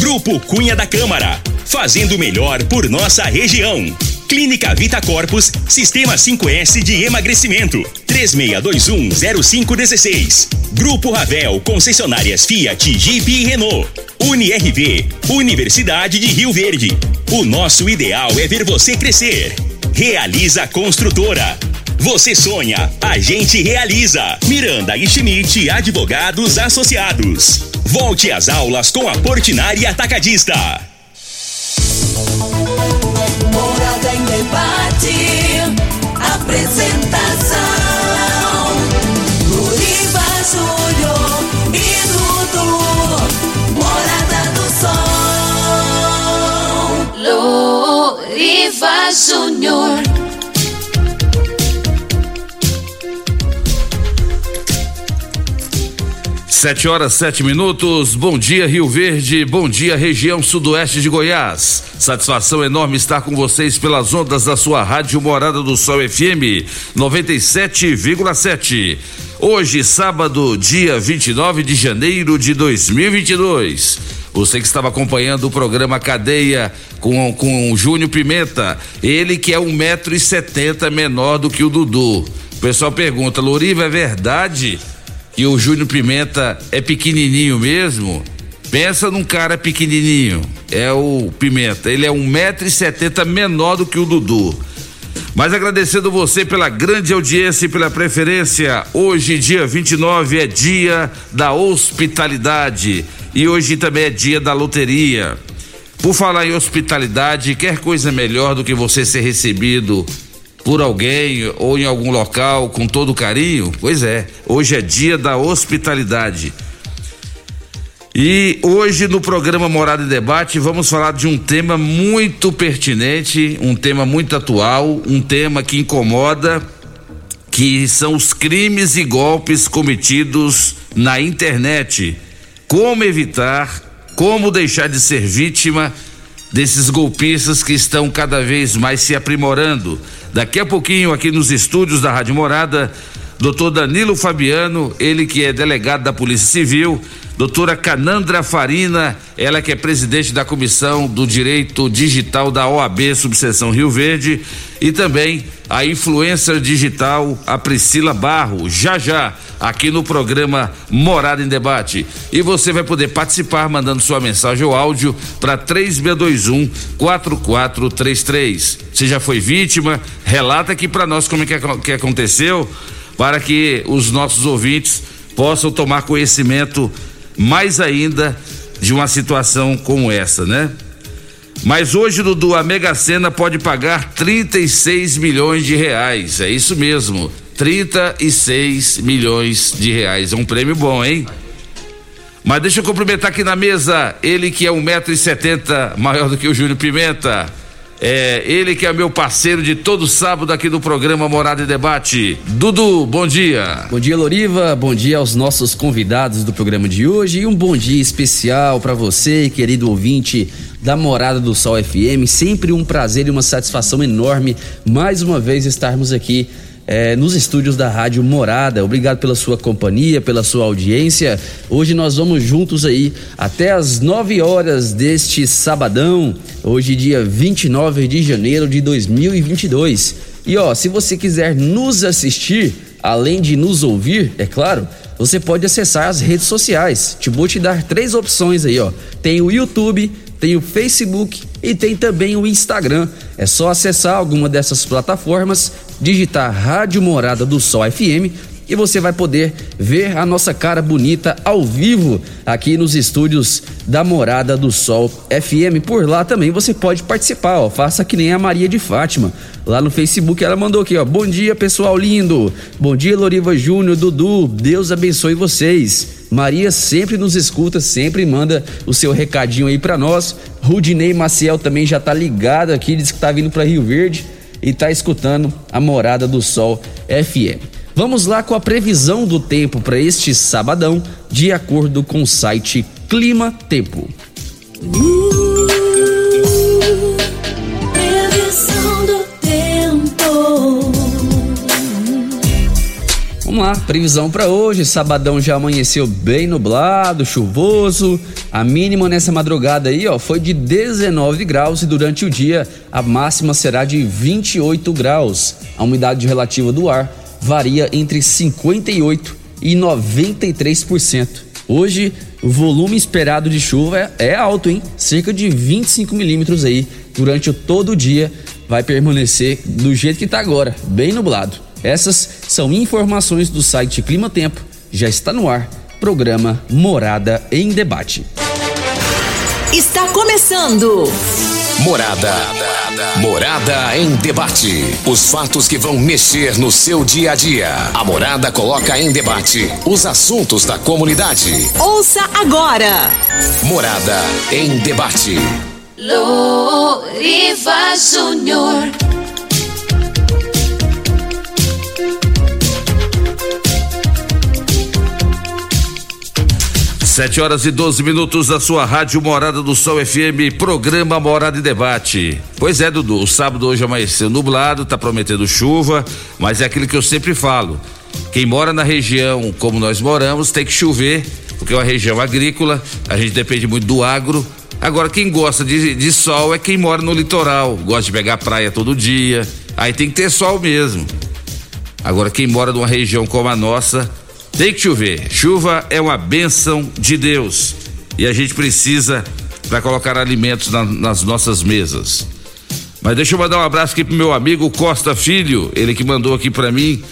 Grupo Cunha da Câmara, fazendo melhor por nossa região. Clínica Vita Corpus, Sistema 5S de emagrecimento. 36210516. Grupo Ravel, concessionárias Fiat, Jeep e Renault. UniRV, Universidade de Rio Verde. O nosso ideal é ver você crescer. Realiza Construtora. Você sonha, a gente realiza. Miranda e Schmidt Advogados Associados. Volte às aulas com a Portinari Atacadista. Morada em debate. Apresentação: Luriva Júnior e Dudu. Morada do Sol. Luriva Júnior. Sete horas, sete minutos. Bom dia, Rio Verde. Bom dia, região sudoeste de Goiás. Satisfação enorme estar com vocês pelas ondas da sua rádio Morada do Sol FM 97,7. Hoje, sábado, dia 29 de janeiro de 2022. Você que estava acompanhando o programa Cadeia com, com o Júnior Pimenta, ele que é um metro e setenta menor do que o Dudu. O pessoal pergunta, Loriva, é verdade que o Júnior Pimenta é pequenininho mesmo? Pensa num cara pequenininho, é o Pimenta. Ele é um metro e setenta menor do que o Dudu. Mas agradecendo você pela grande audiência e pela preferência. Hoje, dia 29, é dia da hospitalidade e hoje também é dia da loteria. Por falar em hospitalidade, quer coisa melhor do que você ser recebido por alguém ou em algum local com todo carinho? Pois é, hoje é dia da hospitalidade. E hoje no programa Morada em Debate vamos falar de um tema muito pertinente, um tema muito atual, um tema que incomoda, que são os crimes e golpes cometidos na internet. Como evitar, como deixar de ser vítima desses golpistas que estão cada vez mais se aprimorando. Daqui a pouquinho, aqui nos estúdios da Rádio Morada, doutor Danilo Fabiano, ele que é delegado da Polícia Civil, doutora Canandra Farina, ela que é presidente da Comissão do Direito Digital da OAB, subseção Rio Verde, e também a influencer digital, a Priscila Barro, já já, aqui no programa Morada em Debate. E você vai poder participar mandando sua mensagem ou áudio para 3621 4433. Você já foi vítima? Relata aqui para nós como é que, que aconteceu, para que os nossos ouvintes possam tomar conhecimento mais ainda de uma situação como essa, né? Mas hoje, Dudu, a Mega Sena pode pagar 36 milhões de reais. É isso mesmo. 36 milhões de reais. É um prêmio bom, hein? Mas deixa eu cumprimentar aqui na mesa ele que é um metro e setenta maior do que o Júnior Pimenta. É, ele que é meu parceiro de todo sábado aqui do programa Morada e Debate. Dudu, bom dia. Bom dia, Loriva. Bom dia aos nossos convidados do programa de hoje e um bom dia especial para você, querido ouvinte da Morada do Sol FM. Sempre um prazer e uma satisfação enorme mais uma vez estarmos aqui é, nos estúdios da Rádio Morada. Obrigado pela sua companhia, pela sua audiência. Hoje nós vamos juntos aí até as 9 horas deste sabadão, hoje, dia 29 de janeiro de 2022. E ó, se você quiser nos assistir, além de nos ouvir, é claro, você pode acessar as redes sociais. Te vou te dar três opções aí, ó. Tem o YouTube, tem o Facebook e tem também o Instagram. É só acessar alguma dessas plataformas, digitar Rádio Morada do Sol FM e você vai poder ver a nossa cara bonita ao vivo aqui nos estúdios da Morada do Sol FM. Por lá também você pode participar, ó. Faça que nem a Maria de Fátima. Lá no Facebook ela mandou aqui, ó. Bom dia, pessoal lindo. Bom dia, Loriva Júnior, Dudu. Deus abençoe vocês. Maria sempre nos escuta, sempre manda o seu recadinho aí para nós. Rudinei Maciel também já tá ligado aqui, diz que tá vindo para Rio Verde e tá escutando a Morada do Sol FM. Vamos lá com a previsão do tempo para este sabadão, de acordo com o site Clima Tempo. Previsão Vamos lá, previsão para hoje. Sabadão já amanheceu bem nublado, chuvoso. A mínima nessa madrugada aí, ó, foi de 19 graus e durante o dia a máxima será de 28 graus. A umidade relativa do ar varia entre 58 e 93%. Hoje, o volume esperado de chuva é, é alto, hein? Cerca de 25 milímetros aí durante todo o dia. Vai permanecer do jeito que tá agora, bem nublado. Essas são informações do site Clima Tempo. Já está no ar. Programa Morada em Debate. Está começando. Morada. Morada em debate. Os fatos que vão mexer no seu dia a dia. A Morada coloca em debate os assuntos da comunidade. Ouça agora. Morada em debate. Loriva Júnior. Sete horas e 12 minutos da sua rádio Morada do Sol FM, programa Morada em Debate. Pois é, Dudu, o sábado hoje amanheceu nublado, tá prometendo chuva, mas é aquilo que eu sempre falo. Quem mora na região como nós moramos tem que chover, porque é uma região agrícola, a gente depende muito do agro. Agora, quem gosta de, de sol é quem mora no litoral, gosta de pegar praia todo dia. Aí tem que ter sol mesmo. Agora, quem mora numa região como a nossa, tem que chover. Chuva é uma bênção de Deus e a gente precisa para colocar alimentos na- nas nossas mesas. Mas deixa eu mandar um abraço aqui pro meu amigo Costa Filho, ele que mandou aqui para mim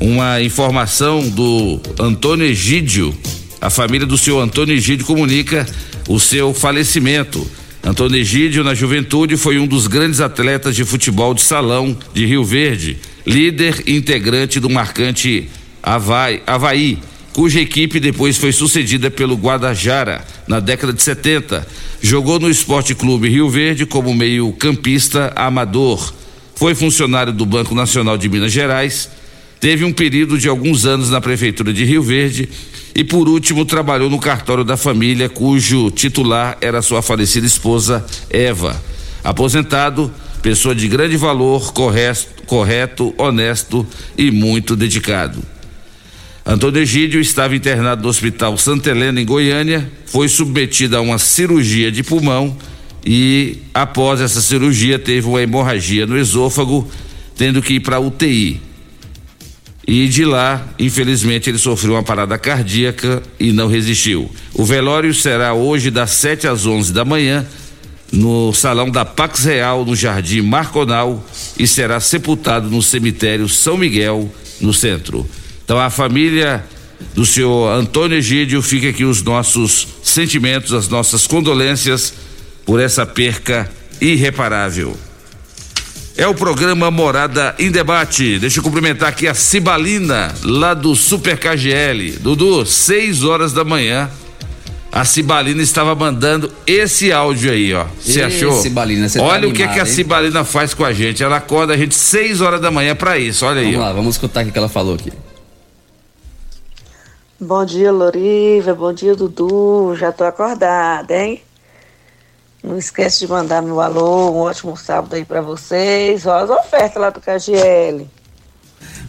uma informação do Antônio Egídio. A família do senhor Antônio Egídio comunica o seu falecimento. Antônio Egídio, na juventude, foi um dos grandes atletas de futebol de salão de Rio Verde, líder e integrante do marcante Havaí, Havaí, cuja equipe depois foi sucedida pelo Guadajara na década de 70. Jogou no Esporte Clube Rio Verde como meio-campista amador. Foi funcionário do Banco Nacional de Minas Gerais. Teve um período de alguns anos na prefeitura de Rio Verde e por último trabalhou no cartório da família, cujo titular era sua falecida esposa Eva. Aposentado, pessoa de grande valor, correto, correto, honesto e muito dedicado. Antônio Egídio estava internado no Hospital Santa Helena, em Goiânia, foi submetido a uma cirurgia de pulmão e, após essa cirurgia, teve uma hemorragia no esôfago, tendo que ir para UTI. E de lá, infelizmente, ele sofreu uma parada cardíaca e não resistiu. O velório será hoje das 7 às 11 da manhã no salão da Pax Real, no Jardim Marconal, e será sepultado no cemitério São Miguel, no centro. Então, a família do senhor Antônio Egídio, fica aqui os nossos sentimentos, as nossas condolências por essa perca irreparável. É o programa Morada em Debate. Deixa eu cumprimentar aqui a Cibalina, lá do Super KGL. Dudu, 6 horas da manhã. A Cibalina estava mandando esse áudio aí, ó. Você achou? Cibalina, você tá Olha o que, animada, que a hein? Cibalina faz com a gente. Ela acorda a gente 6 horas da manhã pra isso. Olha aí, Vamos ó. lá, vamos escutar o que ela falou aqui. Bom dia, Loriva. Bom dia, Dudu. Já tô acordada, hein? Não esquece de mandar meu alô. Um ótimo sábado aí pra vocês. Ó, as ofertas lá do KGL.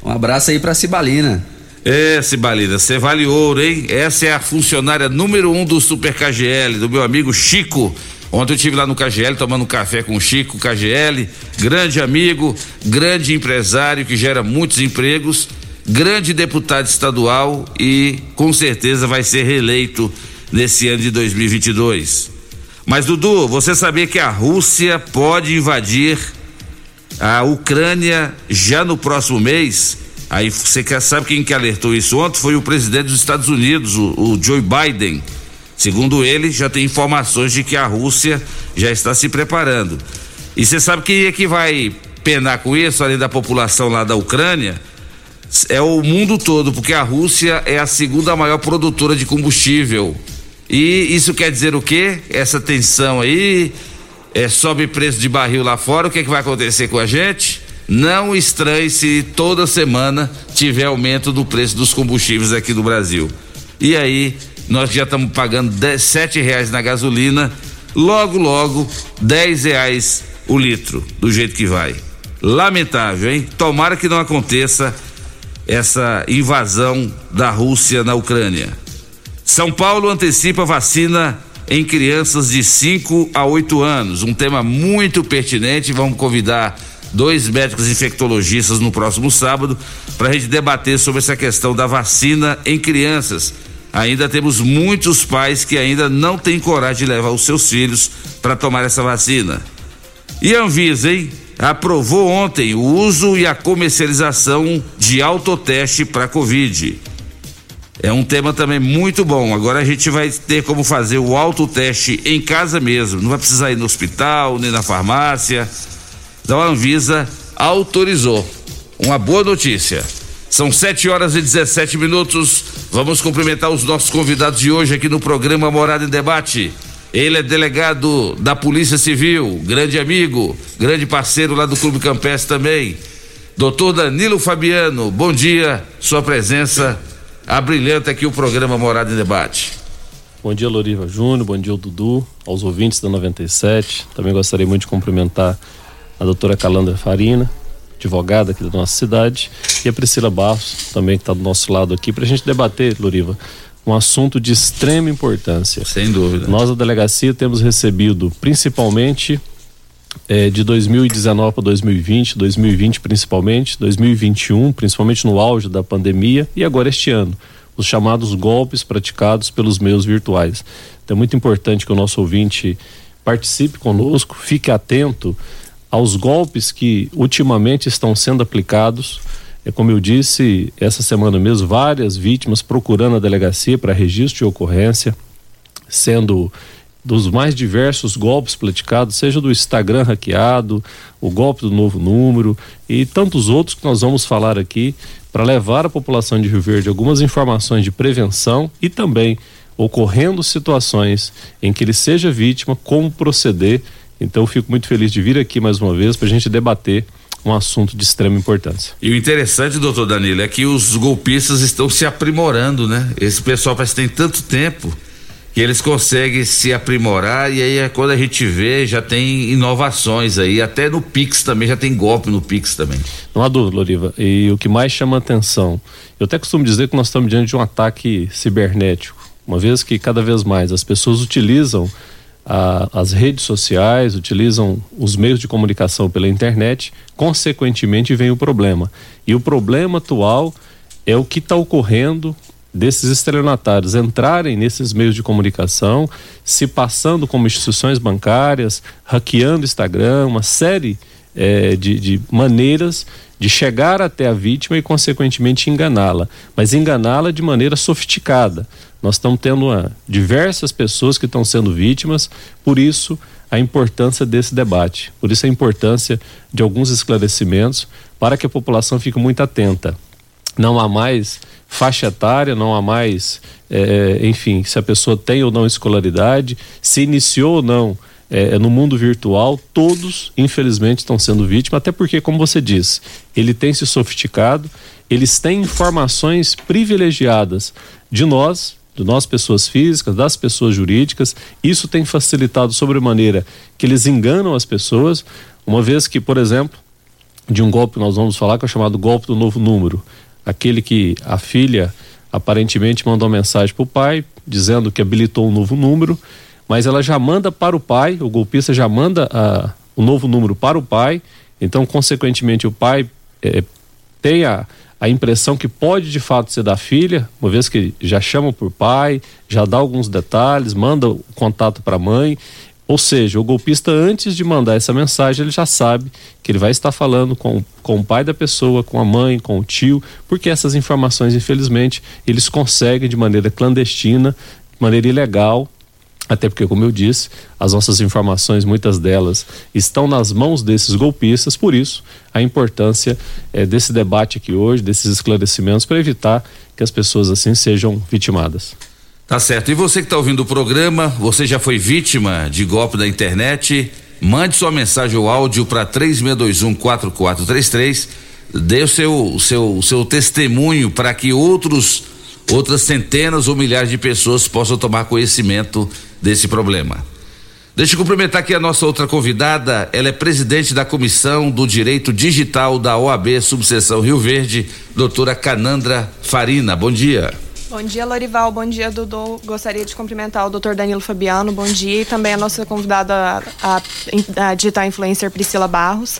Um abraço aí pra Cibalina. É, Cibalina, você vale ouro, hein? Essa é a funcionária número um do Super KGL, do meu amigo Chico. Ontem eu estive lá no KGL tomando um café com o Chico KGL, grande amigo, grande empresário que gera muitos empregos, grande deputado estadual e com certeza vai ser reeleito nesse ano de 2022. Mas Dudu, você sabia que a Rússia pode invadir a Ucrânia já no próximo mês. Aí você quer sabe quem que alertou isso ontem? Foi o presidente dos Estados Unidos, o, o Joe Biden. Segundo ele, já tem informações de que a Rússia já está se preparando. E você sabe quem é que vai penar com isso, além da população lá da Ucrânia? É o mundo todo, porque a Rússia é a segunda maior produtora de combustível. E isso quer dizer o quê? Essa tensão aí, é, sobe preço de barril lá fora, o que, é que vai acontecer com a gente? Não estranhe se toda semana tiver aumento do preço dos combustíveis aqui do Brasil. E aí, nós já estamos pagando sete reais na gasolina, logo, logo, dez reais o litro, do jeito que vai. Lamentável, hein? Tomara que não aconteça essa invasão da Rússia na Ucrânia. São Paulo antecipa vacina em crianças de 5 a 8 anos. Um tema muito pertinente. Vamos convidar dois médicos infectologistas no próximo sábado para a gente debater sobre essa questão da vacina em crianças. Ainda temos muitos pais que ainda não têm coragem de levar os seus filhos para tomar essa vacina. E a Anvisa, hein? Aprovou ontem o uso e a comercialização de autoteste para Covid. É um tema também muito bom. Agora a gente vai ter como fazer o autoteste em casa mesmo. Não vai precisar ir no hospital, nem na farmácia. Então a Anvisa autorizou. Uma boa notícia. São 7 horas e 17 minutos. Vamos cumprimentar os nossos convidados de hoje aqui no programa Morada em Debate. Ele é delegado da Polícia Civil, grande amigo, grande parceiro lá do Clube Campestre também. Doutor Danilo Fabiano, bom dia, sua presença abrilhanta aqui o programa Morada em Debate. Bom dia, Loriva Júnior, bom dia, Dudu, aos ouvintes da 97. Também gostaria muito de cumprimentar a doutora Calandra Farina, advogada aqui da nossa cidade, e a Priscila Barros, também que está do nosso lado aqui, para a gente debater, Loriva, um assunto de extrema importância. Sem dúvida. Nós, da delegacia, temos recebido principalmente é, de 2019 para 2020, 2020 principalmente, 2021, principalmente no auge da pandemia, e agora este ano, os chamados golpes praticados pelos meios virtuais. Então é muito importante que o nosso ouvinte participe conosco, fique atento aos golpes que ultimamente estão sendo aplicados. É como eu disse, essa semana mesmo, várias vítimas procurando a delegacia para registro de ocorrência, sendo dos mais diversos golpes praticados, seja do Instagram hackeado, o golpe do novo número e tantos outros que nós vamos falar aqui para levar à população de Rio Verde algumas informações de prevenção e também ocorrendo situações em que ele seja vítima, como proceder. Então, fico muito feliz de vir aqui mais uma vez para a gente debater um assunto de extrema importância. E o interessante, doutor Danilo, é que os golpistas estão se aprimorando, né? Esse pessoal parece que tem tanto tempo que eles conseguem se aprimorar e aí é quando a gente vê já tem inovações aí, até no Pix também, já tem golpe no Pix também. Não há dúvida, Loriva. E o que mais chama atenção, eu até costumo dizer que nós estamos diante de um ataque cibernético, uma vez que cada vez mais as pessoas utilizam as redes sociais, utilizam os meios de comunicação pela internet, consequentemente vem o problema. E o problema atual é o que está ocorrendo desses estelionatários entrarem nesses meios de comunicação, se passando como instituições bancárias, hackeando Instagram, uma série é, de, de maneiras de chegar até a vítima e, consequentemente, enganá-la, mas enganá-la de maneira sofisticada. Nós estamos tendo uma, diversas pessoas que estão sendo vítimas, por isso a importância desse debate, por isso a importância de alguns esclarecimentos para que a população fique muito atenta. Não há mais faixa etária, não há mais, é, enfim, se a pessoa tem ou não escolaridade, se iniciou ou não é, no mundo virtual, todos, infelizmente, estão sendo vítimas, até porque, como você disse, ele tem se sofisticado, eles têm informações privilegiadas de nós, de nós pessoas físicas, das pessoas jurídicas, isso tem facilitado sobremaneira que eles enganam as pessoas, uma vez que, por exemplo, de um golpe nós vamos falar que é chamado golpe do novo número. Aquele que a filha aparentemente mandou mensagem para o pai dizendo que habilitou um novo número, mas ela já manda para o pai, o golpista já manda a, o novo número para o pai, então consequentemente o pai é, tem a, a impressão que pode de fato ser da filha, uma vez que já chama por pai, já dá alguns detalhes, manda o contato para a mãe. Ou seja, o golpista, antes de mandar essa mensagem, ele já sabe que ele vai estar falando com, com o pai da pessoa, com a mãe, com o tio, porque essas informações, infelizmente, eles conseguem de maneira clandestina, de maneira ilegal, Até porque, como eu disse, as nossas informações, muitas delas, estão nas mãos desses golpistas, por isso a importância é, desse debate aqui hoje, desses esclarecimentos, para evitar que as pessoas assim sejam vitimadas. Tá certo. E você que está ouvindo o programa, você já foi vítima de golpe da internet? Mande sua mensagem ou áudio para 36214433. Dê o seu, seu, seu testemunho para que outros, outras centenas ou milhares de pessoas possam tomar conhecimento desse problema. Deixa eu cumprimentar aqui a nossa outra convidada. Ela é presidente da Comissão do Direito Digital da OAB Subseção Rio Verde, doutora Canandra Farina. Bom dia. Bom dia, Lorival. Bom dia, Dudu. Gostaria de cumprimentar o doutor Danilo Fabiano. Bom dia. E também a nossa convidada, a, a digital influencer Priscila Barros.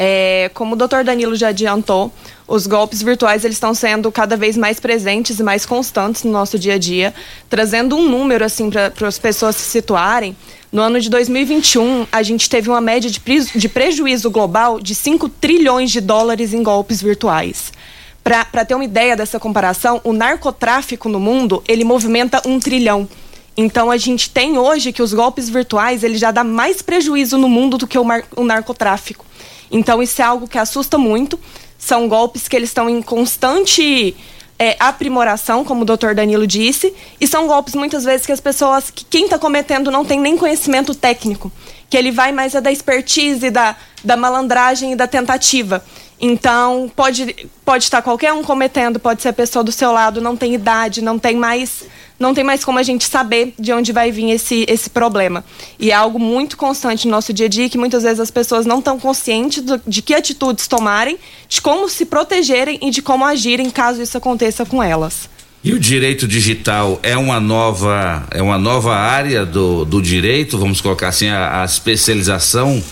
É, como o doutor Danilo já adiantou, os golpes virtuais eles estão sendo cada vez mais presentes e mais constantes no nosso dia a dia, trazendo um número assim para as pessoas se situarem. No ano de 2021, a gente teve uma média de, de prejuízo global de 5 trilhões de dólares em golpes virtuais. Para ter uma ideia dessa comparação, o narcotráfico no mundo ele movimenta um trilhão. Então a gente tem hoje que os golpes virtuais ele já dá mais prejuízo no mundo do que o, o narcotráfico. Então isso é algo que assusta muito. São golpes que eles estão em constante é, aprimoração, como o doutor Danilo disse, e são golpes muitas vezes que as pessoas, que quem está cometendo não tem nem conhecimento técnico, que ele vai mais a da expertise, da, da malandragem e da tentativa. Então, pode, pode estar qualquer um cometendo, pode ser a pessoa do seu lado, não tem idade, não tem mais não tem mais como a gente saber de onde vai vir esse, esse problema. E é algo muito constante no nosso dia a dia que muitas vezes as pessoas não estão conscientes do, de que atitudes tomarem, de como se protegerem e de como agirem caso isso aconteça com elas. E o direito digital é uma nova é uma nova área do, do direito, vamos colocar assim, a, a especialização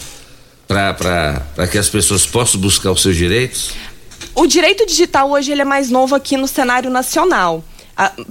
para que as pessoas possam buscar os seus direitos? O direito digital hoje ele é mais novo aqui no cenário nacional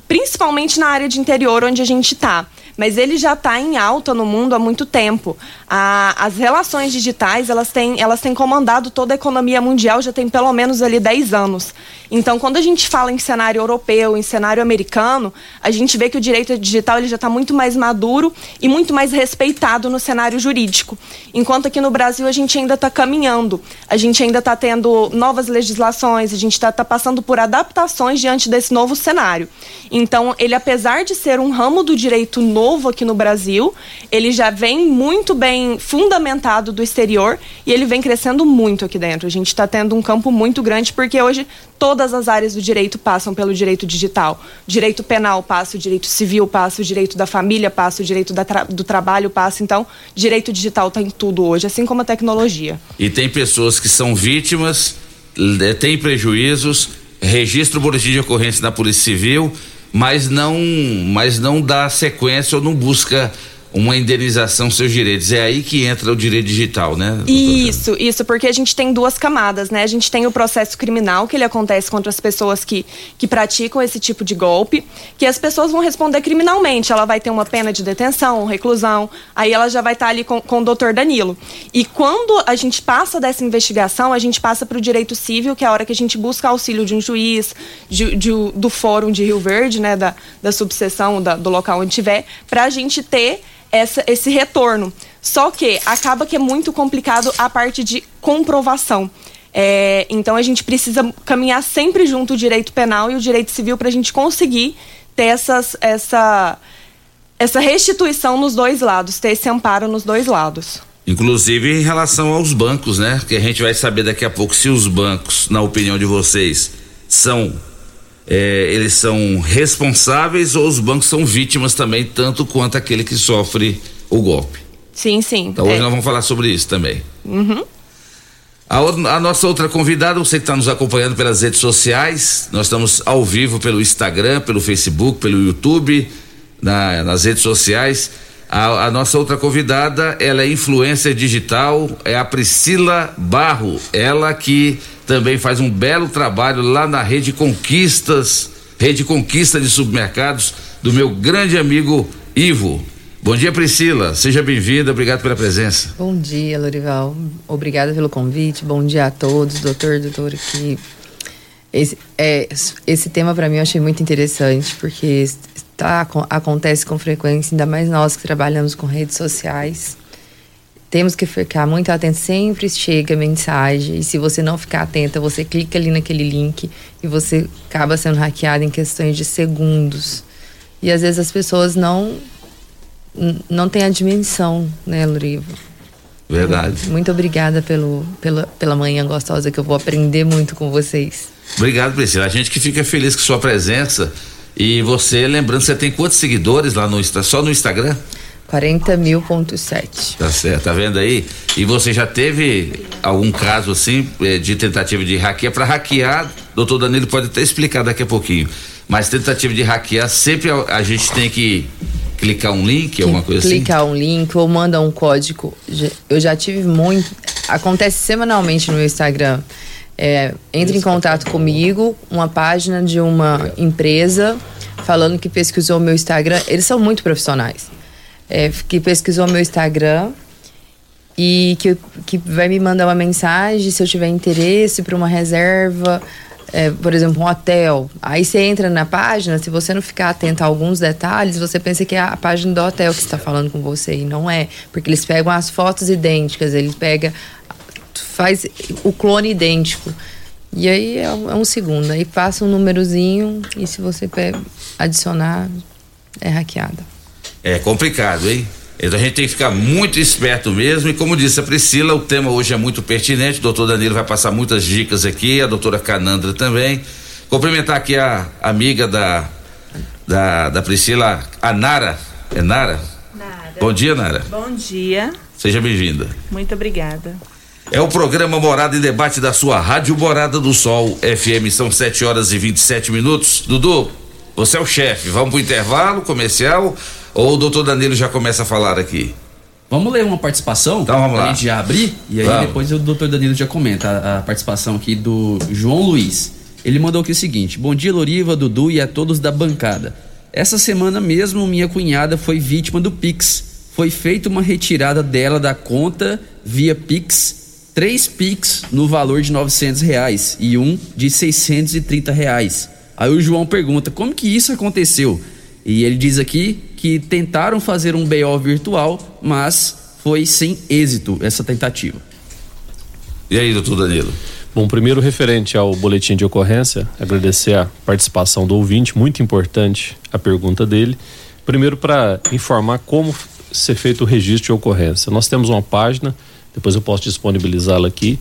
principalmente na área de interior onde a gente está mas ele já está em alta no mundo há muito tempo. A, as relações digitais, elas têm, elas têm comandado toda a economia mundial já tem pelo menos ali 10 anos. Então, quando a gente fala em cenário europeu, em cenário americano, a gente vê que o direito digital ele já está muito mais maduro e muito mais respeitado no cenário jurídico. Enquanto aqui no Brasil a gente ainda está caminhando, a gente ainda está tendo novas legislações, a gente está tá passando por adaptações diante desse novo cenário. Então, ele, apesar de ser um ramo do direito novo, novo aqui no Brasil. Ele já vem muito bem fundamentado do exterior e ele vem crescendo muito aqui dentro. A gente está tendo um campo muito grande porque hoje todas as áreas do direito passam pelo direito digital. direito penal passa, o direito civil passa, o direito da família passa, o direito tra do trabalho passa. Então, direito digital está em tudo hoje, assim como a tecnologia. E tem pessoas que são vítimas, têm prejuízos, registra o boletim de ocorrência na Polícia Civil mas não, mas não dá sequência ou não busca uma indenização seus direitos. É aí que entra o direito digital, né? Isso, isso, porque a gente tem duas camadas, né? A gente tem o processo criminal, que ele acontece contra as pessoas que, que praticam esse tipo de golpe, que as pessoas vão responder criminalmente. Ela vai ter uma pena de detenção, reclusão, aí ela já vai estar tá ali com, com o doutor Danilo. E quando a gente passa dessa investigação, a gente passa para o direito civil, que é a hora que a gente busca auxílio de um juiz, de, de, do fórum de Rio Verde, né? Da, da subseção, da, do local onde tiver, para a gente ter essa, esse retorno. Só que acaba que é muito complicado a parte de comprovação. É, então a gente precisa caminhar sempre junto o direito penal e o direito civil para a gente conseguir ter essas, essa, essa restituição nos dois lados, ter esse amparo nos dois lados. Inclusive em relação aos bancos, né? Que a gente vai saber daqui a pouco se os bancos, na opinião de vocês, são é, eles são responsáveis ou os bancos são vítimas também, tanto quanto aquele que sofre o golpe. Sim, sim. Então hoje é. nós vamos falar sobre isso também. Uhum. A, a, nossa outra convidada, você que está nos acompanhando pelas redes sociais, nós estamos ao vivo pelo Instagram, pelo Facebook, pelo YouTube, na, nas redes sociais. A, a, nossa outra convidada, ela é influencer digital, é a Priscila Barro, ela que também faz um belo trabalho lá na Rede Conquistas, Rede Conquista de Supermercados, do meu grande amigo Ivo. Bom dia, Priscila. Seja bem-vinda. Obrigado pela presença. Bom dia, Lorival. Obrigada pelo convite. Bom dia a todos, doutor, doutora aqui. Esse, é, esse tema para mim eu achei muito interessante, porque tá, acontece com frequência, ainda mais nós que trabalhamos com redes sociais. Temos que ficar muito atentos, sempre chega mensagem, e se você não ficar atenta, você clica ali naquele link e você acaba sendo hackeado em questões de segundos. E às vezes as pessoas não não têm a dimensão, né, Luriva? Verdade. Muito obrigada pelo, pela, pela manhã gostosa que eu vou aprender muito com vocês. Obrigado, Priscila. A gente que fica feliz com sua presença. E você, lembrando, você tem quantos seguidores lá no só no Instagram? 40 mil ponto sete. Tá certo, tá vendo aí? E você já teve algum caso assim eh, de tentativa de hackear? Para hackear, doutor Danilo pode até explicar daqui a pouquinho. Mas tentativa de hackear, sempre a, a gente tem que clicar um link, alguma coisa clicar assim? Clicar um link ou manda um código. Eu já tive muito. Acontece semanalmente no meu Instagram. É, entre em contato comigo, uma página de uma empresa falando que pesquisou meu Instagram. Eles são muito profissionais. É, que pesquisou meu Instagram e que, que vai me mandar uma mensagem se eu tiver interesse para uma reserva é, por exemplo, um hotel. Aí você entra na página, se você não ficar atento a alguns detalhes, você pensa que é a página do hotel que está falando com você. E não é. Porque eles pegam as fotos idênticas, eles pegam. faz o clone idêntico. E aí é um, é segundo. Aí passa um númerozinho e se você adicionar, é hackeada. É complicado, hein? Então a gente tem que ficar muito esperto mesmo. E como disse a Priscila, o tema hoje é muito pertinente. O doutor Danilo vai passar muitas dicas aqui, a doutora Canandra também. Cumprimentar aqui a amiga da, da, da Priscila, a Nara. É Nara? Nara. Bom dia, Nara. Bom dia. Seja bem-vinda. Muito obrigada. É o programa Morada em Debate da sua Rádio Morada do Sol, FM. São 7 horas e 27 minutos. Dudu, você é o chefe. Vamos pro intervalo comercial ou o doutor Danilo já começa a falar aqui? Vamos ler uma participação? Então vamos lá. A gente já abrir e aí vamos. depois o doutor Danilo já comenta a, a, participação aqui do João Luiz. Ele mandou aqui o seguinte: Bom dia, Loriva, Dudu e a todos da bancada. Essa semana mesmo, minha cunhada foi vítima do Pix. Foi feita uma retirada dela da conta via Pix, três Pix no valor de 900 reais e um de 630 reais. Aí o João pergunta: como que isso aconteceu? E ele diz aqui que tentaram fazer um BO virtual, mas foi sem êxito essa tentativa. E aí, doutor Danilo? Bom, primeiro referente ao boletim de ocorrência, agradecer a participação do ouvinte, muito importante a pergunta dele. Primeiro para informar como ser feito o registro de ocorrência. Nós temos uma página, depois eu posso disponibilizá-la aqui,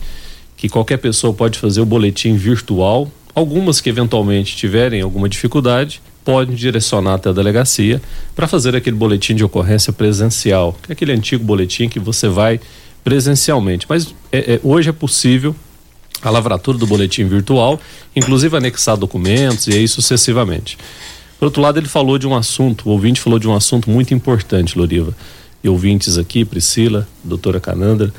que qualquer pessoa pode fazer o boletim virtual. Algumas que eventualmente tiverem alguma dificuldade, podem direcionar até a delegacia para fazer aquele boletim de ocorrência presencial, que é aquele antigo boletim que você vai presencialmente. Mas é, é, hoje é possível a lavratura do boletim virtual, inclusive anexar documentos e aí sucessivamente. Por outro lado, ele falou de um assunto, o ouvinte falou de um assunto muito importante, Loriva, e ouvintes aqui, Priscila, doutora Canandra,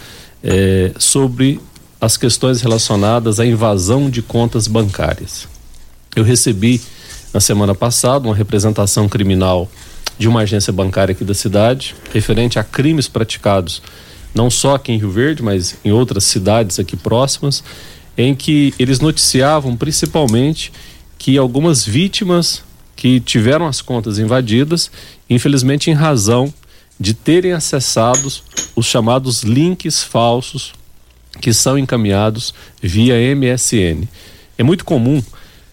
é, sobre as questões relacionadas à invasão de contas bancárias. Eu recebi na semana passada uma representação criminal de uma agência bancária aqui da cidade, referente a crimes praticados não só aqui em Rio Verde, mas em outras cidades aqui próximas, em que eles noticiavam principalmente que algumas vítimas que tiveram as contas invadidas, infelizmente em razão de terem acessado os chamados links falsos que são encaminhados via MSN. É muito comum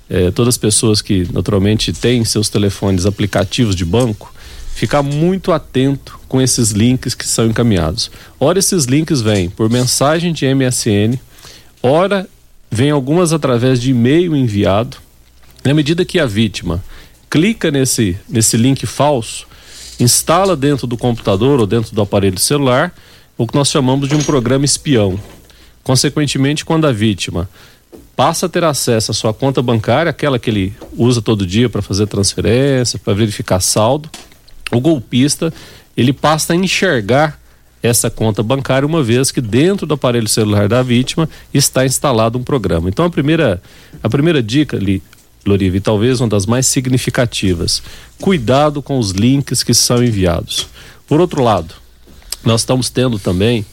é, todas as pessoas que naturalmente têm seus telefones aplicativos de banco, ficar muito atento com esses links que são encaminhados. Ora, esses links vêm por mensagem de MSN, ora, vem algumas através de e-mail enviado. Na medida que a vítima clica nesse, nesse link falso, instala dentro do computador ou dentro do aparelho celular o que nós chamamos de um programa espião. Consequentemente, quando a vítima passa a ter acesso à sua conta bancária, aquela que ele usa todo dia para fazer transferência, para verificar saldo. O golpista, ele passa a enxergar essa conta bancária uma vez que dentro do aparelho celular da vítima está instalado um programa. Então a primeira a primeira dica ali, Loriva, e talvez uma das mais significativas, cuidado com os links que são enviados. Por outro lado, nós estamos tendo também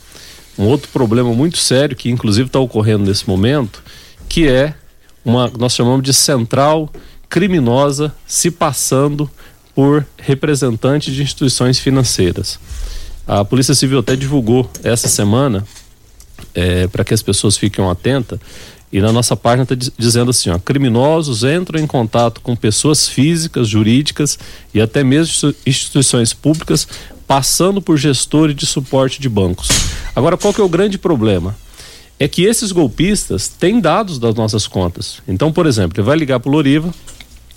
um outro problema muito sério que inclusive está ocorrendo nesse momento, que é uma nós chamamos de central criminosa se passando por representante de instituições financeiras. A Polícia Civil até divulgou essa semana é, para que as pessoas fiquem atentas. E na nossa página está dizendo assim: ó, criminosos entram em contato com pessoas físicas, jurídicas e até mesmo instituições públicas, passando por gestores de suporte de bancos. Agora, qual que é o grande problema? É que esses golpistas têm dados das nossas contas. Então, por exemplo, ele vai ligar para o Loriva,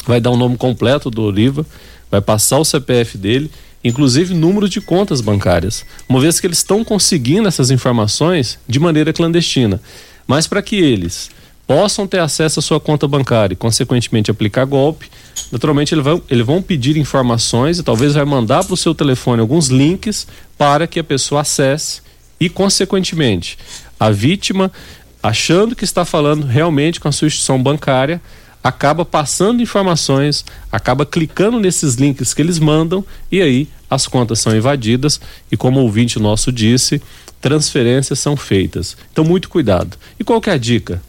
vai dar o nome completo do Loriva, vai passar o CPF dele inclusive números de contas bancárias, uma vez que eles estão conseguindo essas informações de maneira clandestina. Mas para que eles possam ter acesso à sua conta bancária e, consequentemente, aplicar golpe, naturalmente eles vão, eles vão pedir informações e talvez vai mandar para o seu telefone alguns links para que a pessoa acesse e, consequentemente, a vítima, achando que está falando realmente com a sua instituição bancária, acaba passando informações, acaba clicando nesses links que eles mandam e aí as contas são invadidas e como o ouvinte nosso disse, transferências são feitas. Então muito cuidado. E qual que é a dica?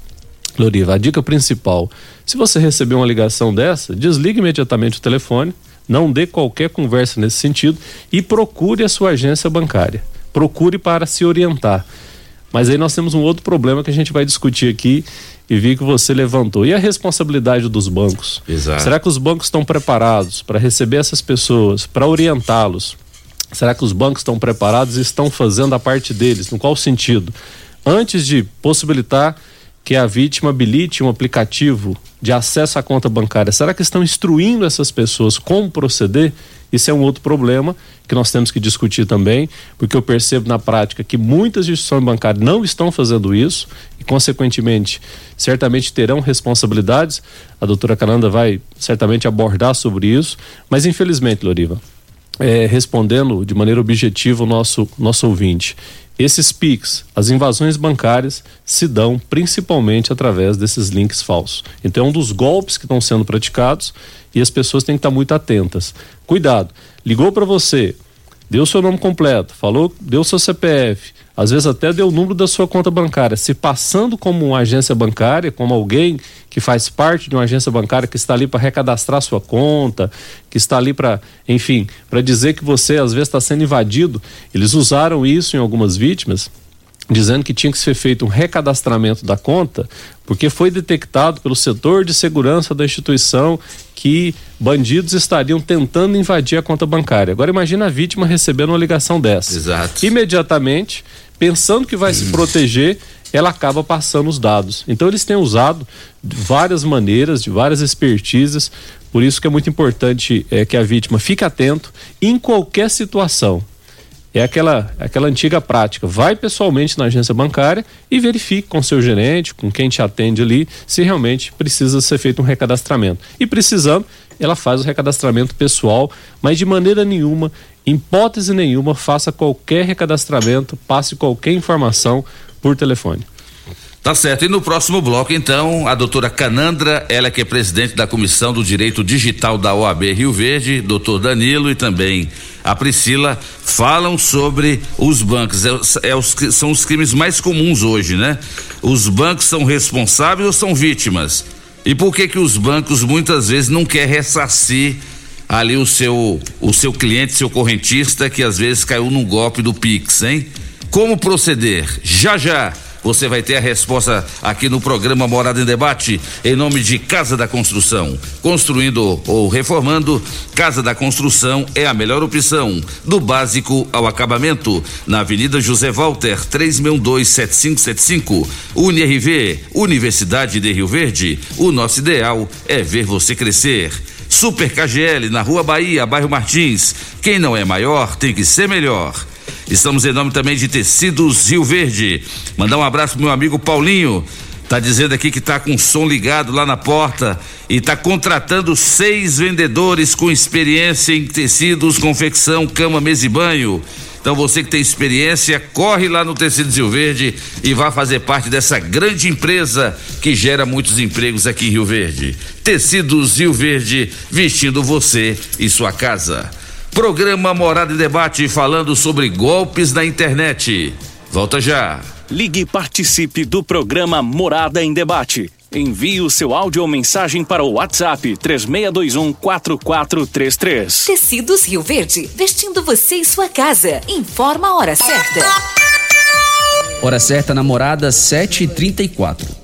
Loriva, a dica principal, se você receber uma ligação dessa, desligue imediatamente o telefone, não dê qualquer conversa nesse sentido e procure a sua agência bancária. Procure para se orientar. Mas aí nós temos um outro problema que a gente vai discutir aqui e vi que você levantou. E a responsabilidade dos bancos? Exato. Será que os bancos estão preparados para receber essas pessoas, para orientá-los? Será que os bancos estão preparados e estão fazendo a parte deles? No qual sentido? Antes de possibilitar que a vítima habilite um aplicativo de acesso à conta bancária, será que estão instruindo essas pessoas como proceder? Isso é um outro problema que nós temos que discutir também, porque eu percebo na prática que muitas instituições bancárias não estão fazendo isso e, consequentemente, certamente terão responsabilidades. A doutora Cananda vai certamente abordar sobre isso, mas infelizmente, Loriva, é, respondendo de maneira objetiva o nosso, nosso ouvinte, esses PICs, as invasões bancárias, se dão principalmente através desses links falsos. Então, é um dos golpes que estão sendo praticados e as pessoas têm que estar muito atentas. Cuidado, ligou para você, deu seu nome completo, falou, deu seu CPF, às vezes até deu o número da sua conta bancária, se passando como uma agência bancária, como alguém que faz parte de uma agência bancária que está ali para recadastrar sua conta, que está ali para, enfim, para dizer que você às vezes está sendo invadido. Eles usaram isso em algumas vítimas dizendo que tinha que ser feito um recadastramento da conta, porque foi detectado pelo setor de segurança da instituição que bandidos estariam tentando invadir a conta bancária. Agora imagine a vítima recebendo uma ligação dessa. Exato. Imediatamente, pensando que vai se proteger, ela acaba passando os dados. Então eles têm usado de várias maneiras, de várias expertises, por isso que é muito importante é, que a vítima fique atento em qualquer situação é aquela, aquela antiga prática. Vai pessoalmente na agência bancária e verifique com seu gerente, com quem te atende ali, se realmente precisa ser feito um recadastramento. E precisando, ela faz o recadastramento pessoal, mas de maneira nenhuma, hipótese nenhuma, faça qualquer recadastramento, passe qualquer informação por telefone. Tá certo. E no próximo bloco, então, a doutora Canandra, ela que é presidente da Comissão do Direito Digital da OAB Rio Verde, doutor Danilo e também a Priscila, falam sobre os bancos. É, é os, são os crimes mais comuns hoje, né? Os bancos são responsáveis ou são vítimas? E por que que os bancos muitas vezes não querem ressarcir ali o seu, o seu cliente, seu correntista, que às vezes caiu num golpe do Pix, hein? Como proceder? Já já você vai ter a resposta aqui no programa Morada em Debate, em nome de Casa da Construção. Construindo ou reformando, Casa da Construção é a melhor opção, do básico ao acabamento. Na Avenida José Walter, 3627575. UniRV, Universidade de Rio Verde. O nosso ideal é ver você crescer. Super KGL na Rua Bahia, bairro Martins. Quem não é maior tem que ser melhor. Estamos em nome também de Tecidos Rio Verde. Mandar um abraço pro meu amigo Paulinho. Tá dizendo aqui que tá com o som ligado lá na porta e tá contratando seis vendedores com experiência em tecidos, confecção, cama, mesa e banho. Então você que tem experiência, corre lá no Tecidos Rio Verde e vá fazer parte dessa grande empresa que gera muitos empregos aqui em Rio Verde. Tecidos Rio Verde, vestindo você e sua casa. Programa Morada em Debate falando sobre golpes na internet. Volta já. Ligue e participe do programa Morada em Debate. Envie o seu áudio ou mensagem para o WhatsApp 3621 4433. Tecidos Rio Verde, vestindo você e sua casa. Informa a hora certa. Hora certa, namorada, 7h34.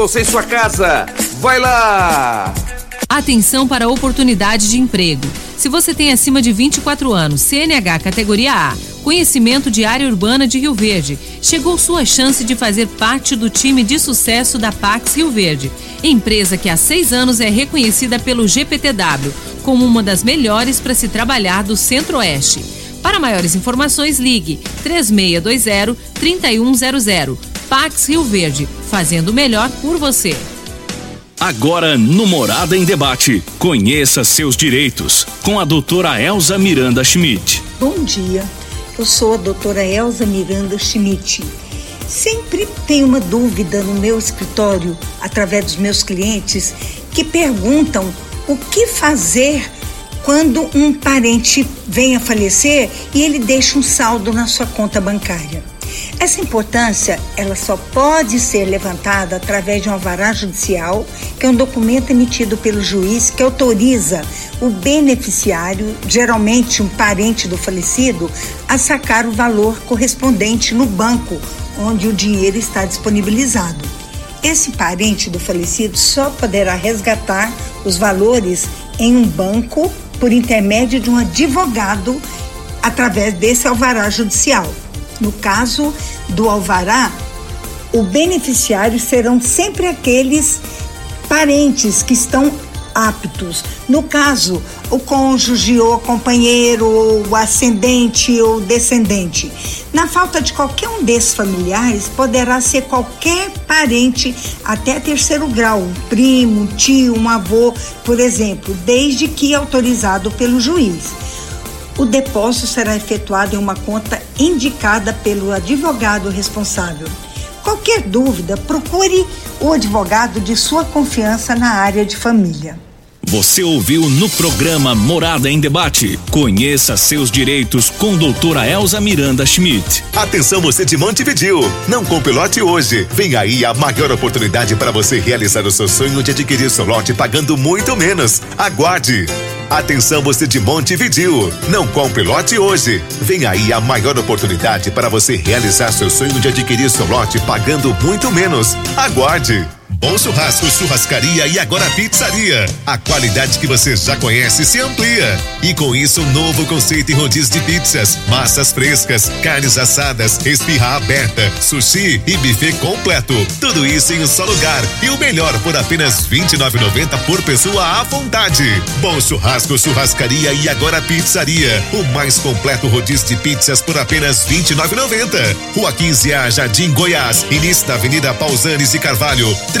você em sua casa. Vai lá! Atenção para a oportunidade de emprego. Se você tem acima de 24 anos, CNH categoria A, conhecimento de área urbana de Rio Verde, chegou sua chance de fazer parte do time de sucesso da Pax Rio Verde, empresa que há seis anos é reconhecida pelo GPTW como uma das melhores para se trabalhar do Centro-Oeste. Para maiores informações, ligue 3620-3100. Pax Rio Verde, fazendo o melhor por você. Agora no Morada em Debate. Conheça seus direitos com a doutora Elza Miranda Schmidt. Bom dia, eu sou a doutora Elza Miranda Schmidt. Sempre tenho uma dúvida no meu escritório, através dos meus clientes, que perguntam o que fazer quando um parente vem a falecer e ele deixa um saldo na sua conta bancária. Essa importância, ela só pode ser levantada através de um alvará judicial, que é um documento emitido pelo juiz que autoriza o beneficiário, geralmente um parente do falecido, a sacar o valor correspondente no banco onde o dinheiro está disponibilizado. Esse parente do falecido só poderá resgatar os valores em um banco por intermédio de um advogado através desse alvará judicial. No caso do alvará, o beneficiário serão sempre aqueles parentes que estão aptos. No caso, o cônjuge ou companheiro, ou ascendente ou descendente. Na falta de qualquer um desses familiares, poderá ser qualquer parente até terceiro grau, um primo, um tio, um avô, por exemplo, desde que autorizado pelo juiz. O depósito será efetuado em uma conta indicada pelo advogado responsável. Qualquer dúvida, procure o advogado de sua confiança na área de família. Você ouviu no programa Morada em Debate. Conheça seus direitos com doutora Elza Miranda Schmidt. Atenção você de Montevidil. Não compre lote hoje. Vem aí a maior oportunidade para você realizar o seu sonho de adquirir seu lote pagando muito menos. Aguarde. Atenção você de Montevidil. Não compre lote hoje. Vem aí a maior oportunidade para você realizar seu sonho de adquirir seu lote pagando muito menos. Aguarde. Bom Churrasco, Churrascaria e agora Pizzaria. A qualidade que você já conhece se amplia. E com isso, um novo conceito em rodízio de pizzas, massas frescas, carnes assadas, espirra aberta, sushi e buffet completo. Tudo isso em um só lugar. E o melhor por apenas R$ 29,90 por pessoa à vontade. Bom Churrasco, Churrascaria e agora Pizzaria. O mais completo rodízio de pizzas por apenas R$ 29,90. Rua 15 A, Jardim Goiás. Início da Avenida Pausanes e Carvalho. 30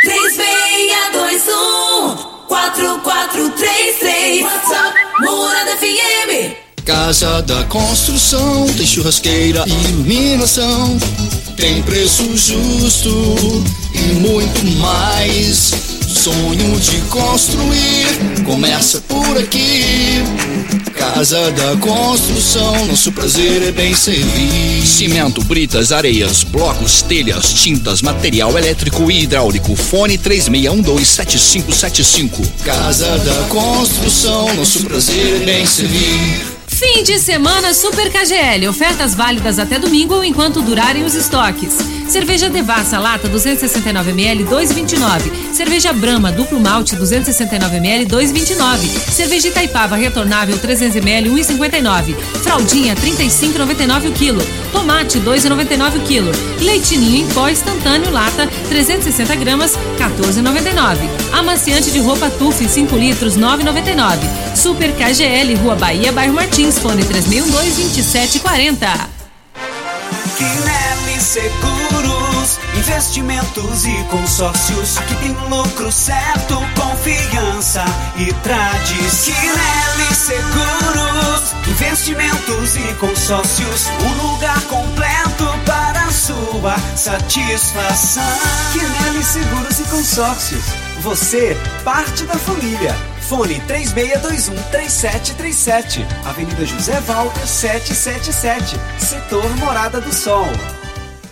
3621 4433 WhatsApp Morada FM Casa da Construção tem churrasqueira e iluminação, tem preço justo e muito mais. Sonho de construir começa por aqui. Casa da Construção, nosso prazer é bem servir. Cimento, britas, areias, blocos, telhas, tintas, material elétrico e hidráulico. Fone 36127575. Casa da Construção, nosso prazer é bem servir. Fim de semana Super KGL. Ofertas válidas até domingo ou enquanto durarem os estoques. Cerveja Devassa Lata 269ml 2,29. Cerveja Brahma Duplo Malte 269ml 2,29. Cerveja Itaipava Retornável 300ml 1,59. Fraldinha 35,99 o quilo. Tomate 2,99 o quilo. Leitinho em pó instantâneo lata 360 gramas 14,99. Amaciante de roupa Tuf 5 litros 9,99. Super KGL Rua Bahia Bairro Martins fone 3612 2740. Quinelli Seguros, investimentos e consórcios. Aqui tem lucro certo, confiança e tradição. Quinelli Seguros, investimentos e consórcios. Um lugar completo para sua satisfação. Quinelli Seguros e Consórcios. Você, parte da família. Fone 3621-3737. Avenida José Walter 777. Setor Morada do Sol.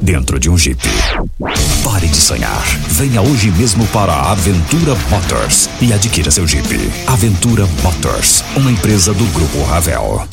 dentro de um Jeep. Pare de sonhar. Venha hoje mesmo para a Aventura Motors e adquira seu Jeep. Aventura Motors, uma empresa do Grupo Ravel.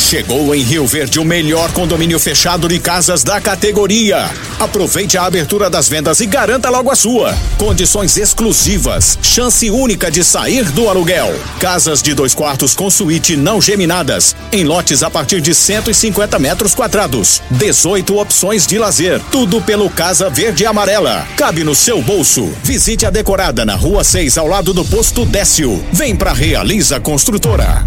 Chegou em Rio Verde o melhor condomínio fechado de casas da categoria. Aproveite a abertura das vendas e garanta logo a sua. Condições exclusivas, chance única de sair do aluguel. Casas de dois quartos com suíte não geminadas, em lotes a partir de 150 metros quadrados. 18 opções de lazer, tudo pelo Casa Verde e Amarela. Cabe no seu bolso. Visite a decorada na Rua 6, ao lado do posto Décio. Vem pra Realiza Construtora.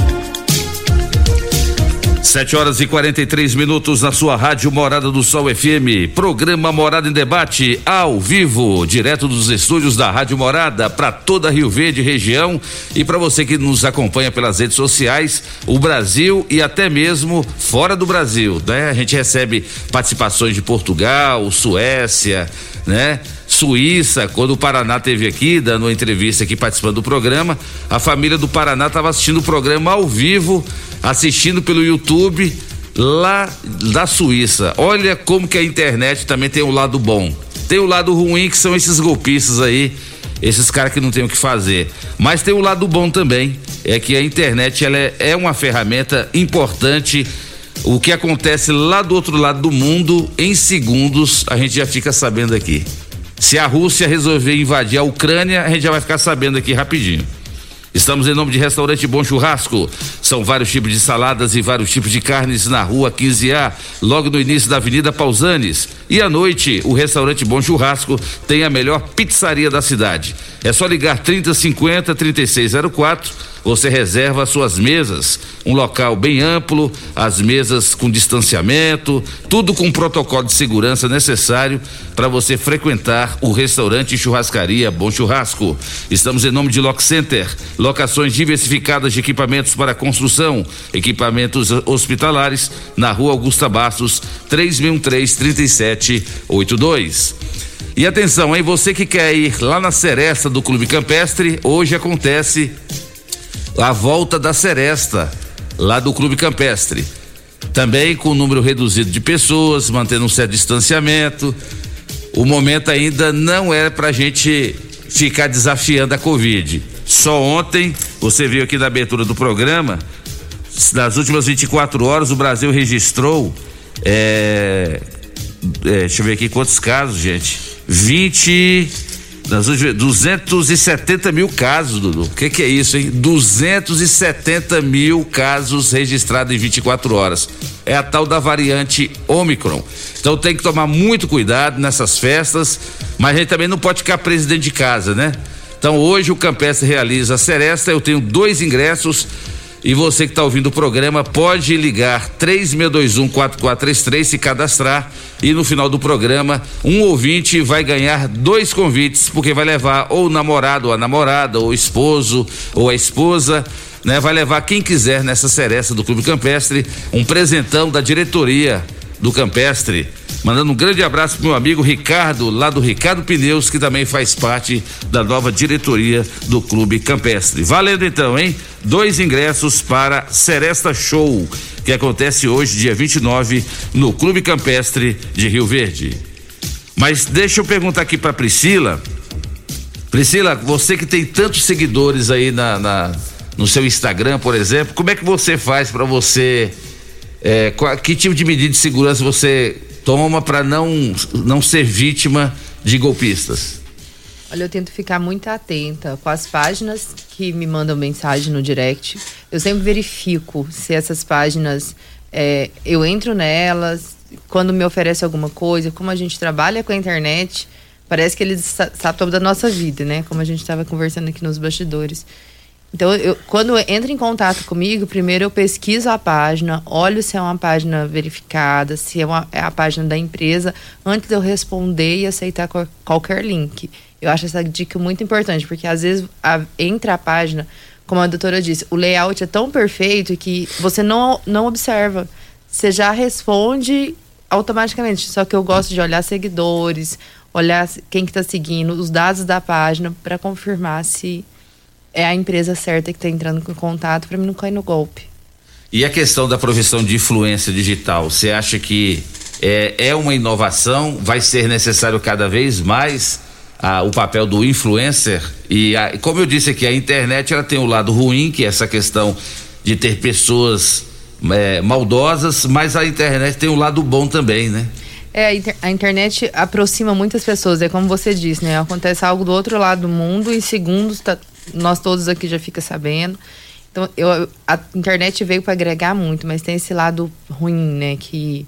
7 horas e 43 minutos na sua rádio Morada do Sol FM. Programa Morada em Debate ao vivo, direto dos estúdios da Rádio Morada para toda Rio Verde região e para você que nos acompanha pelas redes sociais, o Brasil e até mesmo fora do Brasil, né? A gente recebe participações de Portugal, Suécia, né? Suíça, quando o Paraná teve aqui, dando uma entrevista aqui, participando do programa, a família do Paraná estava assistindo o programa ao vivo, assistindo pelo YouTube lá da Suíça. Olha como que a internet também tem um lado bom. Tem o lado ruim que são esses golpistas aí, esses caras que não tem o que fazer. Mas tem o lado bom também, é que a internet ela é, é uma ferramenta importante. O que acontece lá do outro lado do mundo, em segundos, a gente já fica sabendo aqui. Se a Rússia resolver invadir a Ucrânia, a gente já vai ficar sabendo aqui rapidinho. Estamos em nome de Restaurante Bom Churrasco. São vários tipos de saladas e vários tipos de carnes na rua 15A, logo no início da Avenida Pausanes. E à noite, o Restaurante Bom Churrasco tem a melhor pizzaria da cidade. É só ligar 3050 3604 você reserva suas mesas, um local bem amplo, as mesas com distanciamento, tudo com o protocolo de segurança necessário para você frequentar o restaurante churrascaria Bom Churrasco. Estamos em nome de Lock Center, locações diversificadas de equipamentos para construção, equipamentos hospitalares, na rua Augusta Bastos, 3613 3782. E atenção, hein? Você que quer ir lá na Seresta do Clube Campestre, hoje acontece a volta da Seresta, lá do Clube Campestre. Também com um número reduzido de pessoas, mantendo um certo distanciamento. O momento ainda não é para a gente ficar desafiando a Covid. Só ontem, você viu aqui na abertura do programa, nas últimas 24 horas, o Brasil registrou é, é, deixa eu ver aqui quantos casos, gente. 20. Nas últimas, 270 mil casos, Dudu. O que, que é isso, hein? 270 mil casos registrados em 24 horas. É a tal da variante Omicron. Então tem que tomar muito cuidado nessas festas, mas a gente também não pode ficar preso dentro de casa, né? Então hoje o Campestre realiza a Seresta. Eu tenho dois ingressos e você que está ouvindo o programa pode ligar 36214433 se cadastrar e no final do programa um ouvinte vai ganhar dois convites porque vai levar ou o namorado ou a namorada ou o esposo ou a esposa né? Vai levar quem quiser nessa seresta do Clube Campestre um presentão da diretoria do Campestre. Mandando um grande abraço pro meu amigo Ricardo, lá do Ricardo Pneus, que também faz parte da nova diretoria do Clube Campestre. Valendo então, hein? Dois ingressos para Seresta Show, que acontece hoje, dia 29, no Clube Campestre de Rio Verde. Mas deixa eu perguntar aqui para Priscila. Priscila, você que tem tantos seguidores aí na, na no seu Instagram, por exemplo, como é que você faz para você é, qual, que tipo de medida de segurança você toma para não não ser vítima de golpistas? Olha, eu tento ficar muito atenta com as páginas que me mandam mensagem no direct. Eu sempre verifico se essas páginas é, eu entro nelas, quando me oferece alguma coisa, como a gente trabalha com a internet, parece que eles sabem da nossa vida, né? Como a gente estava conversando aqui nos bastidores. Então, eu, quando entra em contato comigo, primeiro eu pesquiso a página, olho se é uma página verificada, se é, uma, é a página da empresa, antes de eu responder e aceitar qual, qualquer link. Eu acho essa dica muito importante, porque às vezes a, entra a página, como a doutora disse, o layout é tão perfeito que você não, não observa. Você já responde automaticamente. Só que eu gosto de olhar seguidores, olhar quem que está seguindo, os dados da página, para confirmar se é a empresa certa que está entrando com contato para mim não cair no golpe. E a questão da profissão de influência digital, você acha que é, é uma inovação? Vai ser necessário cada vez mais ah, o papel do influencer? E a, como eu disse aqui, a internet ela tem o um lado ruim, que é essa questão de ter pessoas é, maldosas, mas a internet tem o um lado bom também, né? É, a, inter a, internet aproxima muitas pessoas, é como você disse, né? Acontece algo do outro lado do mundo, em segundos tá, nós todos aqui já fica sabendo. Então, eu, a internet veio para agregar muito, mas tem esse lado ruim, né? Que,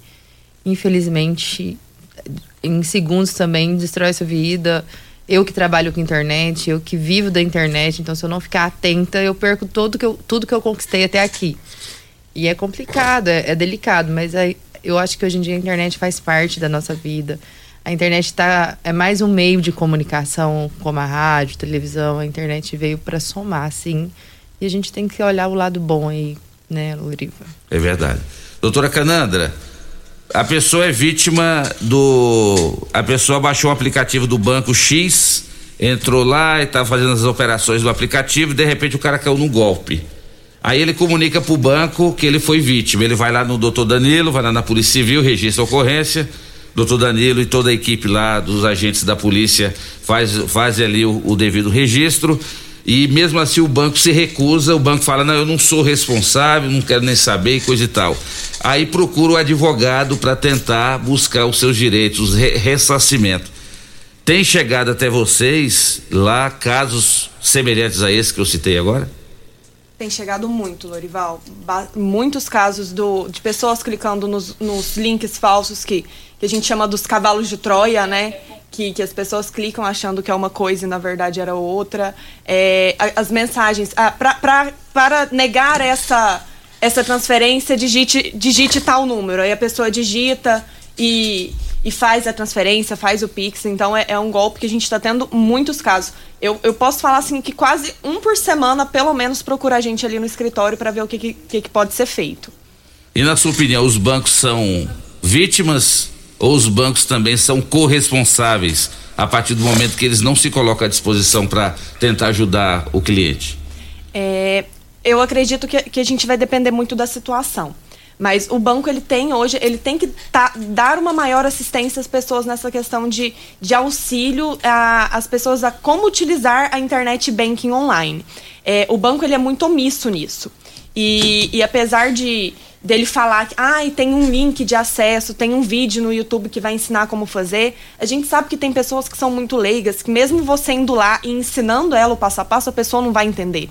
infelizmente, em segundos também destrói sua vida. Eu que trabalho com internet, eu que vivo da internet, então se eu não ficar atenta, eu perco todo que eu, tudo que eu conquistei até aqui. E é complicado, é, é delicado, mas é, eu acho que hoje em dia a internet faz parte da nossa vida a internet tá, é mais um meio de comunicação, como a rádio, televisão. A internet veio para somar, sim. E a gente tem que olhar o lado bom aí, né, Luriva? É verdade. Doutora Canandra, a pessoa é vítima do. A pessoa baixou o aplicativo do banco X, entrou lá e tá fazendo as operações do aplicativo e de repente o cara caiu num golpe. Aí ele comunica pro banco que ele foi vítima. Ele vai lá no doutor Danilo, vai lá na Polícia Civil, registra a ocorrência doutor Danilo e toda a equipe lá dos agentes da polícia faz, faz ali o, o devido registro e mesmo assim o banco se recusa, o banco fala, não, eu não sou responsável, não quero nem saber, coisa e tal. Aí procura o advogado para tentar buscar os seus direitos, re ressarcimento. Tem chegado até vocês lá casos semelhantes a esse que eu citei agora? Tem chegado muito, Lorival. Ba muitos casos do, de pessoas clicando nos, nos links falsos que que a gente chama dos cavalos de Troia, né? Que, que as pessoas clicam achando que é uma coisa e na verdade era outra. É, as mensagens. Ah, pra, pra, para negar essa, essa transferência, digite, digite tal número. Aí a pessoa digita e, e faz a transferência, faz o Pix. Então é, é um golpe que a gente está tendo muitos casos. Eu, eu posso falar assim que quase um por semana, pelo menos, procura a gente ali no escritório para ver o que, que, que pode ser feito. E na sua opinião, os bancos são vítimas ou os bancos também são corresponsáveis a partir do momento que eles não se colocam à disposição para tentar ajudar o cliente? É, eu acredito que, que a gente vai depender muito da situação. Mas o banco ele tem hoje, ele tem que tá, dar uma maior assistência às pessoas nessa questão de, de auxílio às pessoas a como utilizar a internet banking online. É, o banco ele é muito omisso nisso. E, e apesar de, dele falar que ah, tem um link de acesso, tem um vídeo no YouTube que vai ensinar como fazer. A gente sabe que tem pessoas que são muito leigas, que mesmo você indo lá e ensinando ela o passo a passo, a pessoa não vai entender.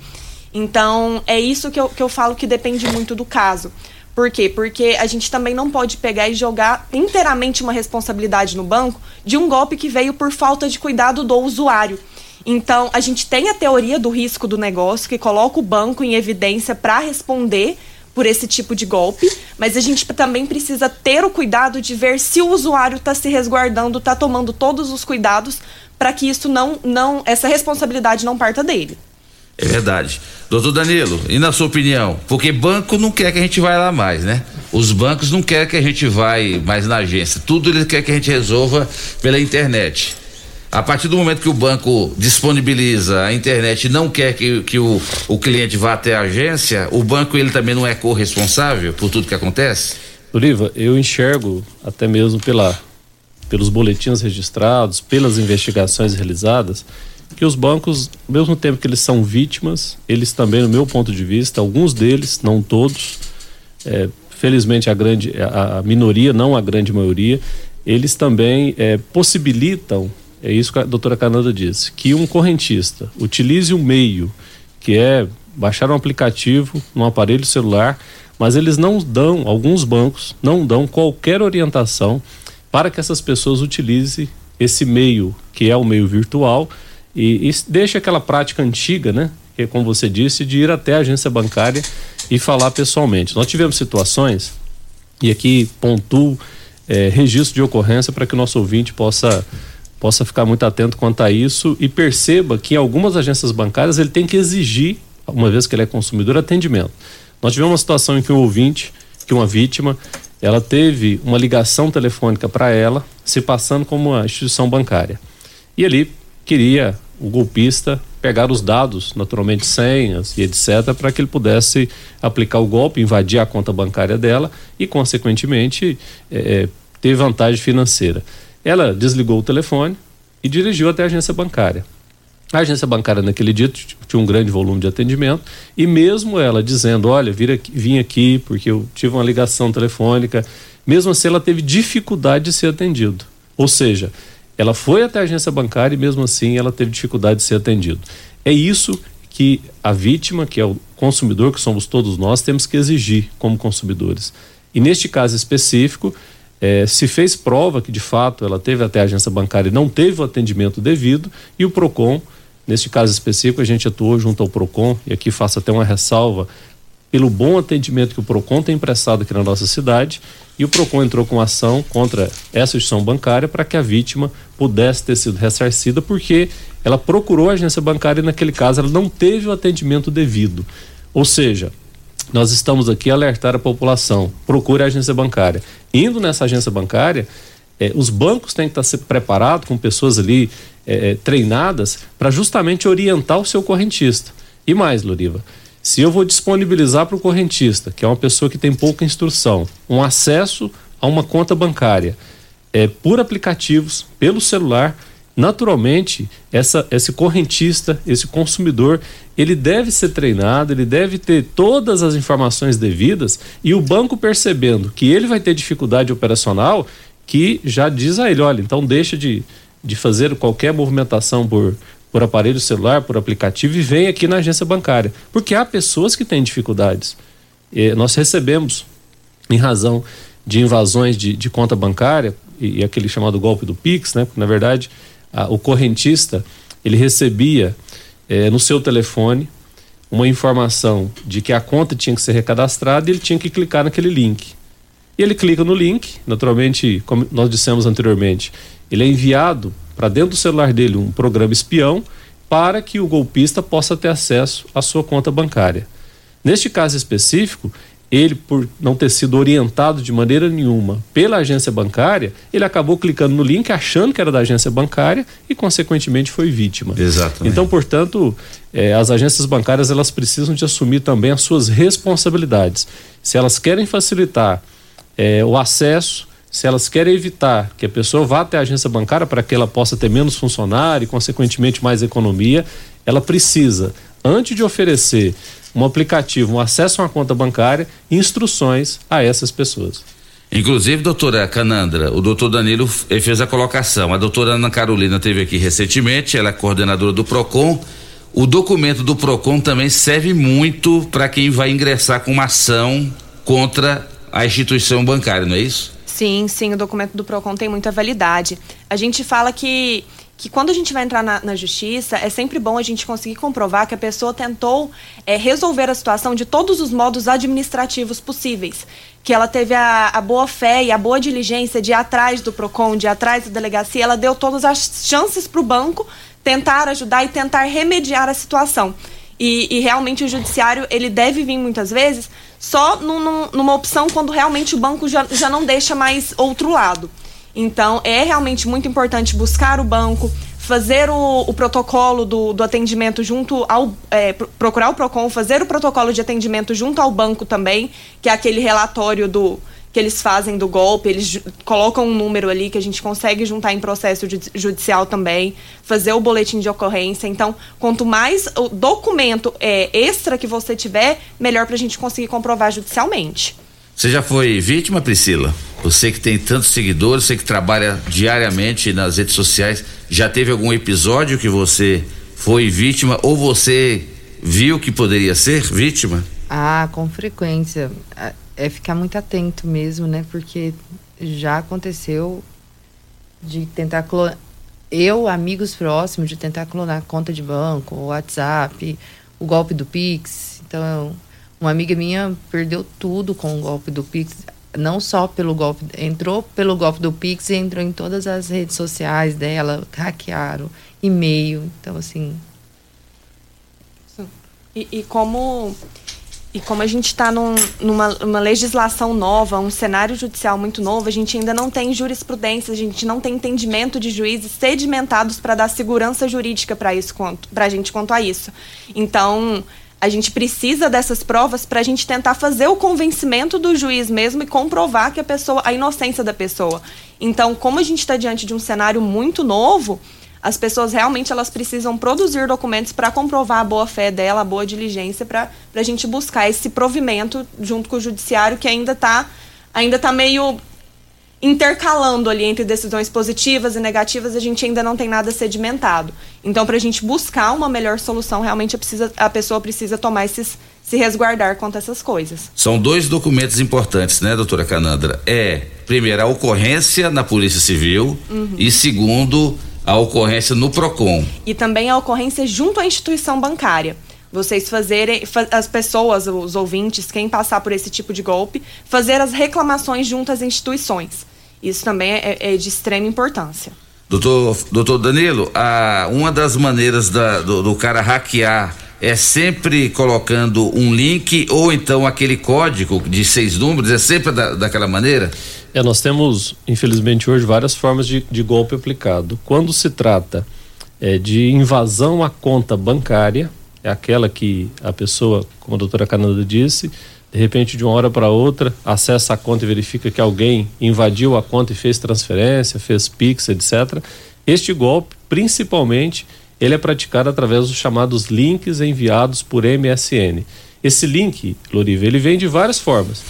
Então, é isso que eu, que eu falo que depende muito do caso. Por quê? Porque a gente também não pode pegar e jogar inteiramente uma responsabilidade no banco de um golpe que veio por falta de cuidado do usuário. Então, a gente tem a teoria do risco do negócio, que coloca o banco em evidência para responder por esse tipo de golpe, mas a gente também precisa ter o cuidado de ver se o usuário está se resguardando, está tomando todos os cuidados para que isso não, não, essa responsabilidade não parta dele. É verdade. Doutor Danilo, e na sua opinião? Porque banco não quer que a gente vá lá mais, né? Os bancos não querem que a gente vá mais na agência. Tudo eles querem que a gente resolva pela internet. A partir do momento que o banco disponibiliza a internet e não quer que, que o, o cliente vá até a agência, o banco ele também não é corresponsável por tudo que acontece? Oliva, eu enxergo até mesmo pela, pelos boletins registrados, pelas investigações realizadas, que os bancos, ao mesmo tempo que eles são vítimas, eles também, no meu ponto de vista, alguns deles, não todos, é, felizmente a grande, a, a, minoria, não a grande maioria, eles também é, possibilitam é isso que a doutora Cananda disse, que um correntista utilize um meio que é baixar um aplicativo no aparelho celular, mas eles não dão, alguns bancos não dão qualquer orientação para que essas pessoas utilizem esse meio, que é o meio virtual, e, e deixe aquela prática antiga, né? Que é como você disse, de ir até a agência bancária e falar pessoalmente. Nós tivemos situações, e aqui pontuo é, registro de ocorrência para que o nosso ouvinte possa possa ficar muito atento quanto a isso e perceba que em algumas agências bancárias ele tem que exigir, uma vez que ele é consumidor, atendimento. Nós tivemos uma situação em que um ouvinte, que uma vítima, ela teve uma ligação telefônica para ela, se passando como uma instituição bancária. E ali queria o golpista pegar os dados, naturalmente senhas e etc, para que ele pudesse aplicar o golpe, invadir a conta bancária dela e, consequentemente, é, ter vantagem financeira. Ela desligou o telefone e dirigiu até a agência bancária. A agência bancária naquele dia tinha um grande volume de atendimento e mesmo ela dizendo, olha, aqui, vim aqui porque eu tive uma ligação telefônica, mesmo assim ela teve dificuldade de ser atendido. Ou seja, ela foi até a agência bancária e mesmo assim ela teve dificuldade de ser atendido. É isso que a vítima, que é o consumidor, que somos todos nós, temos que exigir como consumidores. E neste caso específico, é, se fez prova que de fato ela teve até a agência bancária e não teve o atendimento devido, e o PROCON, neste caso específico, a gente atuou junto ao PROCON, e aqui faço até uma ressalva, pelo bom atendimento que o PROCON tem prestado aqui na nossa cidade, e o PROCON entrou com ação contra essa instituição bancária para que a vítima pudesse ter sido ressarcida, porque ela procurou a agência bancária e naquele caso ela não teve o atendimento devido. Ou seja, nós estamos aqui a alertar a população, procure a agência bancária. Indo nessa agência bancária, eh, os bancos têm que estar preparados com pessoas ali eh, treinadas para justamente orientar o seu correntista. E mais, Loriva, se eu vou disponibilizar para o correntista, que é uma pessoa que tem pouca instrução, um acesso a uma conta bancária é, por aplicativos, pelo celular, naturalmente essa, esse correntista, esse consumidor, ele deve ser treinado, ele deve ter todas as informações devidas e o banco percebendo que ele vai ter dificuldade operacional, que já diz a ele, olha, então deixa de, de fazer qualquer movimentação por, por aparelho celular, por aplicativo e vem aqui na agência bancária, porque há pessoas que têm dificuldades. E nós recebemos, em razão de invasões de, de conta bancária e, e aquele chamado golpe do Pix, né? Porque, na verdade, a, o correntista ele recebia é, no seu telefone uma informação de que a conta tinha que ser recadastrada e ele tinha que clicar naquele link. E ele clica no link, naturalmente, como nós dissemos anteriormente, ele é enviado para dentro do celular dele um programa espião para que o golpista possa ter acesso à sua conta bancária. Neste caso específico, ele, por não ter sido orientado de maneira nenhuma pela agência bancária, ele acabou clicando no link achando que era da agência bancária e, consequentemente, foi vítima. Exatamente. Então, portanto, eh, as agências bancárias elas precisam de assumir também as suas responsabilidades. Se elas querem facilitar eh, o acesso, se elas querem evitar que a pessoa vá até a agência bancária para que ela possa ter menos funcionário e, consequentemente, mais economia, ela precisa, antes de oferecer um aplicativo, um acesso a uma conta bancária instruções a essas pessoas. Inclusive, doutora Canandra, o doutor Danilo fez a colocação. A doutora Ana Carolina teve aqui recentemente, ela é coordenadora do PROCON. O documento do PROCON também serve muito para quem vai ingressar com uma ação contra a instituição bancária, não é isso? Sim, sim, o documento do PROCON tem muita validade. A gente fala que, que quando a gente vai entrar na, na justiça, é sempre bom a gente conseguir comprovar que a pessoa tentou é, resolver a situação de todos os modos administrativos possíveis. Que ela teve a, a boa fé e a boa diligência de ir atrás do PROCON, de ir atrás da delegacia, ela deu todas as chances para o banco tentar ajudar e tentar remediar a situação. E, e, realmente o judiciário ele deve vir muitas vezes só num, num, numa opção quando realmente o banco já, já não deixa mais outro lado. Então é realmente muito importante buscar o banco, fazer o, o protocolo do, do, atendimento junto ao. É, procurar o PROCON, fazer o protocolo de atendimento junto ao banco também, que é aquele relatório do que eles fazem do golpe, eles colocam um número ali que a gente consegue juntar em processo judicial também, fazer o boletim de ocorrência. Então, quanto mais o documento é, extra que você tiver, melhor para a gente conseguir comprovar judicialmente. Você já foi vítima, Priscila? Você que tem tantos seguidores, você que trabalha diariamente nas redes sociais, já teve algum episódio que você foi vítima ou você viu que poderia ser vítima? Ah, com frequência é ficar muito atento mesmo, né? Porque já aconteceu de tentar clonar. Eu, amigos próximos, de tentar clonar conta de banco, WhatsApp, o golpe do Pix. Então, uma amiga minha perdeu tudo com o golpe do Pix. Não só pelo golpe, entrou pelo golpe do Pix e entrou em todas as redes sociais dela, hackearam, e-mail. Então, assim. E, e como e como a gente está num, numa legislação nova, um cenário judicial muito novo, a gente ainda não tem jurisprudência, a gente não tem entendimento de juízes sedimentados para dar segurança jurídica para isso, para a gente quanto a isso. Então, a gente precisa dessas provas para a gente tentar fazer o convencimento do juiz mesmo e comprovar que a pessoa, a inocência da pessoa. Então, como a gente está diante de um cenário muito novo, as pessoas realmente elas precisam produzir documentos para comprovar a boa fé dela, a boa diligência, para a gente buscar esse provimento junto com o judiciário que ainda está ainda tá meio intercalando ali entre decisões positivas e negativas, a gente ainda não tem nada sedimentado. Então, para a gente buscar uma melhor solução, realmente a, precisa, a pessoa precisa tomar esses se resguardar contra essas coisas. São dois documentos importantes, né, doutora Canandra? É, primeiro, a ocorrência na Polícia Civil uhum. e segundo, a ocorrência no PROCON. E também a ocorrência junto à instituição bancária. Vocês fazerem, as pessoas, os ouvintes, quem passar por esse tipo de golpe, fazer as reclamações junto às instituições. Isso também é, é de extrema importância. Doutor, doutor Danilo, a, uma das maneiras da, do, do cara hackear é sempre colocando um link ou então aquele código de seis números, é sempre da, daquela maneira? É, nós temos, infelizmente, hoje várias formas de, de golpe aplicado. Quando se trata é, de invasão à conta bancária, é aquela que a pessoa, como a doutora Canada disse, de repente, de uma hora para outra, acessa a conta e verifica que alguém invadiu a conta e fez transferência, fez Pix, etc. Este golpe, principalmente, ele é praticado através dos chamados links enviados por MSN. Esse link, Loriva, ele vem de várias formas.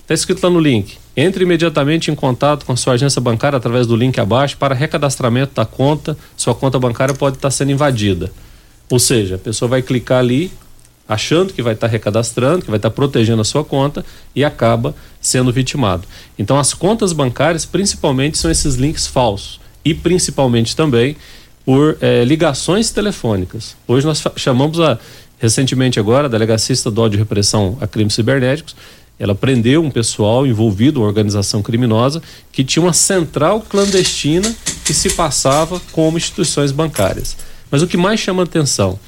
Está escrito lá no link. Entre imediatamente em contato com a sua agência bancária através do link abaixo para recadastramento da conta. Sua conta bancária pode estar sendo invadida. Ou seja, a pessoa vai clicar ali, achando que vai estar recadastrando, que vai estar protegendo a sua conta e acaba sendo vitimado. Então, as contas bancárias, principalmente, são esses links falsos. E principalmente também por eh, ligações telefônicas. Hoje nós chamamos a, recentemente agora, a Delegacia Estadual de Repressão a Crimes Cibernéticos, ela prendeu um pessoal envolvido, uma organização criminosa, que tinha uma central clandestina que se passava como instituições bancárias. Mas o que mais chama atenção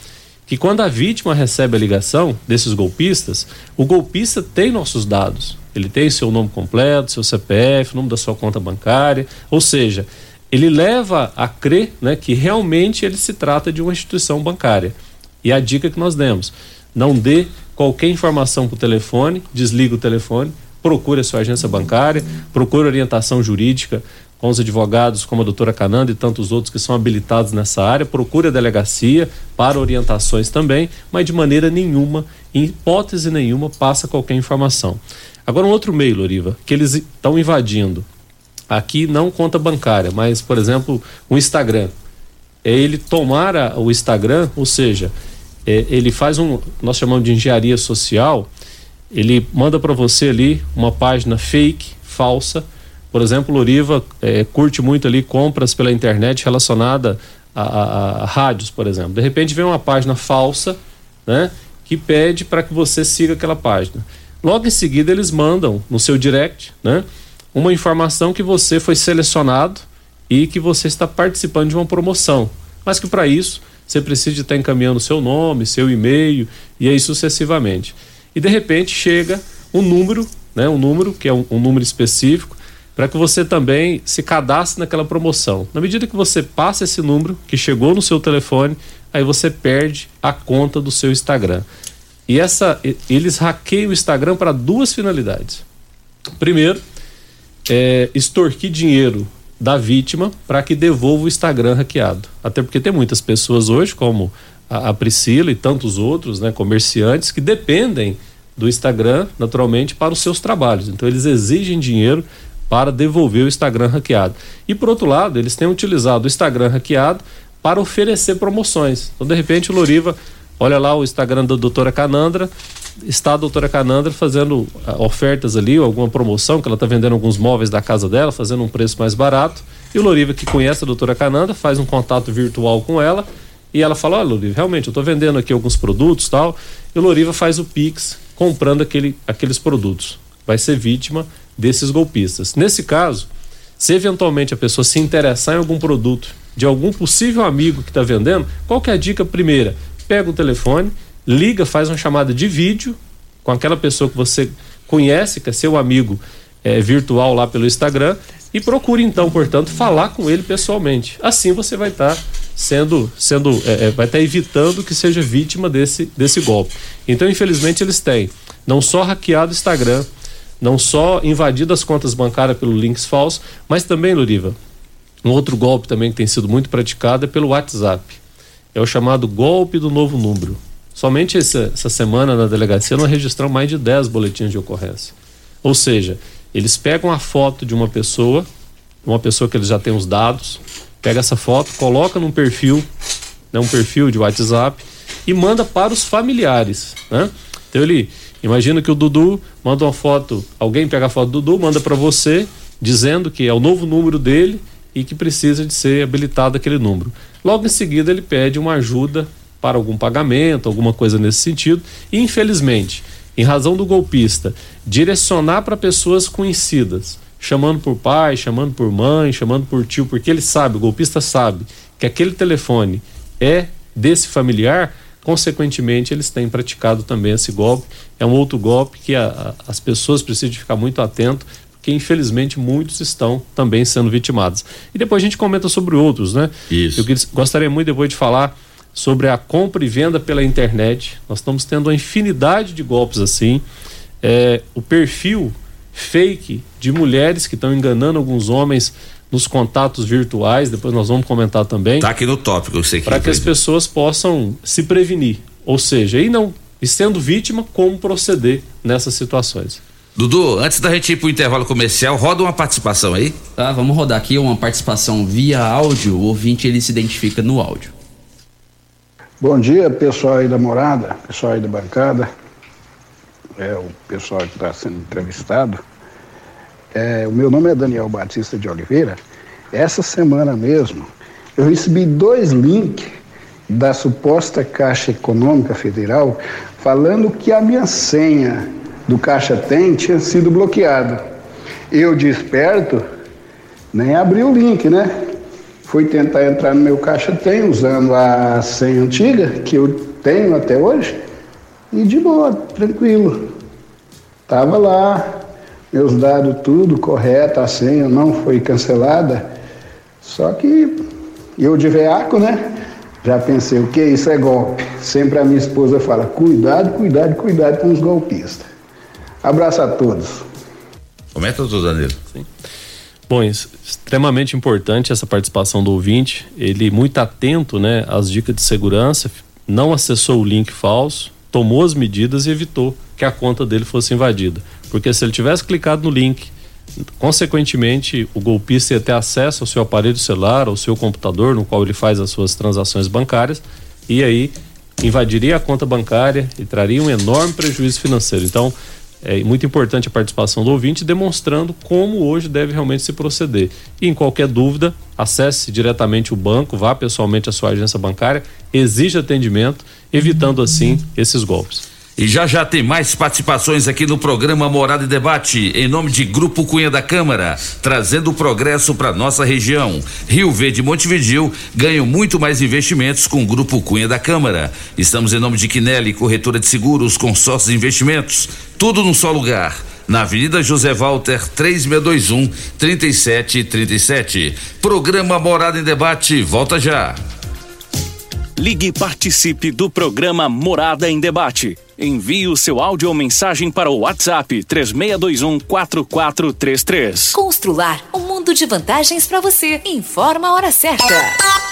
que quando a vítima recebe a ligação desses golpistas, o golpista tem nossos dados. Ele tem seu nome completo, seu CPF, nome da sua conta bancária, ou seja, ele leva a crer né, que realmente ele se trata de uma instituição bancária. E a dica que nós demos: não dê qualquer informação por telefone, desliga o telefone, procure a sua agência bancária, procure orientação jurídica com os advogados como a doutora Cananda e tantos outros que são habilitados nessa área, procure a delegacia para orientações também, mas de maneira nenhuma em hipótese nenhuma passa qualquer informação. Agora um outro meio, Loriva, que eles estão invadindo. Aqui não conta bancária, mas por exemplo, o Instagram. É ele tomar o Instagram, ou seja, é, ele faz um, nós chamamos de engenharia social, ele manda para você ali uma página fake, falsa. Por exemplo, Loriva é, curte muito ali compras pela internet relacionada a, a- a rádios, por exemplo. De repente vem uma página falsa, né, que pede para que você siga aquela página. Logo em seguida eles mandam no seu direct, né, uma informação que você foi selecionado e que você está participando de uma promoção. Mas que para isso você precisa estar encaminhando seu nome, seu e-mail e aí sucessivamente. E de repente chega um número, né, um número que é um, um número específico para que você também se cadastre naquela promoção. Na medida que você passa esse número que chegou no seu telefone, aí você perde a conta do seu Instagram. E essa eles hackeiam o Instagram para duas finalidades. Primeiro, é, extorquir dinheiro da vítima para que devolva o Instagram hackeado. Até porque tem muitas pessoas hoje, como a, a Priscila e tantos outros, né, comerciantes, que dependem do Instagram, naturalmente, para os seus trabalhos. Então, eles exigem dinheiro para devolver o Instagram hackeado. E, por outro lado, eles têm utilizado o Instagram hackeado para oferecer promoções. Então, de repente, o Loriva olha lá o Instagram da doutora Canandra, está a doutora Canandra fazendo ah, ofertas ali, alguma promoção, que ela está vendendo alguns móveis da casa dela, fazendo um preço mais barato. E o Loriva, que conhece a doutora Canandra, faz um contato virtual com ela e ela fala: Olha, Loriva, realmente, eu estou vendendo aqui alguns produtos tal. E o Loriva faz o Pix comprando aquele, aqueles produtos. Vai ser vítima desses golpistas. Nesse caso, se eventualmente a pessoa se interessar em algum produto de algum possível amigo que está vendendo, qual que é a dica primeira? Pega o telefone, liga, faz uma chamada de vídeo com aquela pessoa que você conhece, que é seu amigo eh, virtual lá pelo Instagram, e procure então, portanto, falar com ele pessoalmente. Assim você vai estar sendo, sendo eh, eh, vai estar evitando que seja vítima desse, desse golpe. Então, infelizmente, eles têm não só hackeado o Instagram, não só invadido as contas bancárias pelo links falsos, mas também, Luriva, um outro golpe também que tem sido muito praticado é pelo WhatsApp. É o chamado golpe do novo número. Somente essa, essa semana na delegacia nós registramos mais de 10 boletins de ocorrência. Ou seja, eles pegam a foto de uma pessoa, uma pessoa que eles já têm os dados, pega essa foto, coloca num perfil, né, um perfil de WhatsApp e manda para os familiares, né? Então ele imagina que o Dudu manda uma foto, alguém pega a foto do Dudu, manda para você dizendo que é o novo número dele e que precisa de ser habilitado aquele número. Logo em seguida ele pede uma ajuda para algum pagamento, alguma coisa nesse sentido. E infelizmente, em razão do golpista direcionar para pessoas conhecidas, chamando por pai, chamando por mãe, chamando por tio, porque ele sabe, o golpista sabe que aquele telefone é desse familiar, consequentemente eles têm praticado também esse golpe. É um outro golpe que a- a- as pessoas precisam ficar muito atento, porque infelizmente muitos estão também sendo vitimados. E depois a gente comenta sobre outros, né? Isso. Eu gostaria muito depois de falar sobre a compra e venda pela internet. Nós estamos tendo uma infinidade de golpes assim. É, o perfil fake de mulheres que estão enganando alguns homens nos contatos virtuais, depois nós vamos comentar também. Tá aqui no tópico, eu sei que Para que as pessoas possam se prevenir. Ou seja, e não, e sendo vítima, como proceder nessas situações. Dudu, antes da gente ir pro intervalo comercial, roda uma participação aí. Tá, vamos rodar aqui uma participação via áudio. O ouvinte ele se identifica no áudio. Bom dia, pessoal aí da morada, pessoal aí da bancada, é o pessoal que está sendo entrevistado. É, o meu nome é Daniel Batista de Oliveira. Essa semana mesmo eu recebi dois links da suposta Caixa Econômica Federal falando que a minha senha do Caixa Tem tinha sido bloqueada. Eu, desperto, nem abri o link, né? Fui tentar entrar no meu Caixa Tem usando a senha antiga, que eu tenho até hoje, e de boa, tranquilo. Tava lá, meus dados tudo correto, a senha não foi cancelada. Só que eu de veaco, né? Já pensei, o que isso? É golpe. Sempre a minha esposa fala, cuidado, cuidado, cuidado com os golpistas. Abraço a todos. Comenta tudo, Danilo. Bom, isso, extremamente importante essa participação do ouvinte. Ele muito atento, né, às dicas de segurança. Não acessou o link falso, tomou as medidas e evitou que a conta dele fosse invadida. Porque se ele tivesse clicado no link, consequentemente o golpista ia ter acesso ao seu aparelho celular, ao seu computador, no qual ele faz as suas transações bancárias, e aí invadiria a conta bancária e traria um enorme prejuízo financeiro. Então, é muito importante a participação do ouvinte, demonstrando como hoje deve realmente se proceder. E em qualquer dúvida, acesse diretamente o banco, vá pessoalmente à sua agência bancária, exija atendimento, evitando assim esses golpes. E já já tem mais participações aqui no programa Morada e Debate, em nome de Grupo Cunha da Câmara, trazendo progresso para nossa região. Rio Verde e Montevidil ganham muito mais investimentos com o Grupo Cunha da Câmara. Estamos em nome de Quinelli, corretora de seguros, consórcios e investimentos, tudo num só lugar. Na Avenida José Walter, 3621 3737. Programa Morada em Debate, volta já. Ligue e participe do programa Morada em Debate. Envie o seu áudio ou mensagem para o WhatsApp 3621 4433. Constrular um mundo de vantagens para você. Informa a hora certa.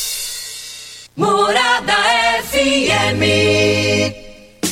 Morada FM.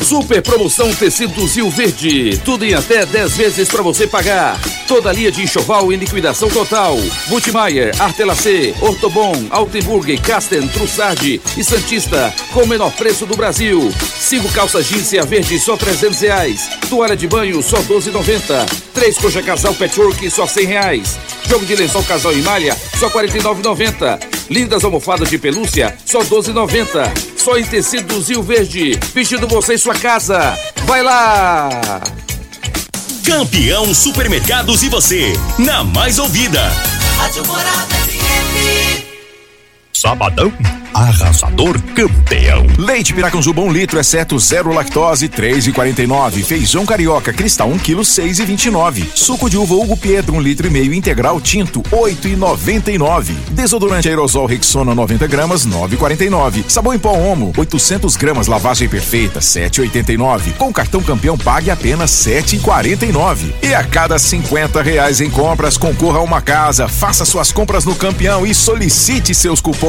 Super promoção Tecidos Rio Verde. Tudo em até 10 vezes para você pagar. Toda linha de enxoval em liquidação total. Multimayer, Artelacê, Ortobon, Altenburg, Casten, Trussardi e Santista com o menor preço do Brasil. Cinco calças jeans e a verde só 300 reais. Toalha de banho só 12,90. Três coxa casal patchwork só 100 reais. Jogo de lençol casal em malha só 49,90. Lindas almofadas de pelúcia só 12,90. Só em tecidos Rio Verde. Vestindo você em sua casa. Vai lá! Campeão Supermercados e você, na mais ouvida. Rádio Morada FM. Sabadão, arrasador campeão. Leite Piracanjuba 1 um litro, exceto zero lactose, 3,49. Feijão carioca cristal 1 um quilo, 6,29. Suco de uva Hugo Pietro 1 um litro e meio integral tinto, 8,99. Desodorante aerosol Rexona 90 gramas, 9,49. Sabão em pó Omo 800 gramas lavagem perfeita, 7,89. Com cartão campeão pague apenas 7,49. E a cada 50 reais em compras concorra a uma casa. Faça suas compras no campeão e solicite seus cupons.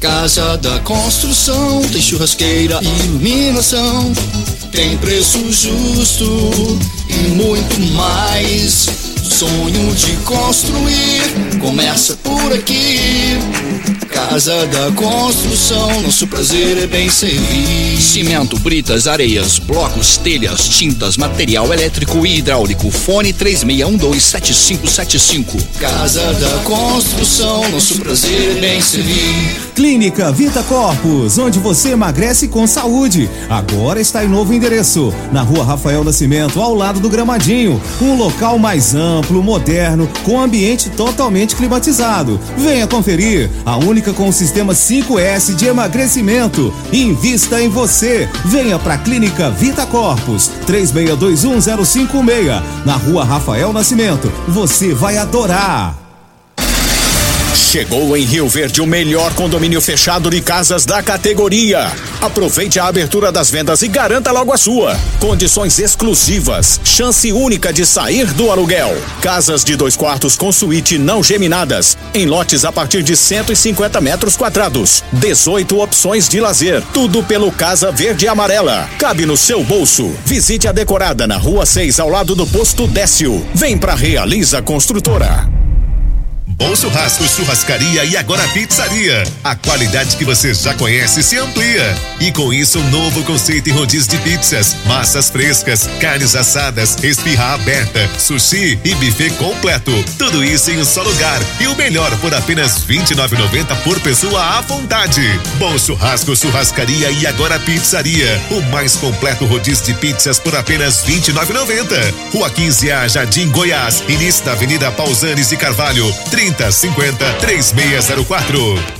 Casa da construção tem churrasqueira, iluminação, tem preço justo e muito mais. Sonho de construir começa por aqui. Casa da construção, nosso prazer é bem servir. Cimento, britas, areias, blocos, telhas, tintas, material elétrico e hidráulico. Fone 36127575. Casa da construção, nosso prazer é bem servir. Clínica Vita Corpus, onde você emagrece com saúde. Agora está em novo endereço, na rua Rafael Nascimento, ao lado do Gramadinho. Um local mais amplo, moderno, com ambiente totalmente climatizado. Venha conferir, a única com o sistema 5S de emagrecimento. Invista em você. Venha para a Clínica Vita Corpus, 36210556, na rua Rafael Nascimento. Você vai adorar. Chegou em Rio Verde o melhor condomínio fechado de casas da categoria. Aproveite a abertura das vendas e garanta logo a sua. Condições exclusivas, chance única de sair do aluguel. Casas de dois quartos com suíte não geminadas, em lotes a partir de 150 metros quadrados. 18 opções de lazer, tudo pelo Casa Verde e Amarela. Cabe no seu bolso. Visite a decorada na Rua 6, ao lado do posto Décio. Vem pra Realiza Construtora. Bom Churrasco, Churrascaria e agora Pizzaria. A qualidade que você já conhece se amplia. E com isso, um novo conceito em rodízio de pizzas, massas frescas, carnes assadas, esfirra aberta, sushi e buffet completo. Tudo isso em um só lugar. E o melhor por apenas R$ 29,90 por pessoa à vontade. Bom Churrasco, Churrascaria e agora Pizzaria. O mais completo rodízio de pizzas por apenas R$ 29,90. Rua 15 A, Jardim Goiás. Início da Avenida Pausanes e Carvalho. 3050 3604.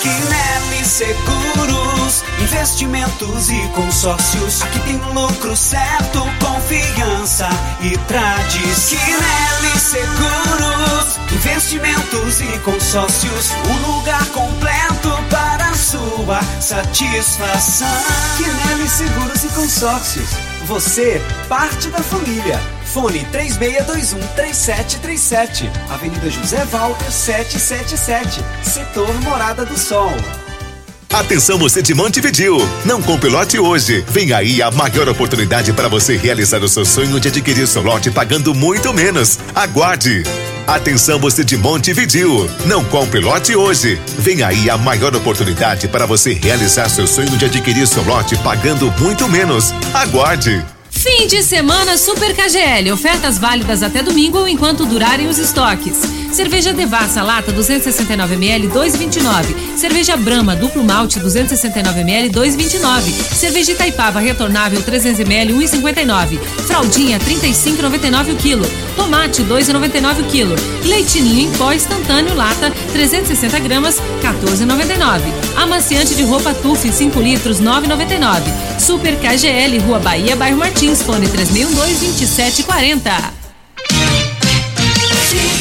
Quinelli Seguros, investimentos e consórcios. Aqui tem lucro certo, confiança e tradição. Quinelli Seguros, investimentos e consórcios. Um lugar completo para sua satisfação. Quinelli Seguros e Consórcios. Você, parte da família. Fone 3621-3737. Avenida José Walter 777. Setor Morada do Sol. Atenção você de Montevidil, não compre lote hoje. Vem aí a maior oportunidade para você realizar o seu sonho de adquirir seu lote pagando muito menos. Aguarde. Atenção você de Montevidil, não compre lote hoje. Vem aí a maior oportunidade para você realizar seu sonho de adquirir seu lote pagando muito menos. Aguarde. Fim de semana Super KGL. Ofertas válidas até domingo ou enquanto durarem os estoques. Cerveja Devassa lata 269ml 2,29. Cerveja Brahma duplo malte 269ml 2,29. Cerveja Itaipava retornável 300ml 1,59. Fraldinha 35,99 o quilo. Tomate 2,99 o quilo. Leitinho em pó instantâneo lata 360 gramas 14,99. Amaciante de roupa Tuf 5 litros 9,99. Super KGL Rua Bahia Bairro Martins fone 3012 2740.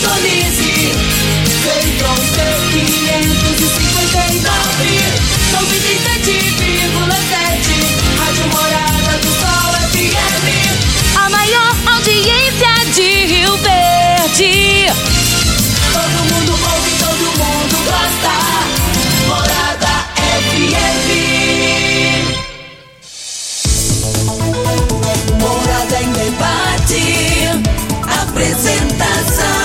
Sintonize. Feitron T559. 97,7. Rádio Morada do Sol FM. A maior audiência de Rio Verde. Todo mundo ouve, todo mundo gosta. Morada FM. Morada em debate. Apresentação.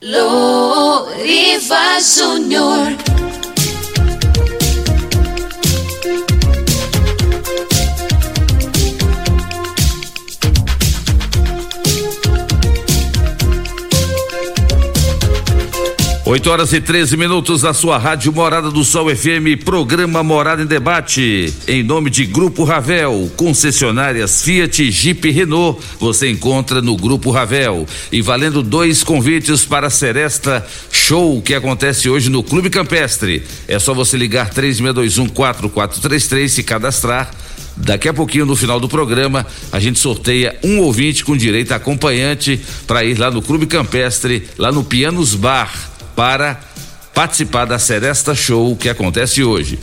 Lo rifa, Señor. 8 horas e 13 minutos da sua rádio Morada do Sol FM, programa Morada em Debate. Em nome de Grupo Ravel, concessionárias Fiat, Jeep e Renault, você encontra no Grupo Ravel. E valendo dois convites para a Seresta Show que acontece hoje no Clube Campestre. É só você ligar 36214433 se cadastrar. Daqui a pouquinho, no final do programa, a gente sorteia um ouvinte com direito a acompanhante para ir lá no Clube Campestre, lá no Pianos Bar para participar da Seresta Show que acontece hoje.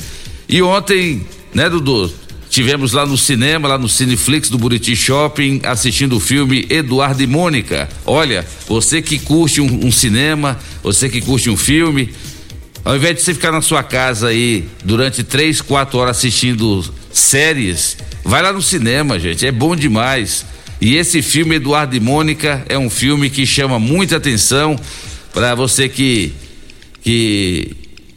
E ontem, né, Dudu? Tivemos lá no cinema, lá no Cineflix do Buriti Shopping, assistindo o filme Eduardo e Mônica. Olha, você que curte um, um cinema, você que curte um filme, ao invés de você ficar na sua casa aí durante três, quatro horas assistindo séries, vai lá no cinema, gente. É bom demais. E esse filme Eduardo e Mônica é um filme que chama muita atenção para você que que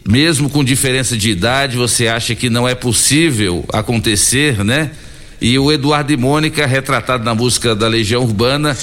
mesmo com diferença de idade você acha que não é possível acontecer, né? E o Eduardo e Mônica, retratado na música da Legião Urbana,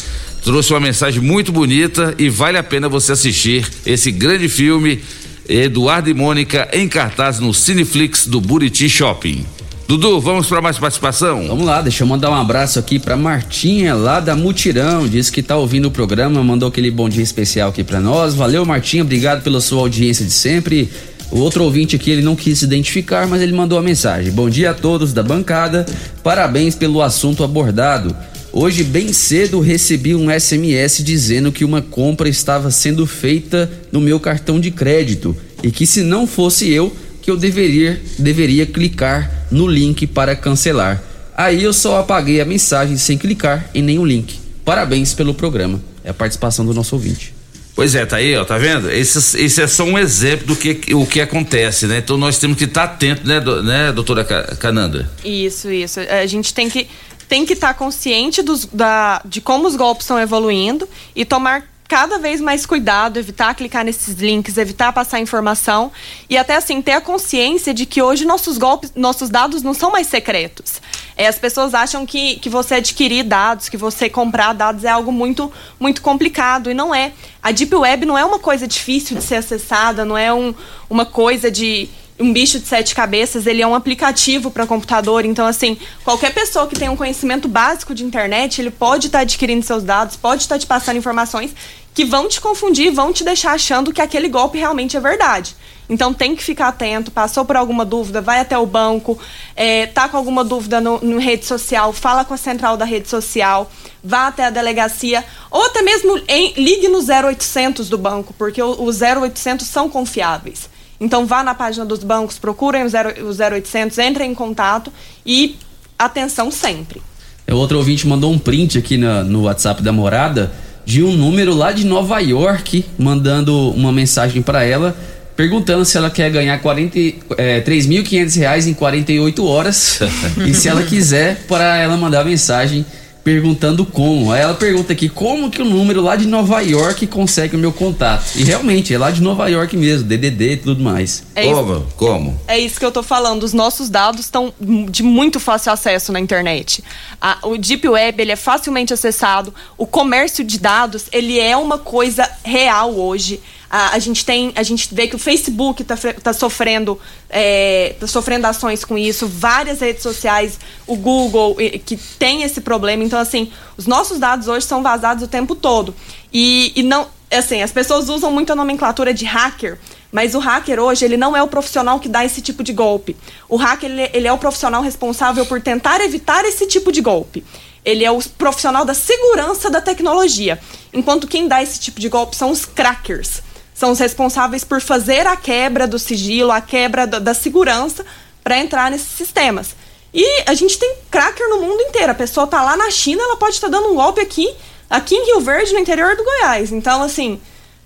trouxe uma mensagem muito bonita e vale a pena você assistir esse grande filme Eduardo e Mônica em cartaz no Cineflix do Buriti Shopping. Dudu, vamos para mais participação? Vamos lá, deixa eu mandar um abraço aqui pra Martinha, lá da Mutirão. Diz que tá ouvindo o programa, mandou aquele bom dia especial aqui pra nós. Valeu, Martinha, obrigado pela sua audiência de sempre. O outro ouvinte aqui, ele não quis se identificar, mas ele mandou a mensagem. Bom dia a todos da bancada, parabéns pelo assunto abordado. Hoje, bem cedo, recebi um SMS dizendo que uma compra estava sendo feita no meu cartão de crédito e que se não fosse eu, que eu deveria, deveria clicar no link para cancelar. Aí eu só apaguei a mensagem sem clicar em nenhum link. Parabéns pelo programa. É a participação do nosso ouvinte. Pois é, tá aí, ó, tá vendo? Esse, esse é só um exemplo do que o que acontece, né? Então nós temos que estar atentos, né, do, né, doutora Ca- Canandra? Isso, isso. A gente tem que tem que estar consciente dos, da, de como os golpes estão evoluindo e tomar cada vez mais cuidado, evitar clicar nesses links, evitar passar informação e até assim ter a consciência de que hoje nossos golpes, nossos dados não são mais secretos. É, as pessoas acham que, que você adquirir dados, que você comprar dados é algo muito, muito complicado e não é. A Deep Web não é uma coisa difícil de ser acessada, não é um, uma coisa de um bicho de sete cabeças, ele é um aplicativo para computador. Então, assim, qualquer pessoa que tenha um conhecimento básico de internet, ele pode estar adquirindo seus dados, pode estar te passando informações que vão te confundir, vão te deixar achando que aquele golpe realmente é verdade. Então tem que ficar atento, passou por alguma dúvida, vai até o banco, é, tá com alguma dúvida no, rede social, fala com a central da rede social, vá até a delegacia, ou até mesmo em- ligue no 0800 do banco, porque os 0800 são confiáveis. Então vá na página dos bancos, procurem o, 0, o 0800, entrem em contato e atenção sempre. É, Outro ouvinte mandou um print aqui na- no WhatsApp da morada de um número lá de Nova York, mandando uma mensagem para ela, perguntando se ela quer ganhar 40, e- é, 3.500 reais em 48 horas e se ela quiser para ela mandar mensagem perguntando como. Aí ela pergunta aqui como que o número lá de Nova York consegue o meu contato. E realmente é lá de Nova York mesmo, DDD e tudo mais. É isso. Como? Como? É isso que eu tô falando. Os nossos dados estão de muito fácil acesso na internet. A- o Deep Web ele é facilmente acessado. O comércio de dados ele é uma coisa real hoje. A, a gente tem, a gente vê que o Facebook está sofrendo, é, tá sofrendo ações com isso. Várias redes sociais, o Google que tem esse problema. Então assim, os nossos dados hoje são vazados o tempo todo. E, e não, assim, as pessoas usam muito a nomenclatura de hacker. Mas o hacker hoje, ele não é o profissional que dá esse tipo de golpe. O hacker, ele, ele é o profissional responsável por tentar evitar esse tipo de golpe. Ele é o profissional da segurança da tecnologia. Enquanto quem dá esse tipo de golpe são os crackers. São os responsáveis por fazer a quebra do sigilo, a quebra da, da segurança para entrar nesses sistemas. E a gente tem cracker no mundo inteiro. A pessoa tá lá na China, ela pode estar dando um golpe aqui, aqui em Rio Verde, no interior do Goiás. Então, assim,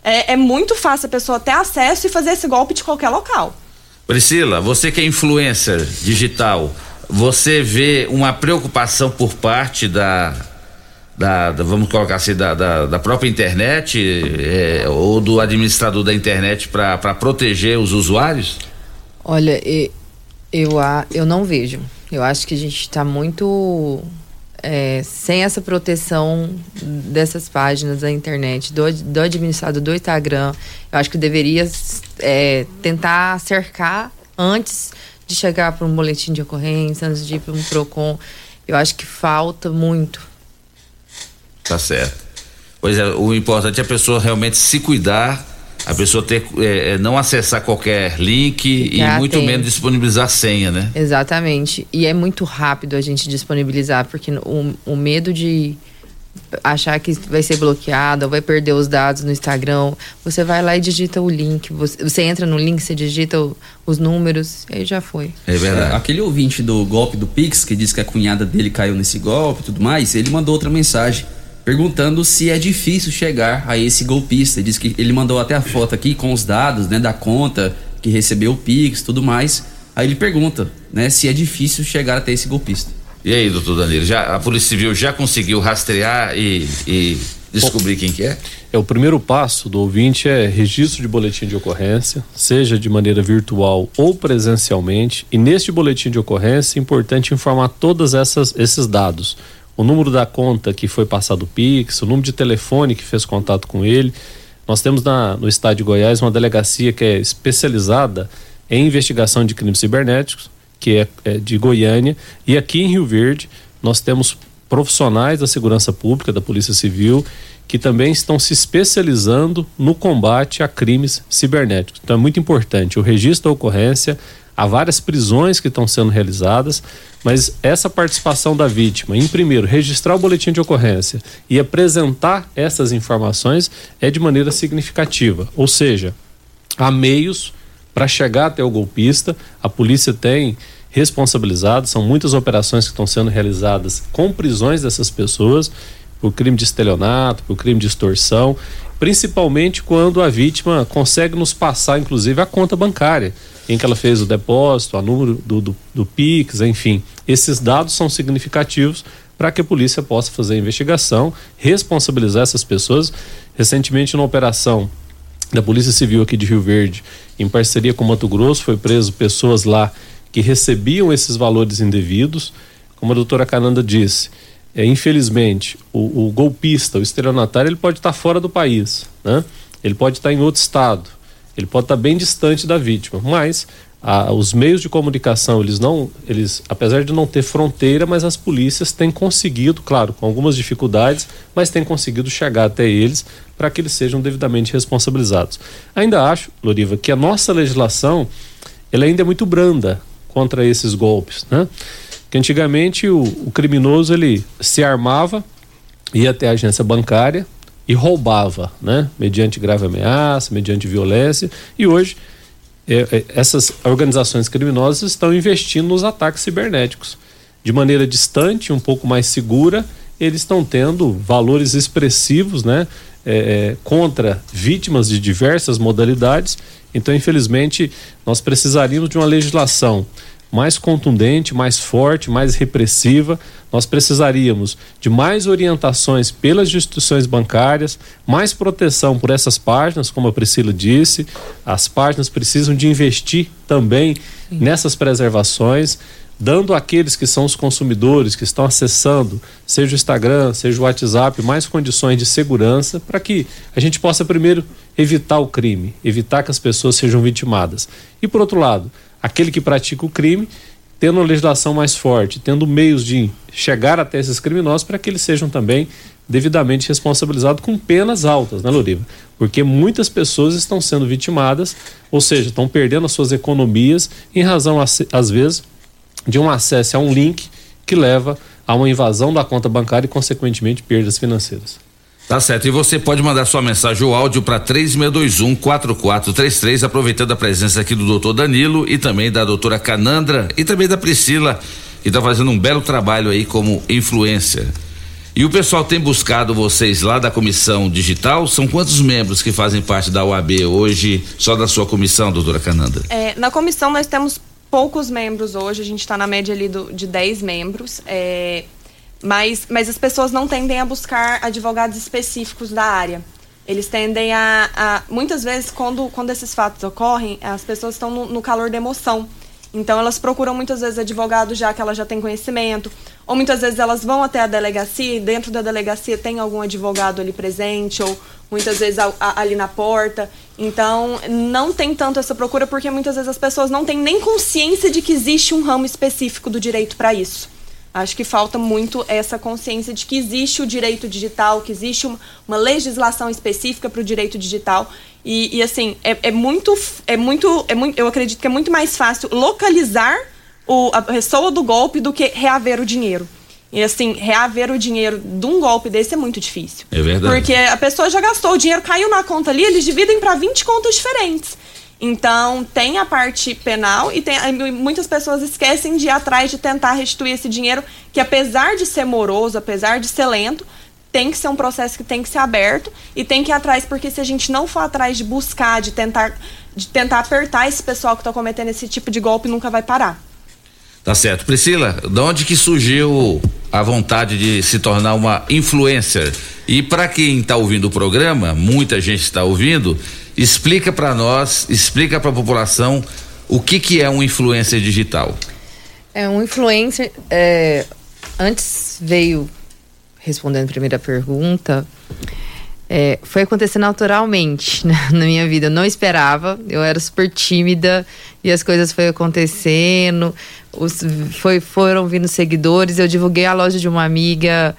é, é muito fácil a pessoa ter acesso e fazer esse golpe de qualquer local. Priscila, você que é influencer digital, você vê uma preocupação por parte da, da, da- vamos colocar assim, da, da, da própria internet é, ou do administrador da internet para proteger os usuários? Olha, eu, eu não vejo. Eu acho que a gente está muito é, sem essa proteção dessas páginas da internet, do, do administrador do Instagram. Eu acho que deveria é, tentar cercar antes de chegar para um boletim de ocorrência, antes de ir para um PROCON. Eu acho que falta muito. Tá certo. Pois é, o importante é a pessoa realmente se cuidar, a pessoa ter, é, é, não acessar qualquer link e Ficar muito atento. menos disponibilizar senha, né? Exatamente. E é muito rápido a gente disponibilizar, porque o, o medo de achar que vai ser bloqueado, ou vai perder os dados no Instagram, você vai lá e digita o link. Você, você entra no link, você digita o- os números, e aí já foi. É verdade. É, aquele ouvinte do golpe do Pix, que disse que a cunhada dele caiu nesse golpe e tudo mais, ele mandou outra mensagem perguntando se é difícil chegar a esse golpista. Ele disse que ele mandou até a foto aqui com os dados, né, da conta que recebeu o Pix, tudo mais. Aí ele pergunta, né, se é difícil chegar até esse golpista. E aí, doutor Danilo, já, a Polícia Civil já conseguiu rastrear e, e descobrir quem que é? É o primeiro passo do ouvinte é registro de boletim de ocorrência, seja de maneira virtual ou presencialmente. E neste boletim de ocorrência é importante informar todos esses dados: o número da conta que foi passado o Pix, o número de telefone que fez contato com ele. Nós temos na- no estado de Goiás uma delegacia que é especializada em investigação de crimes cibernéticos, que é, é de Goiânia, e aqui em Rio Verde nós temos profissionais da segurança pública, da Polícia Civil, que também estão se especializando no combate a crimes cibernéticos. Então é muito importante o registro da ocorrência, há várias prisões que estão sendo realizadas, mas essa participação da vítima em primeiro registrar o boletim de ocorrência e apresentar essas informações é de maneira significativa. Ou seja, há meios para chegar até o golpista, a polícia tem responsabilizado, são muitas operações que estão sendo realizadas com prisões dessas pessoas por crime de estelionato, por crime de extorsão, principalmente quando a vítima consegue nos passar, inclusive, a conta bancária em que ela fez o depósito, o número do, do, do PIX, enfim. Esses dados são significativos para que a polícia possa fazer a investigação, responsabilizar essas pessoas. Recentemente, numa operação da Polícia Civil aqui de Rio Verde, em parceria com Mato Grosso, foi preso pessoas lá que recebiam esses valores indevidos. Como a doutora Cananda disse, é, infelizmente, o, o golpista, o estelionatário, ele pode estar fora do país, né? Ele pode estar em outro estado, ele pode estar bem distante da vítima, mas a, os meios de comunicação, eles não, eles, apesar de não ter fronteira, mas as polícias têm conseguido, claro, com algumas dificuldades, mas têm conseguido chegar até eles para que eles sejam devidamente responsabilizados. Ainda acho, Loriva, que a nossa legislação ela ainda é muito branda contra esses golpes, né? Que antigamente o, o criminoso ele se armava, ia até a agência bancária e roubava, né? Mediante grave ameaça, mediante violência. E hoje é, é, essas organizações criminosas estão investindo nos ataques cibernéticos. De maneira distante, um pouco mais segura, eles estão tendo valores expressivos, né? É, é, contra vítimas de diversas modalidades. Então, infelizmente, nós precisaríamos de uma legislação mais contundente, mais forte, mais repressiva. Nós precisaríamos de mais orientações pelas instituições bancárias, mais proteção por essas páginas, como a Priscila disse. As páginas precisam de investir também Sim. nessas preservações, dando àqueles que são os consumidores que estão acessando, seja o Instagram, seja o WhatsApp, mais condições de segurança para que a gente possa primeiro evitar o crime, evitar que as pessoas sejam vitimadas. E por outro lado, aquele que pratica o crime, tendo uma legislação mais forte, tendo meios de chegar até esses criminosos para que eles sejam também devidamente responsabilizados com penas altas, né, Loriva? Porque muitas pessoas estão sendo vitimadas, ou seja, estão perdendo as suas economias em razão, às vezes, de um acesso a um link que leva a uma invasão da conta bancária e, consequentemente, perdas financeiras. Tá certo. E você pode mandar sua mensagem ou áudio para 3621 4433, aproveitando a presença aqui do doutor Danilo e também da doutora Canandra e também da Priscila, que está fazendo um belo trabalho aí como influência. E o pessoal tem buscado vocês lá da comissão digital? São quantos membros que fazem parte da UAB hoje, só da sua comissão, doutora Canandra? É, na comissão nós temos poucos membros hoje, a gente está na média ali do, de 10 membros. É, mas, mas as pessoas não tendem a buscar advogados específicos da área. Eles tendem a, a muitas vezes, quando, quando esses fatos ocorrem, as pessoas estão no, no calor da emoção. Então elas procuram muitas vezes advogados já que elas já têm conhecimento, ou muitas vezes elas vão até a delegacia e dentro da delegacia tem algum advogado ali presente, ou muitas vezes a, a, ali na porta. Então não tem tanto essa procura porque muitas vezes as pessoas não têm nem consciência de que existe um ramo específico do direito para isso. Acho que falta muito essa consciência de que existe o direito digital, que existe uma, uma legislação específica para o direito digital. E, e assim, é, é, muito, é muito, é muito. Eu acredito que é muito mais fácil localizar o, a pessoa do golpe do que reaver o dinheiro. E assim, reaver o dinheiro de um golpe desse é muito difícil. É verdade. Porque a pessoa já gastou, o dinheiro caiu na conta ali, eles dividem para 20 contas diferentes. Então, tem a parte penal e tem, muitas pessoas esquecem de ir atrás de tentar restituir esse dinheiro, que apesar de ser moroso, apesar de ser lento, tem que ser um processo que tem que ser aberto e tem que ir atrás, porque se a gente não for atrás de buscar, de tentar, de tentar apertar esse pessoal que está cometendo esse tipo de golpe, nunca vai parar. Tá certo. Priscila, de onde que surgiu a vontade de se tornar uma influencer? E para quem está ouvindo o programa, muita gente está ouvindo, Explica para nós, explica para a população o que, que é um influencer digital. É um influencer. É, antes veio respondendo a primeira pergunta. é, foi acontecer naturalmente né, na minha vida. Eu não esperava, eu era super tímida e as coisas foram acontecendo. Os, foi, foram vindo seguidores, eu divulguei a loja de uma amiga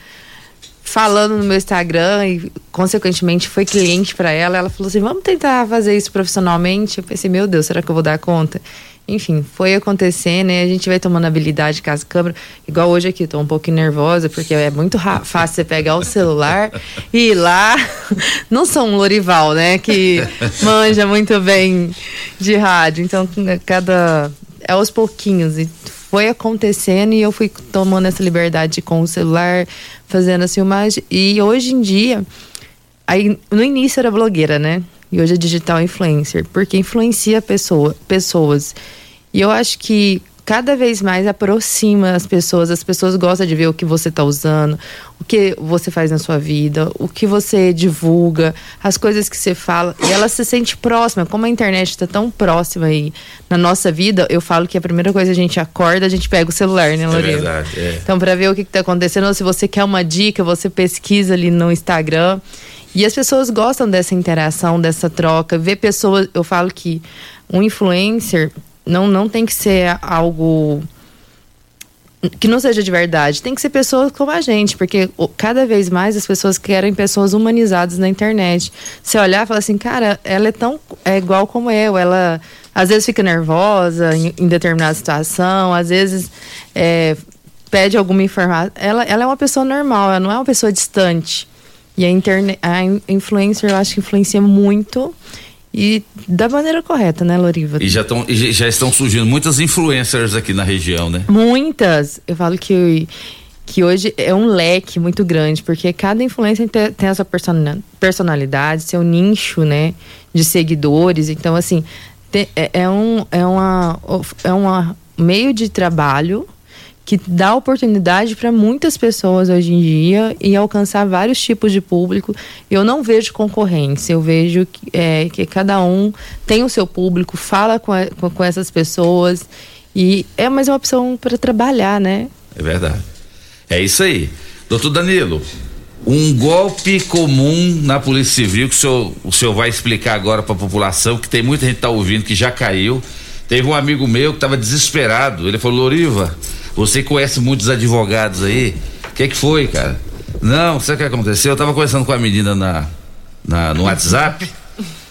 falando no meu Instagram e, consequentemente, foi cliente para ela. Ela falou assim: vamos tentar fazer isso profissionalmente. Eu pensei: meu Deus, será que eu vou dar conta? Enfim, foi acontecer, né? A gente vai tomando habilidade com as câmeras. Igual hoje aqui, tô um pouquinho nervosa, porque é muito fácil você pegar o celular e ir lá. Não sou um Lorival, né? Que manja muito bem de rádio. Então, cada. É aos pouquinhos. E foi acontecendo e eu fui tomando essa liberdade com o celular, fazendo as filmagens. E hoje em dia, aí no início era blogueira, né? E hoje é digital influencer, porque influencia pessoa, pessoas. E eu acho que cada vez mais aproxima as pessoas. As pessoas gostam de ver o que você está usando, o que você faz na sua vida, o que você divulga, as coisas que você fala. E ela se sente próxima. Como a internet está tão próxima aí na nossa vida, eu falo que a primeira coisa a gente acorda, a gente pega o celular, né, Lorena? É verdade, é. Então, para ver o que está acontecendo, ou se você quer uma dica, você pesquisa ali no Instagram. E as pessoas gostam dessa interação, dessa troca. Ver pessoas. Eu falo que um influencer não, não tem que ser algo que não seja de verdade. Tem que ser pessoas como a gente, porque cada vez mais as pessoas querem pessoas humanizadas na internet. Você olhar e falar assim, cara, ela é tão é igual como eu. Ela às vezes fica nervosa em, em determinada situação, às vezes é, pede alguma informação. Ela, ela é uma pessoa normal, ela não é uma pessoa distante. E a, a influencer, eu acho que influencia muito e da maneira correta, né, Loriva? E já, tão, já estão surgindo muitas influencers aqui na região, né? Muitas. Eu falo que, que hoje é um leque muito grande, porque cada influencer tem, a sua personalidade, seu nicho, né, de seguidores. Então, assim, é, é, um, é, uma, é um meio de trabalho que dá oportunidade para muitas pessoas hoje em dia e alcançar vários tipos de público. Eu não vejo concorrência, eu vejo que, é, que cada um tem o seu público, fala com, a, com essas pessoas e é mais uma opção para trabalhar, né? É verdade. É isso aí. Doutor Danilo, um golpe comum na Polícia Civil que o senhor, o senhor vai explicar agora para a população, que tem muita gente que tá ouvindo que já caiu. Teve um amigo meu que estava desesperado. Ele falou: Loriva, você conhece muitos advogados aí. O que, que foi, cara? Não, sabe o que aconteceu? Eu tava conversando com a menina na, na no WhatsApp.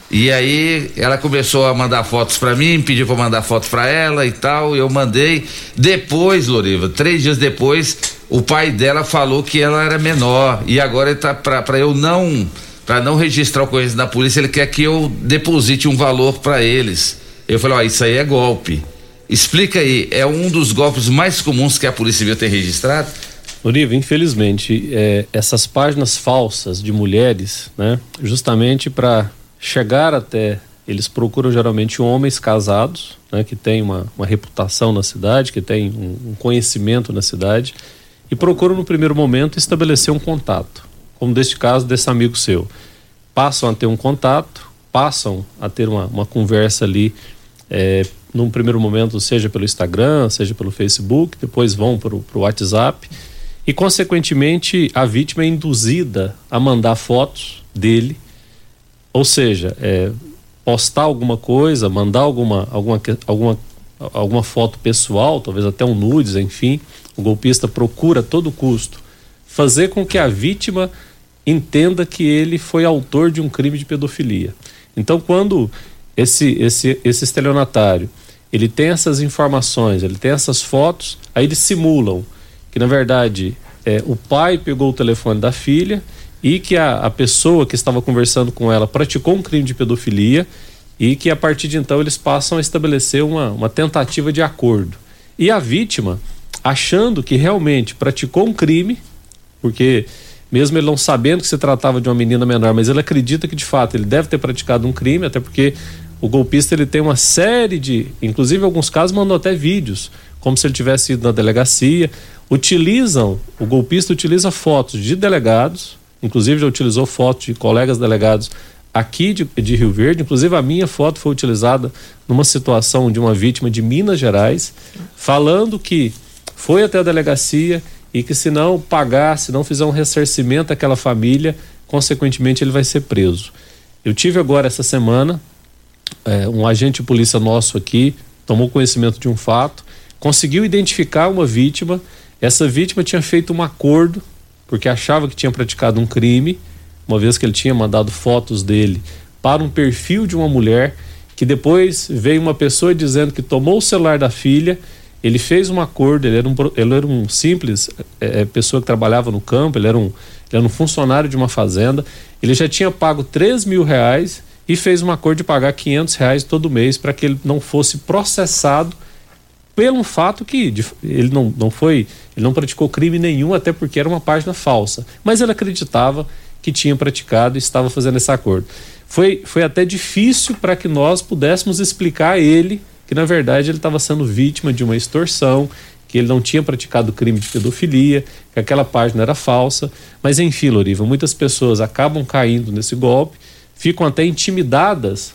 E aí ela começou a mandar fotos para mim, pediu para mandar fotos para ela e tal, eu mandei. Depois, Loriva, três dias depois, o pai dela falou que ela era menor e agora ele tá para eu não para não registrar o coisa na polícia, ele quer que eu deposite um valor para eles. Eu falei, ó, isso aí é golpe. Explica aí, é um dos golpes mais comuns que a Polícia Civil tem registrado? Olivia, infelizmente, é, essas páginas falsas de mulheres, né, justamente para chegar até. Eles procuram geralmente homens casados, né, que têm uma, uma reputação na cidade, que têm um, um conhecimento na cidade, e procuram no primeiro momento estabelecer um contato, como deste caso desse amigo seu. Passam a ter um contato, passam a ter uma, uma conversa ali é, num primeiro momento, seja pelo Instagram, seja pelo Facebook, depois vão para o WhatsApp e, consequentemente, a vítima é induzida a mandar fotos dele, ou seja, é, postar alguma coisa, mandar alguma, alguma, alguma, alguma foto pessoal, talvez até um nudes, enfim. O golpista procura a todo custo fazer com que a vítima entenda que ele foi autor de um crime de pedofilia. Então, quando esse, esse, esse estelionatário ele tem essas informações, ele tem essas fotos, aí eles simulam que na verdade é, o pai pegou o telefone da filha e que a, a pessoa que estava conversando com ela praticou um crime de pedofilia e que a partir de então eles passam a estabelecer uma, uma tentativa de acordo. E a vítima, achando que realmente praticou um crime, porque mesmo ele não sabendo que se tratava de uma menina menor, mas ele acredita que de fato ele deve ter praticado um crime, até porque o golpista ele tem uma série de, inclusive em alguns casos mandou até vídeos, como se ele tivesse ido na delegacia. Utilizam, o golpista utiliza fotos de delegados, inclusive já utilizou fotos de colegas delegados aqui de, de, Rio Verde, inclusive a minha foto foi utilizada numa situação de uma vítima de Minas Gerais, falando que foi até a delegacia e que se não pagar, se não fizer um ressarcimento àquela família, consequentemente ele vai ser preso. Eu tive agora essa semana é, um agente de polícia nosso aqui tomou conhecimento de um fato, conseguiu identificar uma vítima. Essa vítima tinha feito um acordo porque achava que tinha praticado um crime, uma vez que ele tinha mandado fotos dele para um perfil de uma mulher que depois veio uma pessoa dizendo que tomou o celular da filha, ele fez um acordo, ele era um, ele era um simples é, pessoa que trabalhava no campo, ele era, um, ele era um funcionário de uma fazenda, ele já tinha pago 3 mil reais e fez um acordo de pagar 500 reais todo mês para que ele não fosse processado pelo fato que ele não, não foi, ele não praticou crime nenhum, até porque era uma página falsa. Mas ele acreditava que tinha praticado e estava fazendo esse acordo. Foi, foi até difícil para que nós pudéssemos explicar a ele que, na verdade, ele estava sendo vítima de uma extorsão, que ele não tinha praticado crime de pedofilia, que aquela página era falsa. Mas, enfim, Loriva, muitas pessoas acabam caindo nesse golpe ficam até intimidadas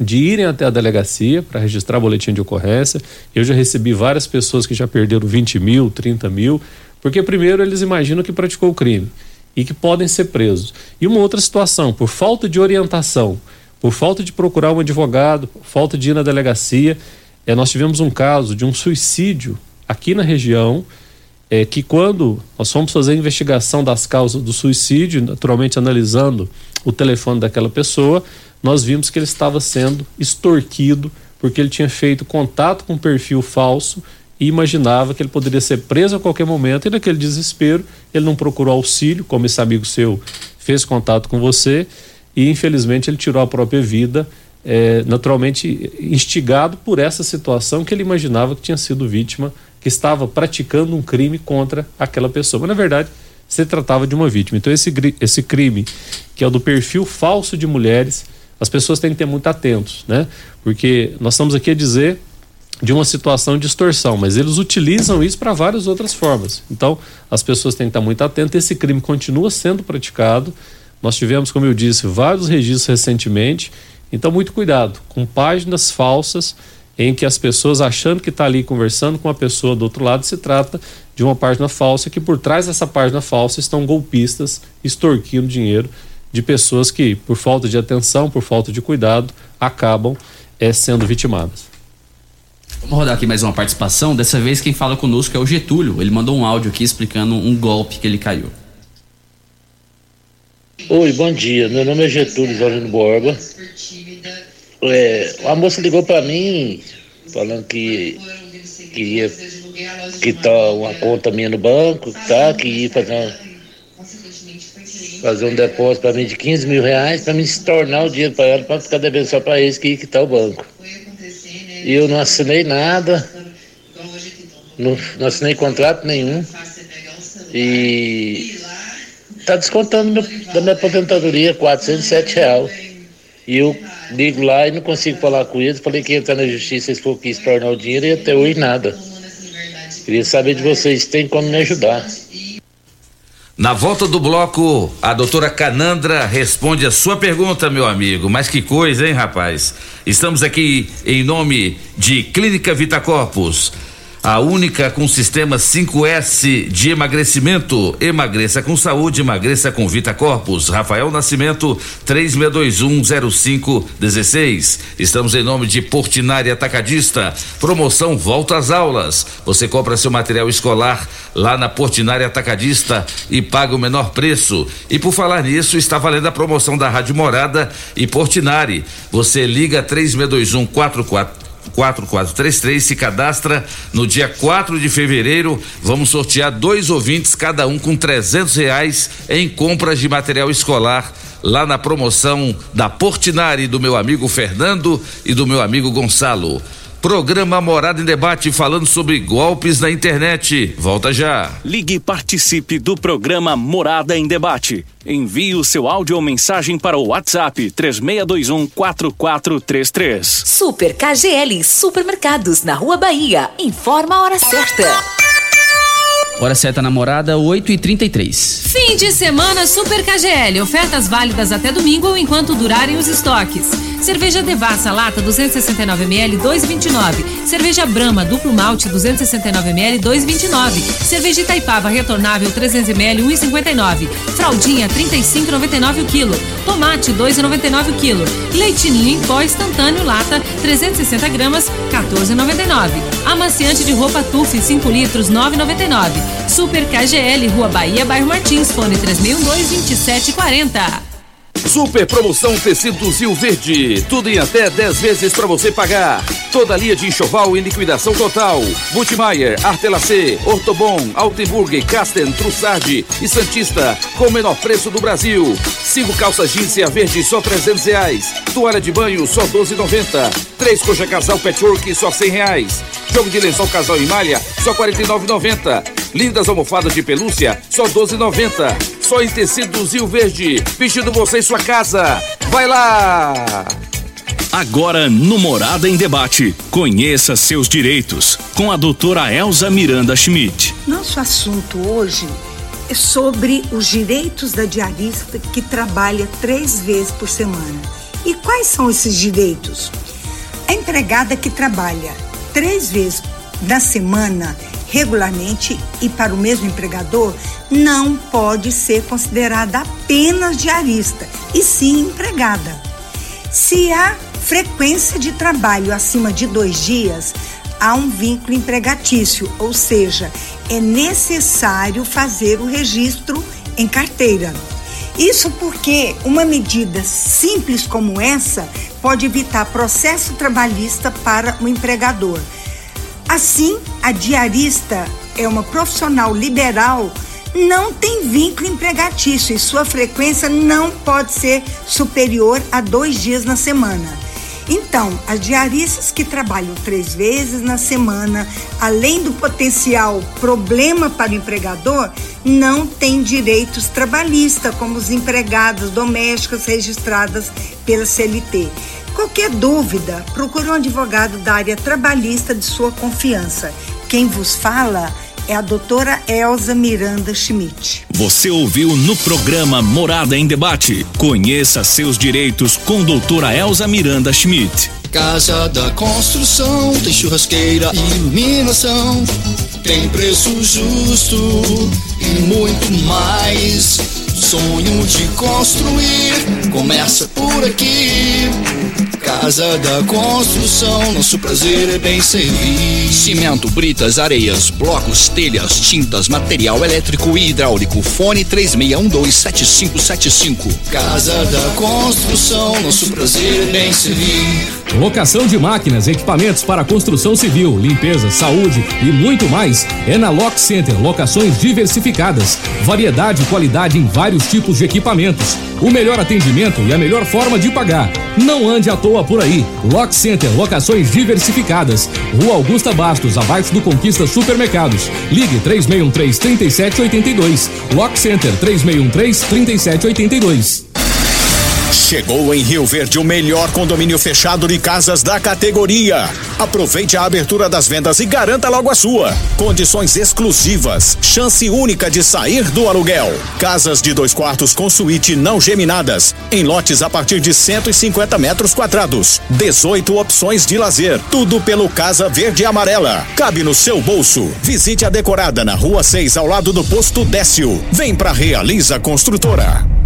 de irem até a delegacia para registrar boletim de ocorrência. Eu já recebi várias pessoas que já perderam 20 mil, 30 mil, porque primeiro eles imaginam que praticou o crime e que podem ser presos. E uma outra situação, por falta de orientação, por falta de procurar um advogado, falta de ir na delegacia, é, nós tivemos um caso de um suicídio aqui na região é que quando nós fomos fazer a investigação das causas do suicídio, naturalmente analisando o telefone daquela pessoa, nós vimos que ele estava sendo extorquido porque ele tinha feito contato com um perfil falso e imaginava que ele poderia ser preso a qualquer momento e naquele desespero ele não procurou auxílio, como esse amigo seu fez contato com você e infelizmente ele tirou a própria vida, é, naturalmente instigado por essa situação que ele imaginava que tinha sido vítima estava praticando um crime contra aquela pessoa. Mas, na verdade, se tratava de uma vítima. Então, esse, esse crime, que é o do perfil falso de mulheres, as pessoas têm que ter muito atentos, né? Porque nós estamos aqui a dizer de uma situação de extorsão, mas eles utilizam isso para várias outras formas. Então, as pessoas têm que estar muito atentas. Esse crime continua sendo praticado. Nós tivemos, como eu disse, vários registros recentemente. Então, muito cuidado com páginas falsas em que as pessoas achando que está ali conversando com a pessoa do outro lado se trata de uma página falsa que por trás dessa página falsa estão golpistas extorquindo dinheiro de pessoas que por falta de atenção, por falta de cuidado, acabam é, sendo vitimadas. Vamos rodar aqui mais uma participação. Dessa vez quem fala conosco é o Getúlio. Ele mandou um áudio aqui explicando um golpe que ele caiu. Oi, bom dia. Meu nome é Getúlio Jorge Borba. É, a moça ligou para mim falando que queria quitar uma conta minha no banco, tá? Que ia fazer, uma, fazer um depósito para mim de 15 mil reais para me se tornar o dinheiro para ela, para ficar devendo só para eles que ia quitar o banco. E eu não assinei nada, não, não assinei contrato nenhum. E tá descontando meu, da minha aposentadoria 407 reais. E eu ligo lá e não consigo falar com eles. Falei que ia entrar na justiça se for quis tornar o dinheiro e até hoje nada. Queria saber de vocês, tem como me ajudar. Na volta do bloco, a doutora Canandra responde a sua pergunta, meu amigo. Mas que coisa, hein, rapaz? Estamos aqui em nome de Clínica Vita Corpus a única com sistema 5S de emagrecimento. Emagreça com saúde, emagreça com Vita Corpus. Rafael Nascimento, 36210516. Estamos em nome de Portinari Atacadista. Promoção Volta às Aulas. Você compra seu material escolar lá na Portinari Atacadista e paga o menor preço. E por falar nisso, está valendo a promoção da Rádio Morada e Portinari. Você liga 3621 44 4433 se cadastra no dia 4 de fevereiro. Vamos sortear dois ouvintes, cada um com trezentos reais em compras de material escolar lá na promoção da Portinari do meu amigo Fernando e do meu amigo Gonçalo. Programa Morada em Debate falando sobre golpes na internet. Volta já. Ligue e participe do programa Morada em Debate. Envie o seu áudio ou mensagem para o WhatsApp 3621 4433. Super KGL Supermercados na Rua Bahia. Informa a hora certa. Hora certa namorada, 8 e 33 Fim de semana Super KGL. Ofertas válidas até domingo ou enquanto durarem os estoques. Cerveja Devassa lata 269ml 2,29. Cerveja Brahma duplo malte 269ml 2,29. Cerveja Itaipava retornável 300ml 1,59. Fraldinha 35,99 o quilo. Tomate 2,99 o quilo. Leitinho em pó instantâneo lata 360 gramas 14,99. Amaciante de roupa Tuf 5 litros 9,99. Super KGL Rua Bahia Bairro Martins fone 3612 Super promoção Tecidos Rio Verde. Tudo em até 10 vezes para você pagar. Toda linha de enxoval em liquidação total. Multimayer, Artelacê, Ortobon, Altenburg, Casten, Trussardi e Santista com o menor preço do Brasil. Cinco calças jeans e a verde só 300 reais. Toalha de banho só 12,90. Três coxa casal patchwork só 100 reais. Jogo de lençol casal em malha só 49,90. Lindas almofadas de pelúcia só 12,90. Só em tecidos Rio Verde. Vestindo você em sua casa. Vai lá! Agora no Morada em Debate, conheça seus direitos com a doutora Elza Miranda Schmidt. Nosso assunto hoje é sobre os direitos da diarista que trabalha três vezes por semana. E quais são esses direitos? A empregada que trabalha três vezes na semana regularmente e para o mesmo empregador não pode ser considerada apenas diarista, e sim empregada. Se há frequência de trabalho acima de dois dias, há um vínculo empregatício, ou seja, é necessário fazer o registro em carteira. Isso porque uma medida simples como essa pode evitar processo trabalhista para o empregador. Assim, a diarista é uma profissional liberal, não tem vínculo empregatício e sua frequência não pode ser superior a dois dias na semana. Então, as diaristas que trabalham três vezes na semana, além do potencial problema para o empregador, não têm direitos trabalhistas, como os empregadas domésticas registradas pela CLT. Qualquer dúvida, procure um advogado da área trabalhista de sua confiança. Quem vos fala é a doutora Elza Miranda Schmidt. Você ouviu no programa Morada em Debate. Conheça seus direitos com doutora Elza Miranda Schmidt. Casa da construção, tem churrasqueira e iluminação. Tem preço justo e muito mais. Sonho de construir começa por aqui. Casa da construção, nosso prazer é bem servir. Cimento, britas, areias, blocos, telhas, tintas, material elétrico e hidráulico. Fone 36127575. Casa da construção, nosso prazer é bem servir. Locação de máquinas, equipamentos para construção civil, limpeza, saúde e muito mais é na Lock Center. Locações diversificadas, variedade e qualidade em vários tipos de equipamentos, o melhor atendimento e a melhor forma de pagar. Não ande à toa por aí. Lock Center, locações diversificadas. Rua Augusta Bastos, abaixo do Conquista Supermercados. Ligue 3613 3782. Lock Center 3613 3782. Chegou em Rio Verde o melhor condomínio fechado de casas da categoria. Aproveite a abertura das vendas e garanta logo a sua. Condições exclusivas, chance única de sair do aluguel. Casas de dois quartos com suíte não geminadas, em lotes a partir de 150 metros quadrados. 18 opções de lazer, tudo pelo Casa Verde e Amarela. Cabe no seu bolso. Visite a decorada na Rua 6, ao lado do posto Décio. Vem pra Realiza Construtora.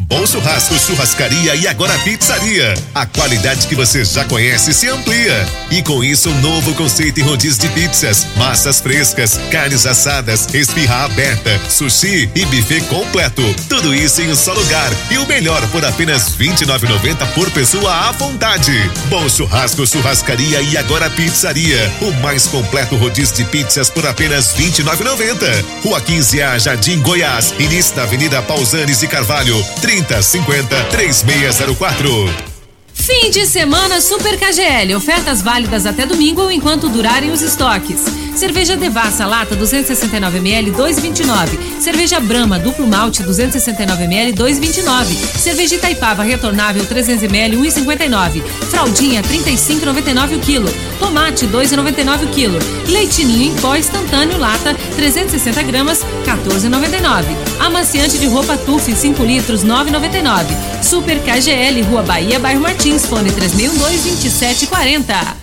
Bom Churrasco, Churrascaria e agora Pizzaria. A qualidade que você já conhece se amplia. E com isso, um novo conceito em rodízio de pizzas, massas frescas, carnes assadas, esfirra aberta, sushi e buffet completo. Tudo isso em um só lugar. E o melhor por apenas R$ 29,90 por pessoa à vontade. Bom Churrasco, Churrascaria e agora Pizzaria. O mais completo rodízio de pizzas por apenas R$ 29,90. Rua 15A, Jardim Goiás. Início da Avenida Pausanes e Carvalho. 3050 3604. Fim de semana Super KGL. Ofertas válidas até domingo ou enquanto durarem os estoques. Cerveja Devassa lata 269ml 2,29. Cerveja Brahma duplo malte 269ml 2,29. Cerveja Itaipava retornável 300ml 1,59. Fraldinha 35,99 o quilo. Tomate 2,99 o quilo. Leitinho em pó instantâneo lata 360 gramas 14,99. Amaciante de roupa Tuf 5 litros 9,99. Super KGL Rua Bahia Bairro Martins fone 3612 2740.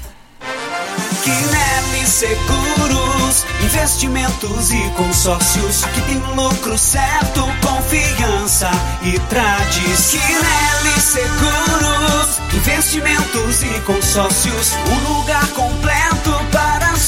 Quinelli Seguros, investimentos e consórcios. Aqui tem lucro certo, confiança e tradição. Quinelli Seguros, investimentos e consórcios. Um lugar completo para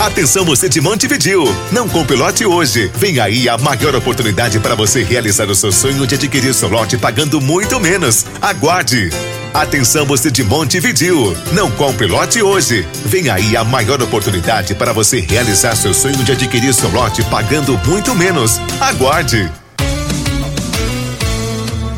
Atenção você de Montevidil, não compre lote hoje. Vem aí a maior oportunidade para você realizar o seu sonho de adquirir seu lote pagando muito menos. Aguarde. Atenção você de Montevidil, não compre lote hoje. Vem aí a maior oportunidade para você realizar seu sonho de adquirir seu lote pagando muito menos. Aguarde.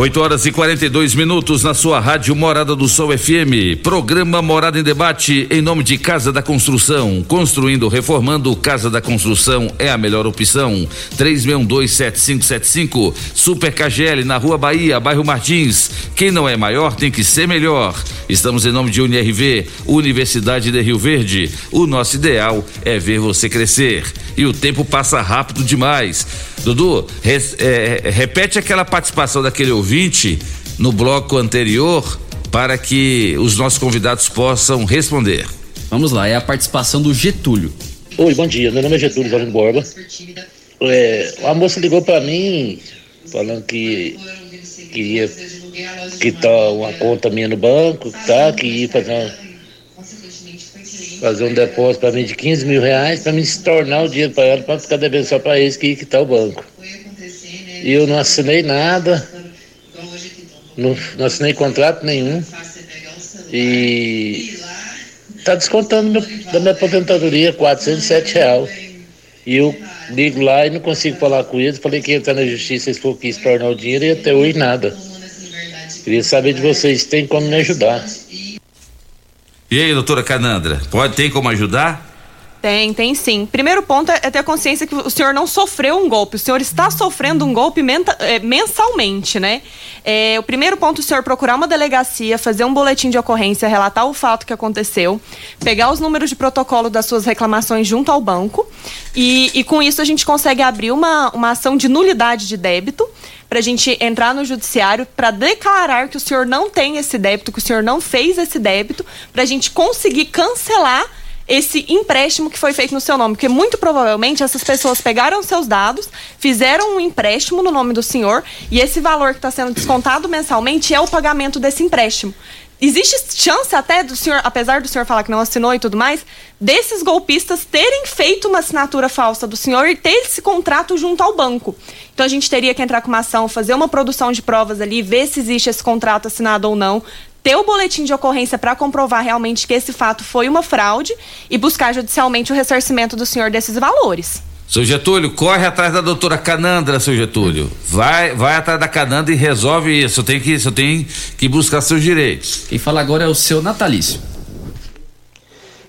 8 horas e 42 minutos na sua rádio Morada do Sol FM. Programa Morada em Debate em nome de Casa da Construção. Construindo, reformando, Casa da Construção é a melhor opção. 36127575. Super KGL na Rua Bahia, bairro Martins. Quem não é maior tem que ser melhor. Estamos em nome de UniRV, Universidade de Rio Verde. O nosso ideal é ver você crescer. E o tempo passa rápido demais. Dudu, res- é, repete aquela participação daquele ouvinte no bloco anterior para que os nossos convidados possam responder. Vamos lá, é a participação do Getúlio. Oi, bom dia. Meu nome é Getúlio Jorge Borba. É, a moça ligou pra mim falando que queria quitar uma conta minha no banco, tá? Que ia fazer, uma- fazer um depósito pra mim de 15 mil reais pra mim se tornar o dinheiro pra ela pra ficar devendo só pra eles que ia quitar o banco. E eu não assinei nada, não, não assinei contrato nenhum. E tá descontando meu- da minha aposentadoria 407 reais. E eu ligo lá e não consigo falar com eles. Falei que ia entrar na justiça se for quis tornar o dinheiro e até hoje nada. Queria saber de vocês, tem como me ajudar? E aí, doutora Canandra, pode tem como ajudar? Tem, tem sim. Primeiro ponto é ter consciência que o senhor não sofreu um golpe. O senhor está sofrendo um golpe é, mensalmente, né? É, o primeiro ponto é o senhor procurar uma delegacia, fazer um boletim de ocorrência, relatar o fato que aconteceu, pegar os números de protocolo das suas reclamações junto ao banco e, e com isso a gente consegue abrir uma, uma ação de nulidade de débito para a gente entrar no judiciário para declarar que o senhor não tem esse débito, que o senhor não fez esse débito, para a gente conseguir cancelar esse empréstimo que foi feito no seu nome, porque muito provavelmente essas pessoas pegaram seus dados, fizeram um empréstimo no nome do senhor e esse valor que está sendo descontado mensalmente é o pagamento desse empréstimo. Existe chance até do senhor, apesar do senhor falar que não assinou e tudo mais, desses golpistas terem feito uma assinatura falsa do senhor e ter esse contrato junto ao banco. Então a gente teria que entrar com uma ação, fazer uma produção de provas ali, ver se existe esse contrato assinado ou não, ter o boletim de ocorrência para comprovar realmente que esse fato foi uma fraude e buscar judicialmente o ressarcimento do senhor desses valores. Seu Getúlio, corre atrás da doutora Canandra, seu Getúlio. Vai, vai atrás da Canandra e resolve isso. Tem que, você tem que buscar seus direitos. Quem fala agora é o seu natalício.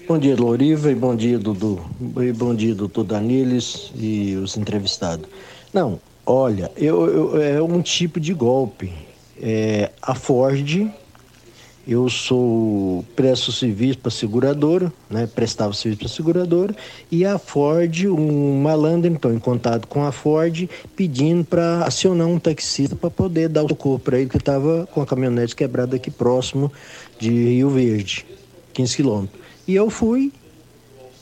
Bom dia, Loriva, e bom dia, Dudu. E bom dia, doutor Daniles e os entrevistados. Não, olha, eu, eu- é um tipo de golpe. É, a Ford, eu sou presto serviço para seguradora, né? Prestava serviço para seguradora, e a Ford, um malandro, então, em contato com a Ford, pedindo para acionar um taxista para poder dar o socorro para ele, que estava com a caminhonete quebrada aqui próximo de Rio Verde, 15 quilômetros. E eu fui,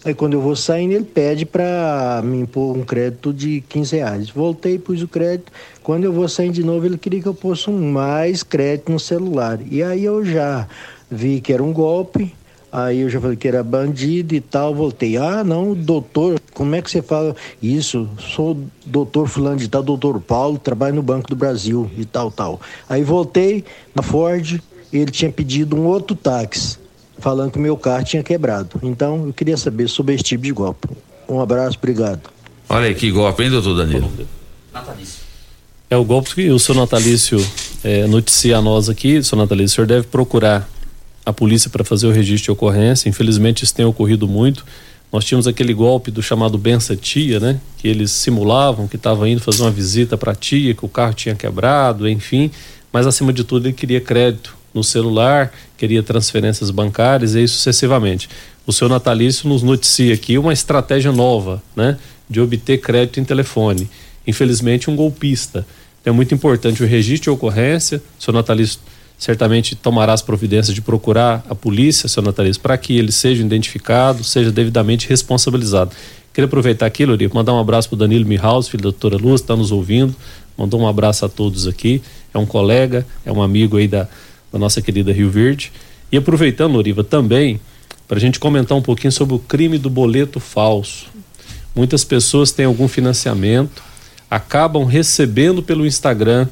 Aí quando eu vou saindo, ele pede para me impor um crédito de 15 reais. Voltei, pus o crédito. Quando eu vou saindo de novo, ele queria que eu pôsse um mais crédito no celular. E aí eu já vi que era um golpe. Aí eu já falei que era bandido e tal. Voltei. Ah, não, doutor, como é que você fala isso? Sou doutor fulano de tal, doutor Paulo, trabalho no Banco do Brasil e tal, tal. Aí voltei na Ford, ele tinha pedido um outro táxi falando que o meu carro tinha quebrado. Então, eu queria saber sobre esse tipo de golpe. Um abraço, obrigado. Olha aí que golpe, hein, doutor Danilo? É o golpe que o seu Natalício é, noticia a nós aqui. Seu Natalício, o senhor deve procurar a polícia para fazer o registro de ocorrência. Infelizmente, isso tem ocorrido muito. Nós tínhamos aquele golpe do chamado bença tia, né? Que eles simulavam que estava indo fazer uma visita para a tia, que o carro tinha quebrado, enfim. Mas acima de tudo, ele queria crédito no celular, queria transferências bancárias e aí sucessivamente. O seu Natalício nos noticia aqui uma estratégia nova, né? De obter crédito em telefone. Infelizmente, um golpista. Então, é muito importante o registro de ocorrência. O seu Natalício certamente tomará as providências de procurar a polícia, seu Natalício, para que ele seja identificado, seja devidamente responsabilizado. Queria aproveitar aqui, Lori, mandar um abraço para o Danilo Mihaus, filho da doutora Luz, está nos ouvindo. Mandou um abraço a todos aqui. É um colega, é um amigo aí da, da nossa querida Rio Verde. E aproveitando, Loriva, também, para a gente comentar um pouquinho sobre o crime do boleto falso. Muitas pessoas têm algum financiamento, acabam recebendo pelo Instagram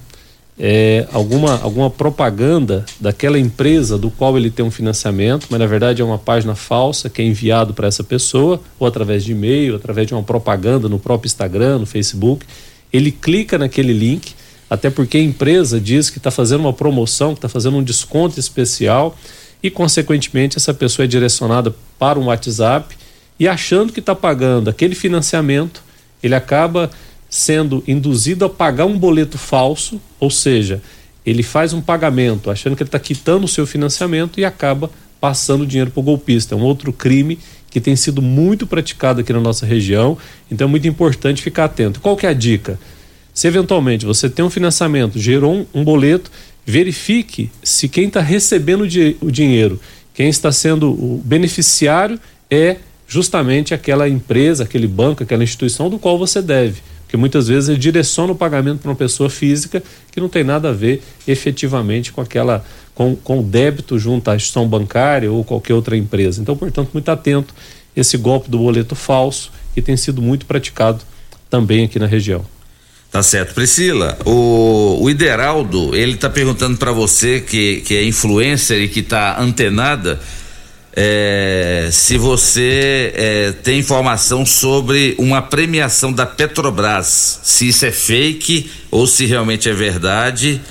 é, alguma, alguma propaganda daquela empresa do qual ele tem um financiamento, mas na verdade é uma página falsa que é enviado para essa pessoa, ou através de e-mail, através de uma propaganda no próprio Instagram, no Facebook. Ele clica naquele link, até porque a empresa diz que está fazendo uma promoção, que está fazendo um desconto especial, e consequentemente essa pessoa é direcionada para um WhatsApp e achando que está pagando aquele financiamento, ele acaba sendo induzido a pagar um boleto falso, ou seja, ele faz um pagamento achando que ele está quitando o seu financiamento e acaba passando dinheiro para o golpista. É um outro crime que tem sido muito praticado aqui na nossa região, então é muito importante ficar atento. Qual que é a dica? Se eventualmente você tem um financiamento, gerou um, um boleto, verifique se quem está recebendo o, di o dinheiro, quem está sendo o beneficiário é justamente aquela empresa, aquele banco, aquela instituição do qual você deve. Porque muitas vezes ele direciona o pagamento para uma pessoa física que não tem nada a ver efetivamente com aquela com, com o débito junto à instituição bancária ou qualquer outra empresa. Então, portanto, muito atento esse golpe do boleto falso que tem sido muito praticado também aqui na região. Tá certo. Priscila, o, o Ideraldo, ele tá perguntando para você que, que é influencer e que tá antenada, é, se você é, tem informação sobre uma premiação da Petrobras, se isso é fake ou se realmente é verdade.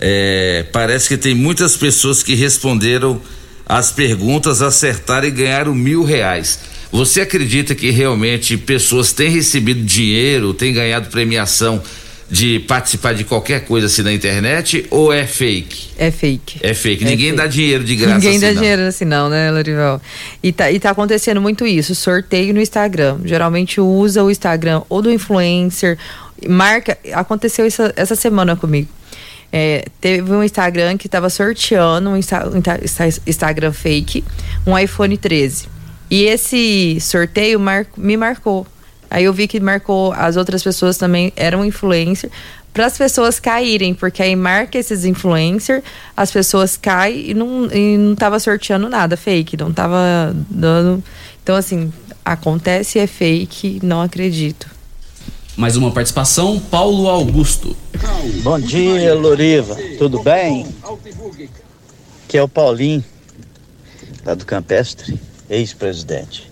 É, parece que tem muitas pessoas que responderam as perguntas, acertaram e ganharam mil reais. Você acredita que realmente pessoas têm recebido dinheiro, têm ganhado premiação de participar de qualquer coisa assim na internet ou é fake? É fake. É fake. É Ninguém fake. dá dinheiro de graça Ninguém assim, dá não. dinheiro assim não, né, Lorival? E tá, e tá acontecendo muito isso, sorteio no Instagram. Geralmente usa o Instagram ou do influencer marca. Aconteceu isso essa semana comigo. É, teve um Instagram que estava sorteando um, Insta, um Insta- Instagram fake, um iPhone 13. E esse sorteio mar- me marcou. Aí eu vi que marcou as outras pessoas também eram influencer para as pessoas caírem, porque aí marca esses influencer, as pessoas caem e não, e não tava sorteando nada fake, não tava dando. Então assim, acontece é fake, não acredito. Mais uma participação, Paulo Augusto. Bom dia, Loriva. Tudo bem? Aqui é o Paulinho, lá do Campestre, ex-presidente.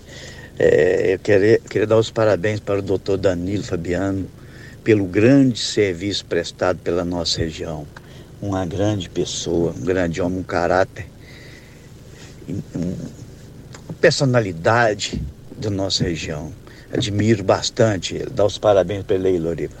É, eu queria, queria dar os parabéns para o doutor Danilo Fabiano pelo grande serviço prestado pela nossa região. Uma grande pessoa, um grande homem, um caráter, um- uma personalidade da nossa região. Admiro bastante ele. Dá os parabéns para ele aí, Loriva.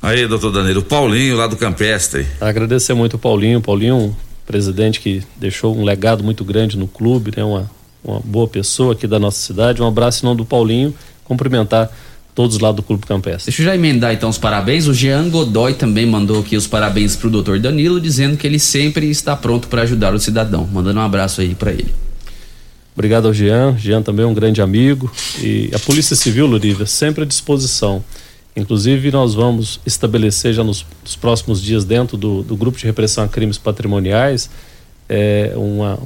Aí, doutor Danilo, Paulinho lá do Campestre. Agradecer muito o Paulinho. Paulinho, um presidente que deixou um legado muito grande no clube, né? Uma, uma boa pessoa aqui da nossa cidade. Um abraço em nome do Paulinho. Cumprimentar todos lá do Clube Campestre. Deixa eu já emendar então os parabéns. O Jean Godoy também mandou aqui os parabéns pro doutor Danilo, dizendo que ele sempre está pronto para ajudar o cidadão. Mandando um abraço aí para ele. Obrigado ao Jean. Jean também é um grande amigo. E a Polícia Civil, Lurívia, sempre à disposição. Inclusive, nós vamos estabelecer já nos, nos próximos dias, dentro do, do Grupo de Repressão a Crimes Patrimoniais, é, uma,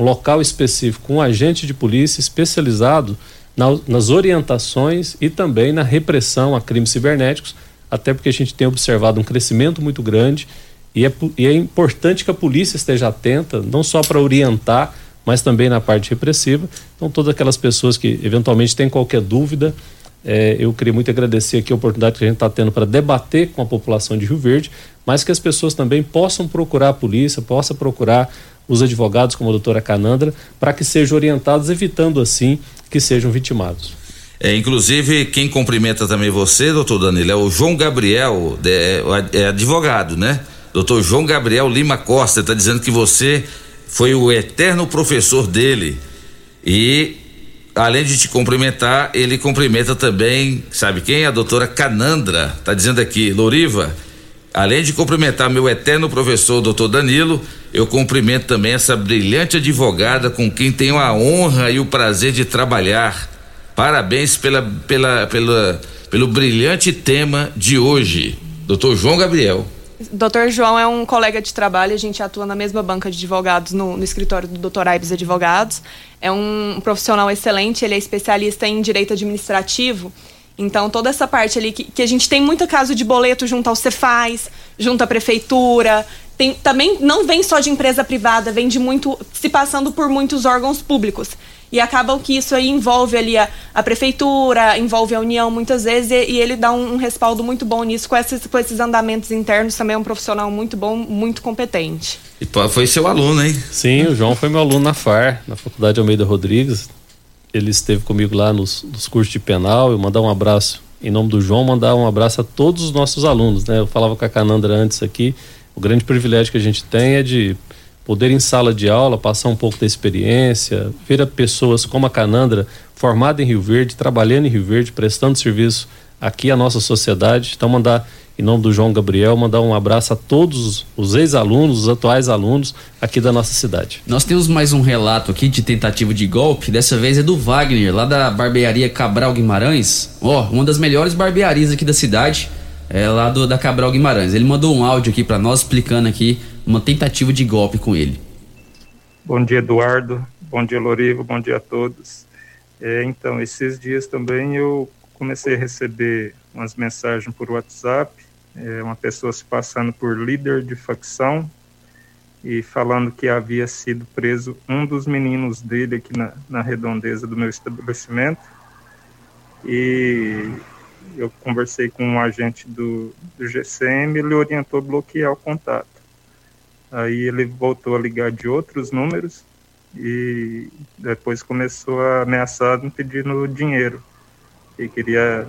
um local específico, um agente de polícia especializado na- nas orientações e também na repressão a crimes cibernéticos, até porque a gente tem observado um crescimento muito grande e é, e é importante que a polícia esteja atenta, não só para orientar, mas também na parte repressiva. Então, todas aquelas pessoas que eventualmente têm qualquer dúvida, eh, eu queria muito agradecer aqui a oportunidade que a gente está tendo para debater com a população de Rio Verde, mas que as pessoas também possam procurar a polícia, possam procurar os advogados, como a doutora Canandra, para que sejam orientados, evitando assim que sejam vitimados. É, inclusive, quem cumprimenta também você, doutor Danilo, é o João Gabriel, de- é, advogado, né? Doutor João Gabriel Lima Costa, está dizendo que você foi o eterno professor dele. E, além de te cumprimentar, ele cumprimenta também, sabe quem? A doutora Canandra, está dizendo aqui, Loriva, além de cumprimentar meu eterno professor, doutor Danilo, eu cumprimento também essa brilhante advogada com quem tenho a honra e o prazer de trabalhar. Parabéns pela, pela, pela, pelo brilhante tema de hoje. Doutor João Gabriel. Doutor João é um colega de trabalho, a gente atua na mesma banca de advogados no, no escritório do Dr. Aibes Advogados. É um profissional excelente, ele é especialista em direito administrativo. Então, toda essa parte ali, que, que a gente tem muito caso de boleto junto ao Cefaz, junto à prefeitura. Tem, também não vem só de empresa privada, vem de muito. se passando por muitos órgãos públicos. E acaba que isso aí envolve ali a, a prefeitura, envolve a União muitas vezes, e, e ele dá um, um respaldo muito bom nisso, com esses, com esses andamentos internos, também é um profissional muito bom, muito competente. E foi seu aluno, hein? Sim, o João foi meu aluno na FAR, na Faculdade Almeida Rodrigues. Ele esteve comigo lá nos, nos cursos de penal. Eu mandar um abraço em nome do João, mandar um abraço a todos os nossos alunos. Né? Eu falava com a Canandra antes aqui. O grande privilégio que a gente tem é de poder em sala de aula passar um pouco da experiência, ver pessoas como a Canandra, formada em Rio Verde, trabalhando em Rio Verde, prestando serviço aqui à nossa sociedade. Então, mandar, em nome do João Gabriel, mandar um abraço a todos os ex-alunos, os atuais alunos aqui da nossa cidade. Nós temos mais um relato aqui de tentativa de golpe. Dessa vez é do Wagner, lá da barbearia Cabral Guimarães. Ó, uma das melhores barbearias aqui da cidade, é lá do, da Cabral Guimarães. Ele mandou um áudio aqui para nós explicando aqui uma tentativa de golpe com ele. Bom dia, Eduardo. Bom dia, Lorivo. Bom dia a todos. É, então, esses dias também eu comecei a receber umas mensagens por WhatsApp, é, uma pessoa se passando por líder de facção e falando que havia sido preso um dos meninos dele aqui na, na redondeza do meu estabelecimento. E eu conversei com um agente do, do GCM, ele orientou a bloquear o contato. Aí ele voltou a ligar de outros números e depois começou a ameaçar me pedindo dinheiro. E queria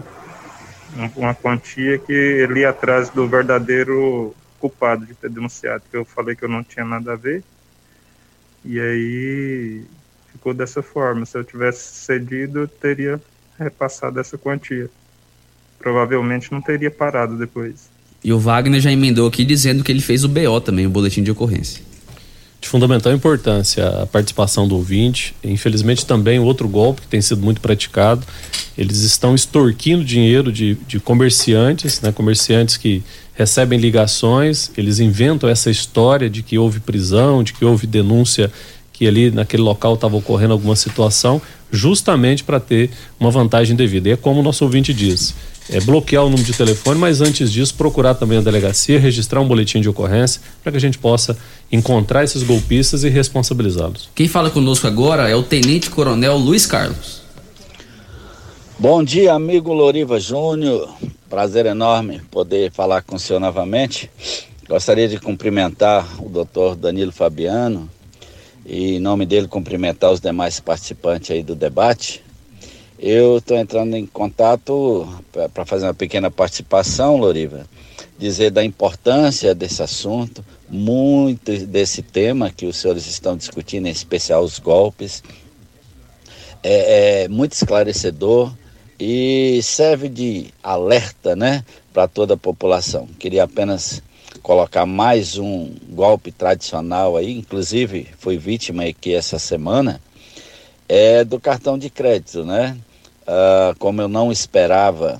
uma quantia que ele ia atrás do verdadeiro culpado de ter denunciado, que eu falei que eu não tinha nada a ver. E aí ficou dessa forma. Se eu tivesse cedido, eu teria repassado essa quantia. provavelmente não teria parado depois. E o Wagner já emendou aqui dizendo que ele fez o BO também, o boletim de ocorrência. De fundamental importância a participação do ouvinte. Infelizmente, também outro golpe que tem sido muito praticado. Eles estão extorquindo dinheiro de, de comerciantes, né? comerciantes que recebem ligações, eles inventam essa história de que houve prisão, de que houve denúncia que ali naquele local estava ocorrendo alguma situação, justamente para ter uma vantagem devida. E é como o nosso ouvinte diz: é bloquear o número de telefone, mas antes disso, procurar também a delegacia, registrar um boletim de ocorrência, para que a gente possa encontrar esses golpistas e responsabilizá-los. Quem fala conosco agora é o Tenente Coronel Luiz Carlos. Bom dia, amigo Loriva Júnior. Prazer enorme poder falar com o senhor novamente. Gostaria de cumprimentar o doutor Danilo Fabiano e, em nome dele, cumprimentar os demais participantes aí do debate. Eu estou entrando em contato para fazer uma pequena participação, Loriva, dizer da importância desse assunto, muito desse tema que os senhores estão discutindo, em especial os golpes. É, é muito esclarecedor e serve de alerta, né, para toda a população. Queria apenas colocar mais um golpe tradicional aí, inclusive fui vítima aqui essa semana, é do cartão de crédito, né? Ah, como eu não esperava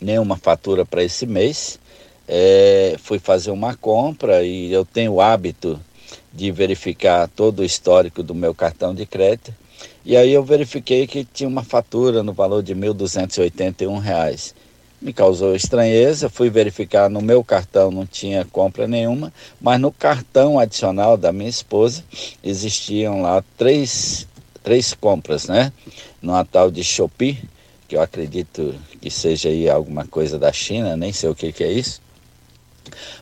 nenhuma fatura para esse mês, é, fui fazer uma compra e eu tenho o hábito de verificar todo o histórico do meu cartão de crédito. E aí eu verifiquei que tinha uma fatura no valor de R$ 1.281. Me causou estranheza, fui verificar no meu cartão, não tinha compra nenhuma, mas no cartão adicional da minha esposa existiam lá três, três compras, né? Numa tal de Shopee, que eu acredito que seja aí alguma coisa da China, nem sei o que, que é isso.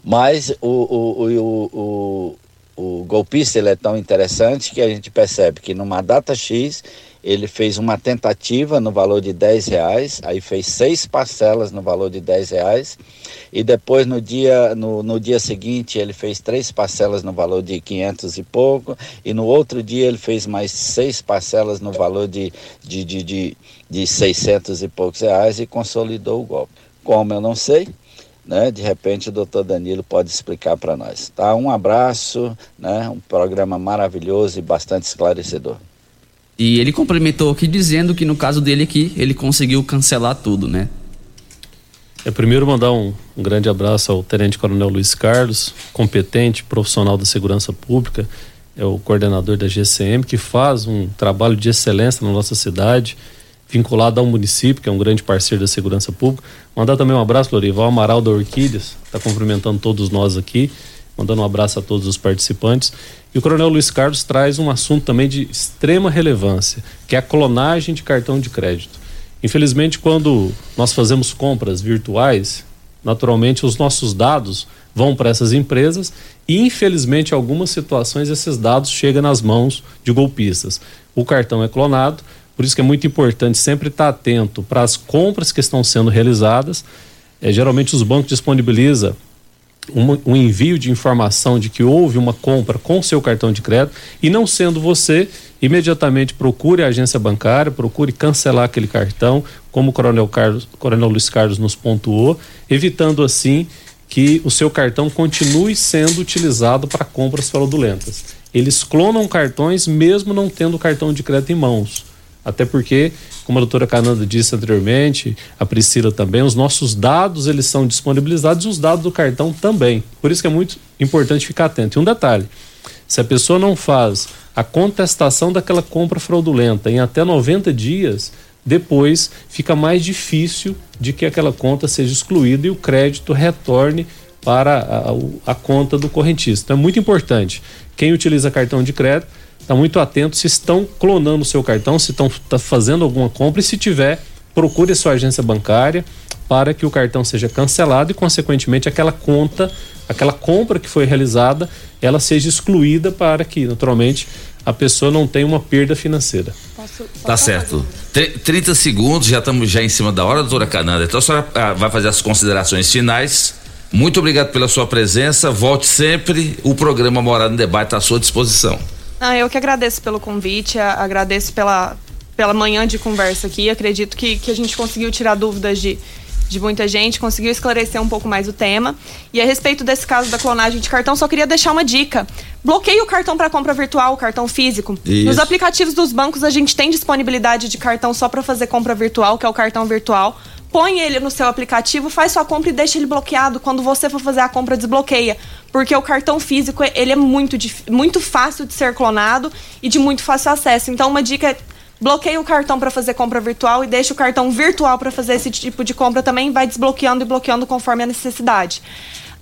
Mas o, o, o, o, o golpista ele é tão interessante que a gente percebe que numa data X ele fez uma tentativa no valor de 10 reais, aí fez seis parcelas no valor de 10 reais, e depois no dia, no, no dia seguinte ele fez três parcelas no valor de 500 e pouco, e no outro dia ele fez mais seis parcelas no valor de, de, de, de, de 600 e poucos reais e consolidou o golpe. Como eu não sei, né? De repente o doutor Danilo pode explicar para nós. Tá? Um abraço, né? Um programa maravilhoso e bastante esclarecedor. E ele complementou aqui dizendo que no caso dele aqui, ele conseguiu cancelar tudo, né? É primeiro mandar um, um grande abraço ao Tenente Coronel Luiz Carlos, competente, profissional da segurança pública, é o coordenador da GCM, que faz um trabalho de excelência na nossa cidade vinculado ao município, que é um grande parceiro da segurança pública. Mandar também um abraço, Lorival Amaral da Orquídeas, está cumprimentando todos nós aqui, mandando um abraço a todos os participantes. E o Coronel Luiz Carlos traz um assunto também de extrema relevância, que é a clonagem de cartão de crédito. Infelizmente, quando nós fazemos compras virtuais, naturalmente os nossos dados vão para essas empresas e, infelizmente, em algumas situações esses dados chegam nas mãos de golpistas. O cartão é clonado, por isso que é muito importante sempre estar atento para as compras que estão sendo realizadas. É, geralmente os bancos disponibilizam um, um, envio de informação de que houve uma compra com seu cartão de crédito e não sendo você, imediatamente procure a agência bancária, procure cancelar aquele cartão, como o Coronel, Carlos, Coronel Luiz Carlos nos pontuou, evitando assim que o seu cartão continue sendo utilizado para compras fraudulentas. Eles clonam cartões mesmo não tendo o cartão de crédito em mãos. Até porque, como a doutora Cananda disse anteriormente, a Priscila também, os nossos dados eles são disponibilizados e os dados do cartão também. Por isso que é muito importante ficar atento. E um detalhe: se a pessoa não faz a contestação daquela compra fraudulenta em até 90 dias, depois fica mais difícil de que aquela conta seja excluída e o crédito retorne para a, a, a conta do correntista. Então é muito importante. Quem utiliza cartão de crédito está muito atento se estão clonando o seu cartão, se estão tá fazendo alguma compra e se tiver, procure a sua agência bancária para que o cartão seja cancelado e, consequentemente, aquela conta, aquela compra que foi realizada, ela seja excluída para que, naturalmente, a pessoa não tenha uma perda financeira. Posso, posso tá certo. Tr 30 segundos, já estamos já em cima da hora, doutora Cananda. Então a senhora ah, vai fazer as considerações finais. Muito obrigado pela sua presença. Volte sempre. O programa Morada no Debate está à sua disposição. Ah, eu que agradeço pelo convite, agradeço pela, pela manhã de conversa aqui. Acredito que, que a gente conseguiu tirar dúvidas de, de muita gente, conseguiu esclarecer um pouco mais o tema. E a respeito desse caso da clonagem de cartão, só queria deixar uma dica. Bloqueie o cartão para compra virtual, o cartão físico. Isso. Nos aplicativos dos bancos a gente tem disponibilidade de cartão só para fazer compra virtual, que é o cartão virtual. Põe ele no seu aplicativo, faz sua compra e deixa ele bloqueado. Quando você for fazer a compra, desbloqueia. Porque o cartão físico, ele é muito, muito fácil de ser clonado e de muito fácil acesso. Então, uma dica é bloqueia o cartão para fazer compra virtual e deixa o cartão virtual para fazer esse tipo de compra também. Vai desbloqueando e bloqueando conforme a necessidade.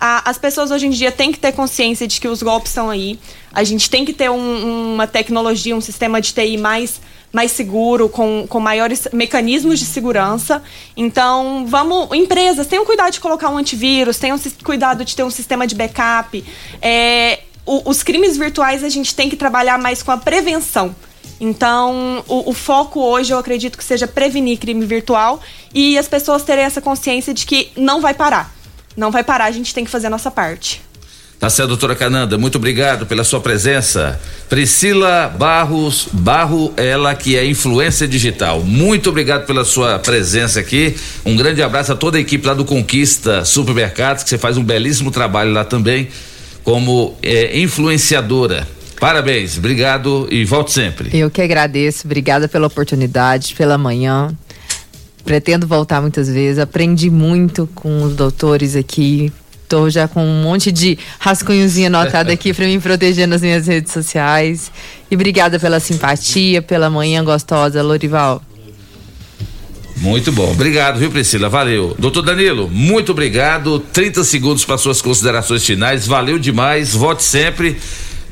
As pessoas hoje em dia têm que ter consciência de que os golpes estão aí. A gente tem que ter um- uma tecnologia, um sistema de TI mais, mais seguro, com, com maiores mecanismos de segurança. Então, vamos. Empresas, tenham cuidado de colocar um antivírus, tenham cuidado de ter um sistema de backup. É, o- os crimes virtuais a gente tem que trabalhar mais com a prevenção. Então, o, o foco hoje eu acredito que seja prevenir crime virtual e as pessoas terem essa consciência de que não vai parar. Não vai parar, a gente tem que fazer a nossa parte. Tá certo, doutora Cananda, muito obrigado pela sua presença. Priscila Barros, Barro, ela que é influência digital. Muito obrigado pela sua presença aqui. Um grande abraço a toda a equipe lá do Conquista Supermercados, que você faz um belíssimo trabalho lá também, como eh, influenciadora. Parabéns, obrigado e volte sempre. Eu que agradeço, obrigada pela oportunidade, pela manhã. Pretendo voltar muitas vezes. Aprendi muito com os doutores aqui. Já com um monte de rascunhozinho anotado aqui para me proteger nas minhas redes sociais. E obrigada pela simpatia, pela manhã gostosa, Lorival. Muito bom. Obrigado, viu, Priscila? Valeu. Doutor Danilo, muito obrigado. 30 segundos para suas considerações finais. Valeu demais. Volte sempre.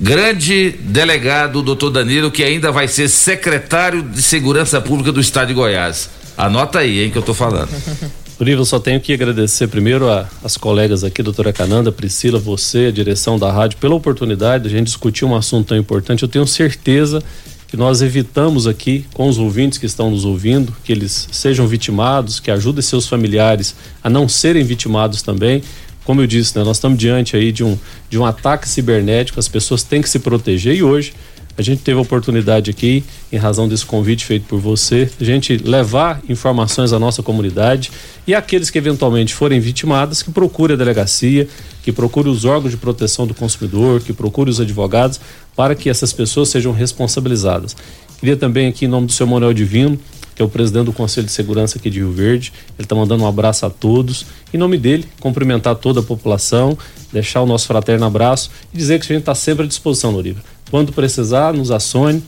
Grande delegado, doutor Danilo, que ainda vai ser secretário de Segurança Pública do Estado de Goiás. Anota aí, hein, que eu tô falando. Loriva, eu só tenho que agradecer primeiro a- as colegas aqui, doutora Cananda, Priscila, você, a direção da rádio, pela oportunidade de a gente discutir um assunto tão importante. Eu tenho certeza que nós evitamos aqui, com os ouvintes que estão nos ouvindo, que eles sejam vitimados, que ajudem seus familiares a não serem vitimados também. Como eu disse, né, nós estamos diante aí de um, de um ataque cibernético, as pessoas têm que se proteger e hoje a gente teve a oportunidade aqui, em razão desse convite feito por você, a gente levar informações à nossa comunidade e aqueles que eventualmente forem vitimados, que procure a delegacia, que procure os órgãos de proteção do consumidor, que procure os advogados, para que essas pessoas sejam responsabilizadas. Queria também aqui, em nome do seu Manuel Divino, que é o presidente do Conselho de Segurança aqui de Rio Verde. Ele está mandando um abraço a todos. Em nome dele, cumprimentar toda a população, deixar o nosso fraterno abraço e dizer que a gente está sempre à disposição, Loriva. Quando precisar, nos acione.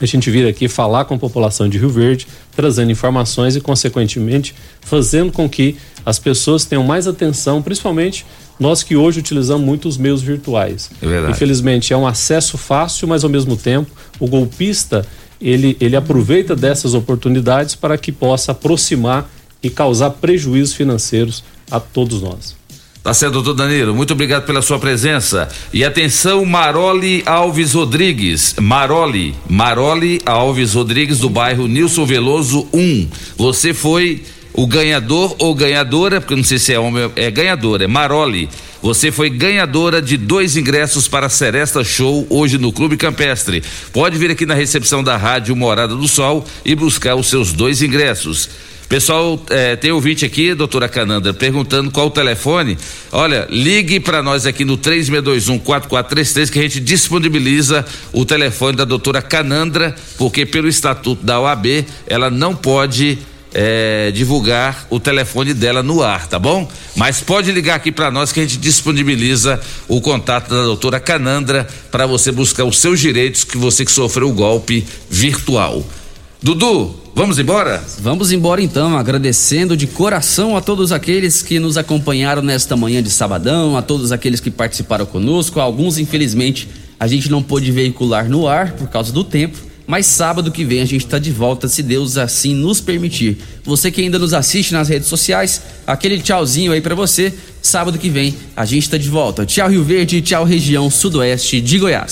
A gente vir aqui falar com a população de Rio Verde, trazendo informações e, consequentemente, fazendo com que as pessoas tenham mais atenção, principalmente nós que hoje utilizamos muito os meios virtuais. É verdade. Infelizmente, é um acesso fácil, mas ao mesmo tempo, o golpista ele, ele aproveita dessas oportunidades para que possa aproximar e causar prejuízos financeiros a todos nós. Tá certo, doutor Danilo. Muito obrigado pela sua presença. E atenção, Maroli Alves Rodrigues. Maroli, Maroli Alves Rodrigues, do bairro Nilson Veloso 1. Você foi o ganhador ou ganhadora, porque não sei se é homem, é ganhadora, é Maroli. Você foi ganhadora de dois ingressos para a Seresta Show hoje no Clube Campestre. Pode vir aqui na recepção da Rádio Morada do Sol e buscar os seus dois ingressos. Pessoal, eh, tem ouvinte aqui, doutora Canandra, perguntando qual o telefone. Olha, ligue para nós aqui no 3621-4433 que a gente disponibiliza o telefone da doutora Canandra, porque pelo estatuto da OAB ela não pode eh, divulgar o telefone dela no ar, tá bom? Mas pode ligar aqui para nós que a gente disponibiliza o contato da doutora Canandra para você buscar os seus direitos que você que sofreu o golpe virtual. Dudu, vamos embora? Vamos embora então, agradecendo de coração a todos aqueles que nos acompanharam nesta manhã de sabadão, a todos aqueles que participaram conosco. Alguns, infelizmente, a gente não pôde veicular no ar por causa do tempo, mas sábado que vem a gente está de volta, se Deus assim nos permitir. Você que ainda nos assiste nas redes sociais, aquele tchauzinho aí para você. Sábado que vem a gente está de volta. Tchau Rio Verde, tchau região sudoeste de Goiás.